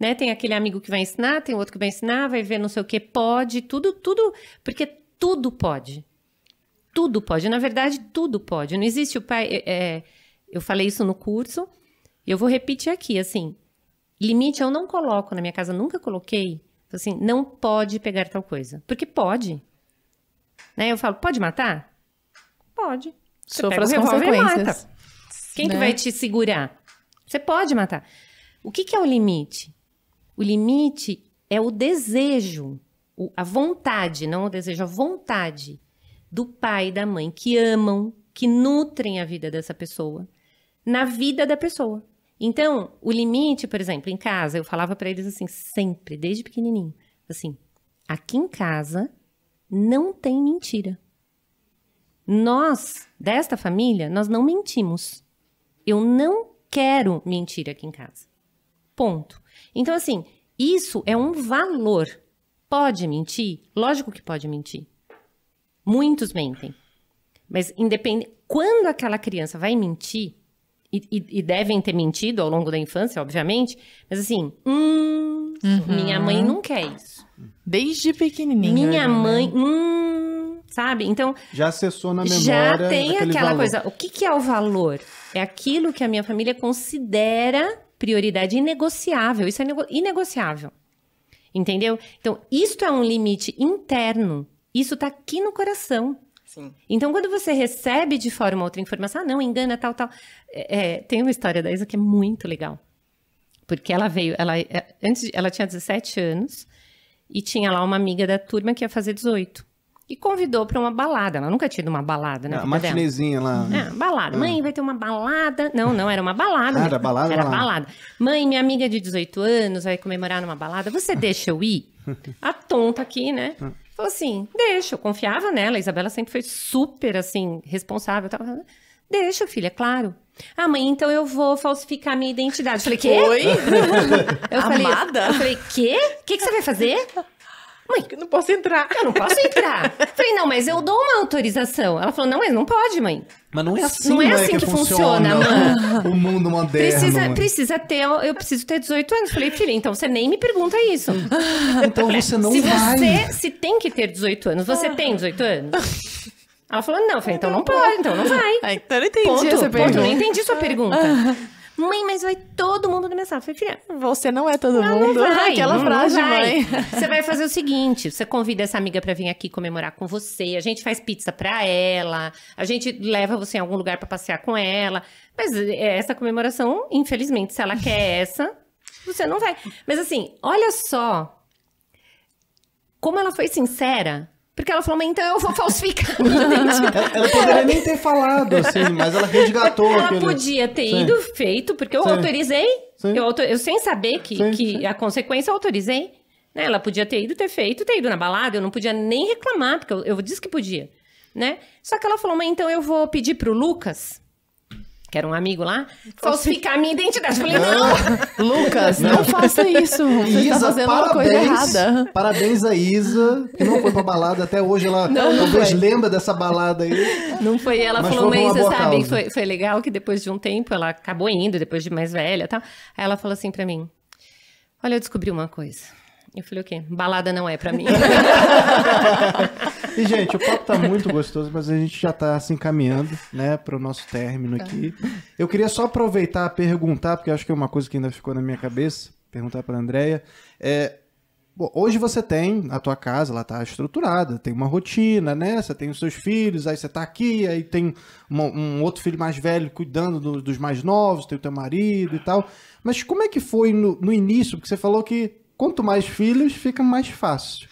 Né? Tem aquele amigo que vai ensinar, tem outro que vai ensinar, vai ver não sei o que, pode, tudo, tudo, porque tudo pode. Tudo pode. Na verdade, tudo pode. Não existe o pai. é, é, eu falei isso no curso, eu vou repetir aqui, assim. Limite eu não coloco na minha casa, nunca coloquei. Assim, não pode pegar tal coisa. Porque pode. Né? Eu falo, pode matar? Pode. Você Sofra as consequências. Quem que né? vai te segurar? Você pode matar. O que, que é o limite? O limite é o desejo, a vontade, não o desejo, a vontade do pai e da mãe que amam, que nutrem a vida dessa pessoa, na vida da pessoa. Então, o limite, por exemplo, em casa, eu falava para eles assim, sempre, desde pequenininho, assim, aqui em casa não tem mentira. Nós, desta família, nós não mentimos. Eu não quero mentir aqui em casa. Ponto. Então, assim, isso é um valor. Pode mentir? Lógico que pode mentir. Muitos mentem. Mas independente. Quando aquela criança vai mentir, e, e- e devem ter mentido ao longo da infância, obviamente, mas assim, hum, minha mãe não quer isso. Desde pequenininha. Minha né? mãe, hum, sabe? Então, Já acessou na memória já tem aquele aquela valor. coisa. O que, que é o valor? É aquilo que a minha família considera prioridade inegociável. Isso é nego- inegociável. Entendeu? Então, isto é um limite interno. Isso tá aqui no coração. Sim. Então, quando você recebe de fora uma outra informação, ah, não, engana, tal, tal. É, é, tem uma história da Isa que é muito legal. Porque ela veio, ela, é, antes, ela tinha 17 anos e tinha lá uma amiga da turma que ia fazer 18. E convidou para uma balada. Ela nunca tinha ido uma balada, né? Ah, matinezinha lá. É, balada. Mãe, vai ter uma balada. Não, não, era uma balada. Ah, era balada, Era balada. balada. Mãe, minha amiga de 18 anos vai comemorar numa balada. Você deixa eu ir? A tonta aqui, né? Falou assim, deixa. Eu confiava nela. A Isabela sempre foi super, assim, responsável. tal. Deixa, filha, claro. Ah, mãe, então eu vou falsificar minha identidade. Eu falei, quê? Oi? Eu falei, Amada? Eu falei, quê? O que, que você vai fazer? Mãe, Eu não posso entrar. eu não posso entrar. Falei, não, mas eu dou uma autorização. Ela falou, não, mas não pode, mãe. Mas não é assim, Não é assim que funciona, o mundo moderno. Precisa, precisa ter, eu preciso ter 18 anos. Falei, filha, então você nem me pergunta isso. Então você não se vai. você se tem que ter 18 anos, você tem 18 anos? Ela falou, não, eu falei, então não pode, então não vai. Ah, então eu não entendi Ponto, essa ponto, eu não pergunta. entendi sua pergunta. Mãe, mas vai todo mundo na minha sala. Eu falei, filha, Você não é todo não, mundo. não vai, Aquela não, frase, não vai. mãe. Você vai fazer o seguinte: você convida essa amiga pra vir aqui comemorar com você. A gente faz pizza pra ela. A gente leva você em algum lugar pra passear com ela. Mas é, essa comemoração, infelizmente, se ela quer essa, você não vai. Mas assim, olha só como ela foi sincera. Porque ela falou, mas então eu vou falsificar a minha identidade. Ela poderia nem ter falado, assim, mas ela resgatou Ela aquele... podia ter Sim. ido feito, porque eu Sim. autorizei. Sim. Eu, auto- eu sem saber que, Sim, que sim. a consequência eu autorizei. né? Ela podia ter ido, ter feito, ter ido na balada. Eu não podia nem reclamar, porque eu, eu disse que podia. Né? Só que ela falou, mas então eu vou pedir pro Lucas, que era um amigo lá, falsificar a minha identidade. Eu falei, não. Lucas, não, faça isso. Você Isa, tá fazendo uma coisa parabéns, errada. parabéns a Isa, que não foi pra balada até hoje. Ela Não, não talvez foi. lembra dessa balada aí. Não foi ela, Mas falou, mas você sabe, foi, foi legal que depois de um tempo ela acabou indo, depois de mais velha e tal. Aí ela falou assim pra mim: Olha, eu descobri uma coisa. Eu falei, o quê? Balada não é pra mim. E, gente, o papo tá muito gostoso, mas a gente já tá se encaminhando, né, pro nosso término aqui. Eu queria só aproveitar e perguntar, porque acho que é uma coisa que ainda ficou na minha cabeça, perguntar pra Andrea. É, bom, hoje você tem a tua casa, ela tá estruturada, tem uma rotina, né? Você tem os seus filhos, aí você tá aqui, aí tem uma- um outro filho mais velho cuidando do- dos mais novos, tem o teu marido e tal. Mas como é que foi no, no início? Porque você falou que quanto mais filhos, fica mais fácil.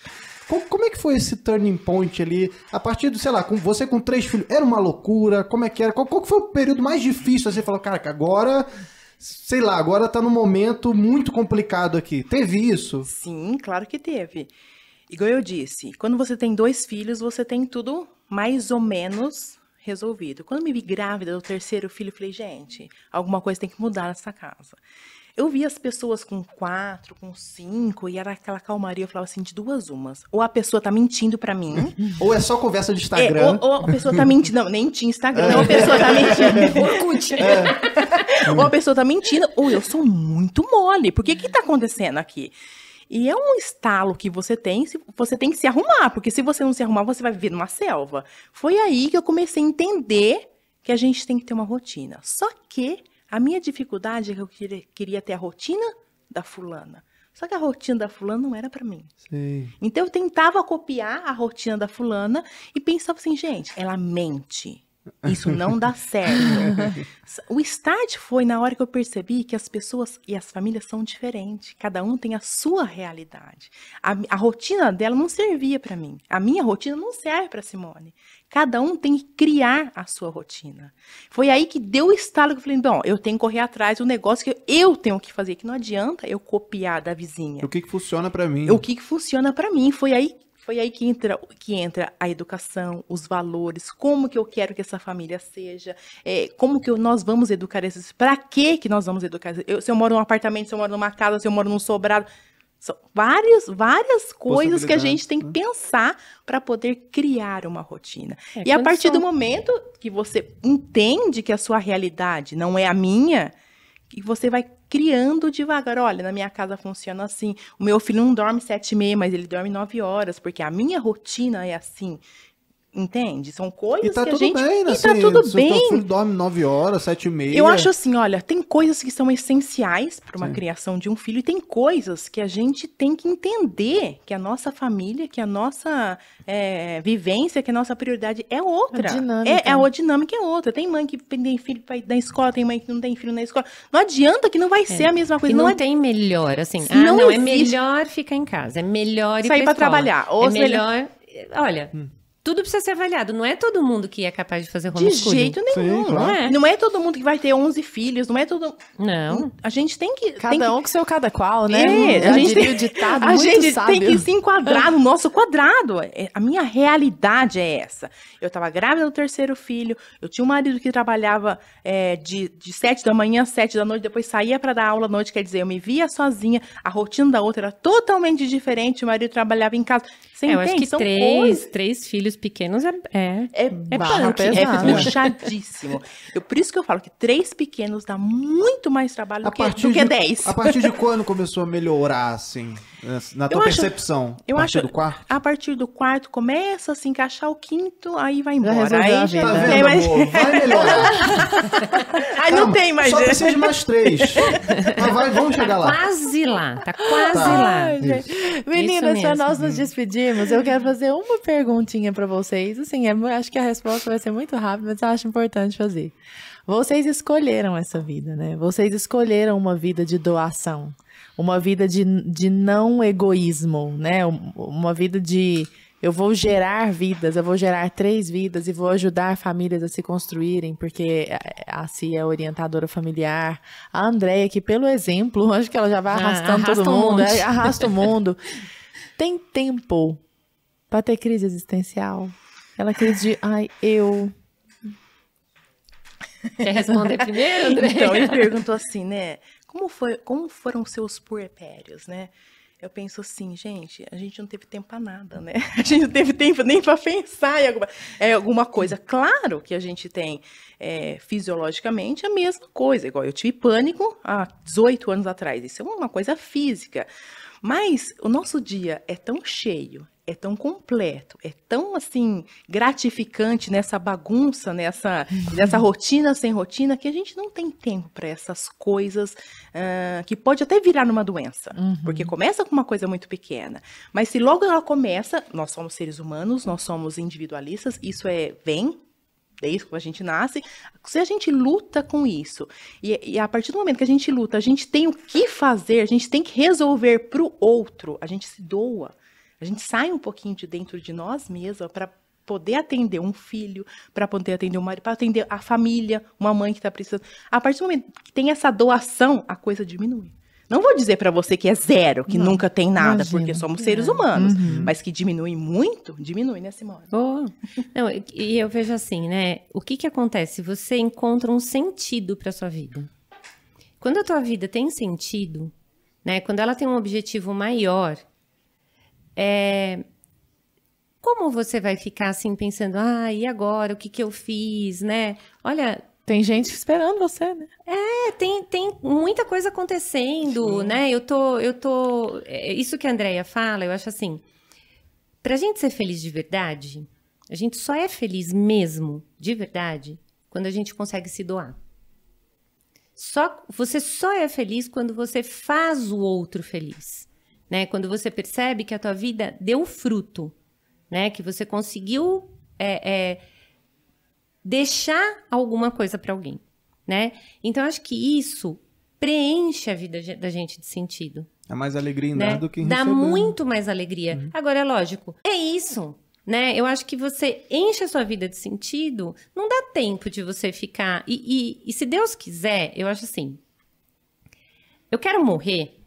Co- Como é que foi esse turning point ali? A partir do, sei lá, com você com três filhos, era uma loucura? Como é que era? Qual, qual foi o período mais difícil? Você falou, cara, agora, sei lá, agora tá num momento muito complicado aqui. Teve isso? Sim, claro que teve. Igual eu disse, quando você tem dois filhos, você tem tudo mais ou menos resolvido. Quando eu me vi grávida do terceiro filho, eu falei, gente, alguma coisa tem que mudar nessa casa. Eu vi as pessoas com quatro, com cinco, e era aquela calmaria, eu falava assim, de duas umas. Ou a pessoa tá mentindo pra mim, Ou é só conversa de é, Instagram? ou, ou a pessoa tá mentindo, não, nem tinha Instagram, a pessoa tá mentindo. Orkut. ou a pessoa tá mentindo, ou eu sou muito mole. Por que que tá acontecendo aqui? E é um estalo que você tem, você tem que se arrumar, porque se você não se arrumar, você vai viver numa selva. Foi aí que eu comecei a entender que a gente tem que ter uma rotina. Só que a minha dificuldade é que eu queria, queria ter a rotina da fulana. Só que a rotina da fulana não era pra mim. Sei. Então eu tentava copiar a rotina da fulana e pensava assim, gente, ela mente. Isso não dá certo. o start foi na hora que eu percebi que as pessoas e as famílias são diferentes. Cada um tem a sua realidade. A, a rotina dela não servia para mim. A minha rotina não serve para Simone. Cada um tem que criar a sua rotina. Foi aí que deu o estalo que eu falei, bom, eu tenho que correr atrás do negócio que eu tenho que fazer, que não adianta eu copiar da vizinha. O que, que funciona para mim? O que, que funciona para mim. Foi aí foi aí que entra, que entra a educação, os valores, como que eu quero que essa família seja, é, como que eu, nós vamos educar esses, para que que nós vamos educar? Eu, se eu moro num apartamento, se eu moro numa casa, se eu moro num sobrado, são várias, várias coisas que a gente tem que né? pensar para poder criar uma rotina. É, e a partir do momento que você entende que a sua realidade não é a minha, que você vai criando devagar. Olha, na minha casa funciona assim. O meu filho não dorme sete e meia, mas ele dorme nove horas, porque a minha rotina é assim. Entende? São coisas tá que a gente. Bem, e assim, tá tudo bem. Seu filho dorme 9 horas, 7 e meia. Eu acho assim, olha, tem coisas que são essenciais para uma Sim. criação de um filho e tem coisas que a gente tem que entender que a nossa família, que a nossa é, vivência, que a nossa prioridade é outra. A dinâmica. É, é, a dinâmica é outra. Tem mãe que tem filho na escola, tem mãe que não tem filho na escola. Não adianta que não vai é. ser a mesma coisa. E não, não tem melhor, assim. Ah, não, não é melhor ficar em casa, é melhor ir sair para trabalhar. Ou é melhor. Olha, hum tudo precisa ser avaliado. Não é todo mundo que é capaz de fazer homeschooling. De jeito nenhum. Sim, claro. não, é. não é todo mundo que vai ter 11 filhos. Não é todo... Não. A gente tem que... Cada tem um com seu cada qual, né? É, a gente tem, o ditado a gente sábio. tem que se enquadrar no nosso quadrado. É, a minha realidade é essa. Eu estava grávida do terceiro filho. Eu tinha um marido que trabalhava é, de, de 7 da manhã às 7 da noite. Depois saía para dar aula à noite. Quer dizer, eu me via sozinha. A rotina da outra era totalmente diferente. O marido trabalhava em casa. Você é, eu acho que São três, coisas. três filhos pequenos é é é, é punk, é puxadíssimo. Eu, por isso que eu falo que três pequenos dá muito mais trabalho do que, do que de, dez. A partir de quando começou a melhorar, assim, na tua eu percepção? eu a partir acho, do quarto? A partir do quarto começa a se encaixar o quinto, aí vai embora. Aí já tá vendo, mais... Vai melhorar. aí não tem mais. Só precisa de mais três. Mas vai, vamos chegar lá. Quase lá, tá quase tá. lá. Meninas, para nós nos despedirmos, eu quero fazer uma perguntinha para vocês. Assim, é, acho que a resposta vai ser muito rápida, mas eu acho importante fazer. Vocês escolheram essa vida, né? Vocês escolheram uma vida de doação, uma vida de, de não egoísmo, né? Uma vida de eu vou gerar vidas, eu vou gerar três vidas e vou ajudar famílias a se construírem, porque a Cia é orientadora familiar. A Andréia, que pelo exemplo, acho que ela já vai arrastando ah, todo mundo, um arrasta o mundo. Tem tempo para ter crise existencial? Ela crise de, ai, eu. Quer responder primeiro, André? Então, ele perguntou assim, né? Como, foi, como foram seus puerpérios, né? Eu penso assim, gente, a gente não teve tempo para nada, né? A gente não teve tempo nem para pensar em alguma, é, alguma coisa. Claro que a gente tem é, fisiologicamente a mesma coisa, igual eu tive pânico há 18 anos atrás. Isso é uma coisa física. Mas o nosso dia é tão cheio, é tão completo, é tão assim gratificante nessa bagunça, nessa, nessa rotina sem rotina, que a gente não tem tempo para essas coisas uh, que pode até virar numa doença, uhum. porque começa com uma coisa muito pequena, mas se logo ela começa, nós somos seres humanos, nós somos individualistas, isso é vem desde que a gente nasce, se a gente luta com isso, e, e, a partir do momento que a gente luta, a gente tem o que fazer, a gente tem que resolver para o outro, a gente se doa. A gente sai um pouquinho de dentro de nós mesmos para poder atender um filho, para poder atender um marido, para atender a família, uma mãe que está precisando. A partir do momento que tem essa doação, a coisa diminui. Não vou dizer para você que é zero, que não, nunca tem nada, imagina. porque somos seres é. humanos. Uhum. Mas que diminui muito, diminui, né, Simone? Não, e eu vejo assim, né? O que que acontece? Você encontra um sentido para sua vida. Quando a tua vida tem sentido, né? Quando ela tem um objetivo maior, é, como você vai ficar assim pensando, ah, e agora? O que, que eu fiz, né? Olha. Tem gente esperando você, né? É, tem, tem muita coisa acontecendo, Sim. né? Eu tô, eu tô. É, isso que a Andrea fala, eu acho assim. Pra gente ser feliz de verdade, a gente só é feliz mesmo, de verdade, quando a gente consegue se doar. Só, você só é feliz quando você faz o outro feliz né? Quando você percebe que a tua vida deu fruto, né? Que você conseguiu é, é, deixar alguma coisa para alguém, né? Então acho que isso preenche a vida da gente de sentido. É mais alegria em né? dar do que em Dá receber. muito mais alegria. Uhum. Agora é lógico, é isso. Né? Eu acho que você enche a sua vida de sentido, não dá tempo de você ficar. E, e, e se Deus quiser, eu acho assim. Eu quero morrer.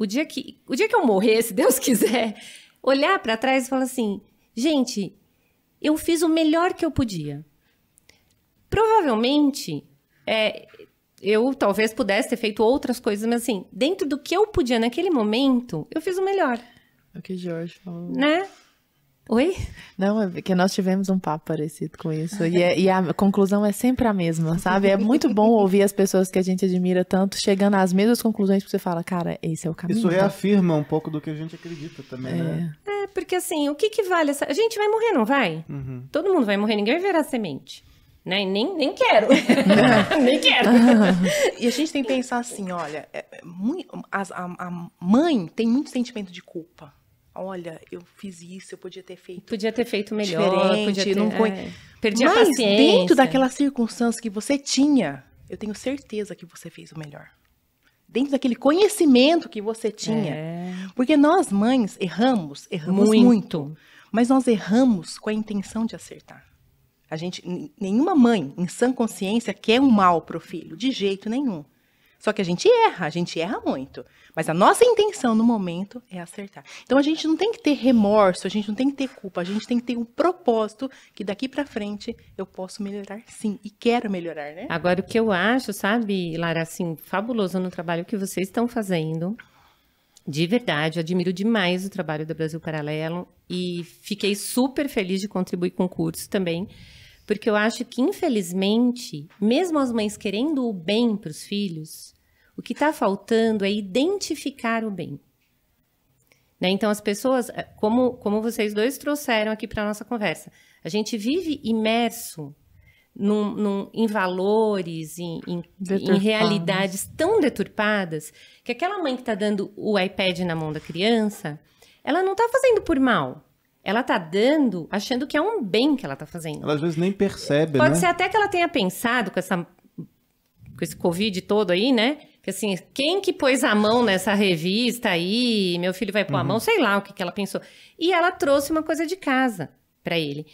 O dia que, o dia que eu morrer, se Deus quiser, olhar para trás e falar assim: gente, eu fiz o melhor que eu podia. Provavelmente, é, eu talvez pudesse ter feito outras coisas, mas assim, dentro do que eu podia naquele momento, eu fiz o melhor. É o que Jorge falou. Né? Oi? Não, é que nós tivemos um papo parecido com isso. E, é, e, a conclusão é sempre a mesma, sabe? É muito bom ouvir as pessoas que a gente admira tanto chegando às mesmas conclusões que você fala, cara, esse é o caminho. Isso reafirma um pouco do que a gente acredita também, é. né? É, porque assim, o que, que vale essa. A gente vai morrer, não vai? Uhum. Todo mundo vai morrer, ninguém vai virar semente. Né? Nem, nem quero. nem quero. e a gente tem que pensar assim: olha, é, é a, a mãe tem muito sentimento de culpa olha, eu fiz isso, eu podia ter feito. Podia ter feito melhor, podia ter, não foi. É, perdi Mas a paciência. dentro daquela circunstância que você tinha, eu tenho certeza que você fez o melhor. Dentro daquele conhecimento que você tinha. É. Porque nós mães erramos, erramos muito. muito, mas nós erramos com a intenção de acertar. A gente, nenhuma mãe em sã consciência quer um mal pro filho, de jeito nenhum. Só que a gente erra, a gente erra muito. Mas a nossa intenção no momento é acertar. Então a gente não tem que ter remorso, a gente não tem que ter culpa, a gente tem que ter um propósito que daqui para frente eu posso melhorar sim e quero melhorar, né? Agora o que eu acho, sabe, Lara, assim, fabuloso no trabalho que vocês estão fazendo. De verdade, admiro demais o trabalho do Brasil Paralelo e fiquei super feliz de contribuir com o curso também, porque eu acho que, infelizmente, mesmo as mães querendo o bem para os filhos, o que está faltando é identificar o bem. Né? Então, as pessoas, eh, como, como vocês dois trouxeram aqui para a nossa conversa, a gente vive imerso num, num, em valores, em, em, em, realidades tão deturpadas, que aquela mãe que está dando o iPad na mão da criança, ela não está fazendo por mal. Ela está dando achando que é um bem que ela está fazendo. Ela às vezes nem percebe, Pode né? ser até que ela tenha pensado com essa com esse Covid todo aí, né? Que assim, quem que pôs a mão nessa revista aí? Meu filho vai pôr uhum. a mão, sei lá o que, que ela pensou. E ela trouxe uma coisa de casa para ele.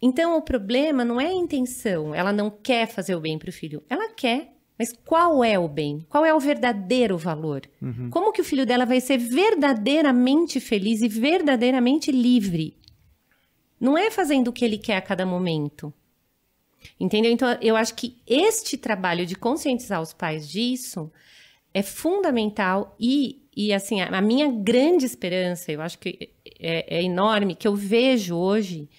Então, o problema não é a intenção. Ela não quer fazer o bem para o filho. Ela quer. Mas qual é o bem? Qual é o verdadeiro valor? Uhum. Como que o filho dela vai ser verdadeiramente feliz e verdadeiramente livre? Não é fazendo o que ele quer a cada momento. Entendeu? Então, eu acho que este trabalho de conscientizar os pais disso é fundamental e, e assim, a, a minha grande esperança, eu acho que é, é enorme, que eu vejo hoje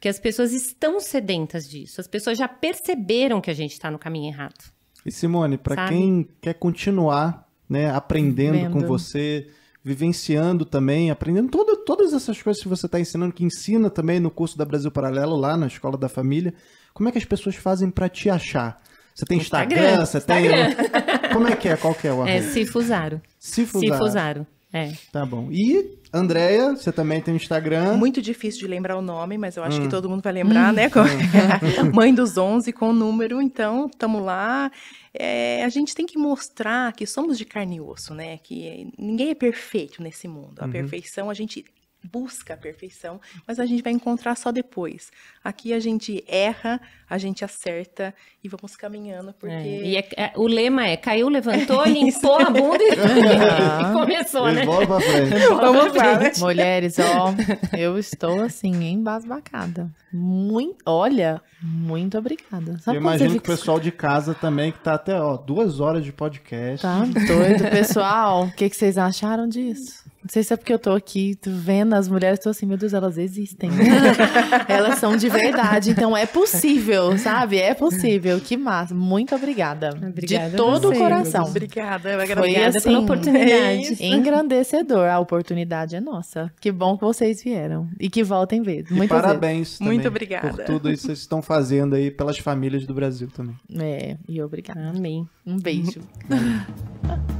que as pessoas estão sedentas disso. As pessoas já perceberam que a gente está no caminho errado. E Simone, para quem quer continuar né, aprendendo Vendo. com você, vivenciando também, aprendendo todo, todas essas coisas que você está ensinando, que ensina também no curso da Brasil Paralelo, lá na Escola da Família, como é que as pessoas fazem para te achar? Você tem Instagram, Instagram você Instagram. tem. Como é que é? Qual que é o É Cifuzaro. Cifuzaro. Cifuzaro. É. Tá bom. E, Andréia, você também tem um Instagram. Muito difícil de lembrar o nome, mas eu acho hum. que todo mundo vai lembrar, hum. né? Mãe dos 11 com o número, então, estamos lá. É, a gente tem que mostrar que somos de carne e osso, né? Que ninguém é perfeito nesse mundo. A uhum. perfeição a gente busca a perfeição, mas a gente vai encontrar só depois. Aqui a gente erra, a gente acerta e vamos caminhando, porque... É, e é, é, o lema é, caiu, levantou, limpou a bunda e, e começou, e né? Bola pra frente. Vamos pra frente. Mulheres, ó, eu estou assim, embasbacada. Muito, olha, muito obrigada. Sabe eu imagino que o pessoal de casa também, que tá até, ó, duas horas de podcast. Tá doido, pessoal. O que, que vocês acharam disso? Não sei se é porque eu tô aqui vendo as mulheres, tô assim, meu Deus, elas existem. elas são de verdade, então é possível, sabe? É possível. Que massa. Muito obrigada. obrigada de todo o coração. Obrigada, eu Foi assim, pela oportunidade. É engrandecedor. A oportunidade é nossa. Que bom que vocês vieram. E que voltem vezes. Muito parabéns Muito obrigada. Por tudo isso que vocês estão fazendo aí pelas famílias do Brasil também. É, e obrigada. Amém. Um beijo.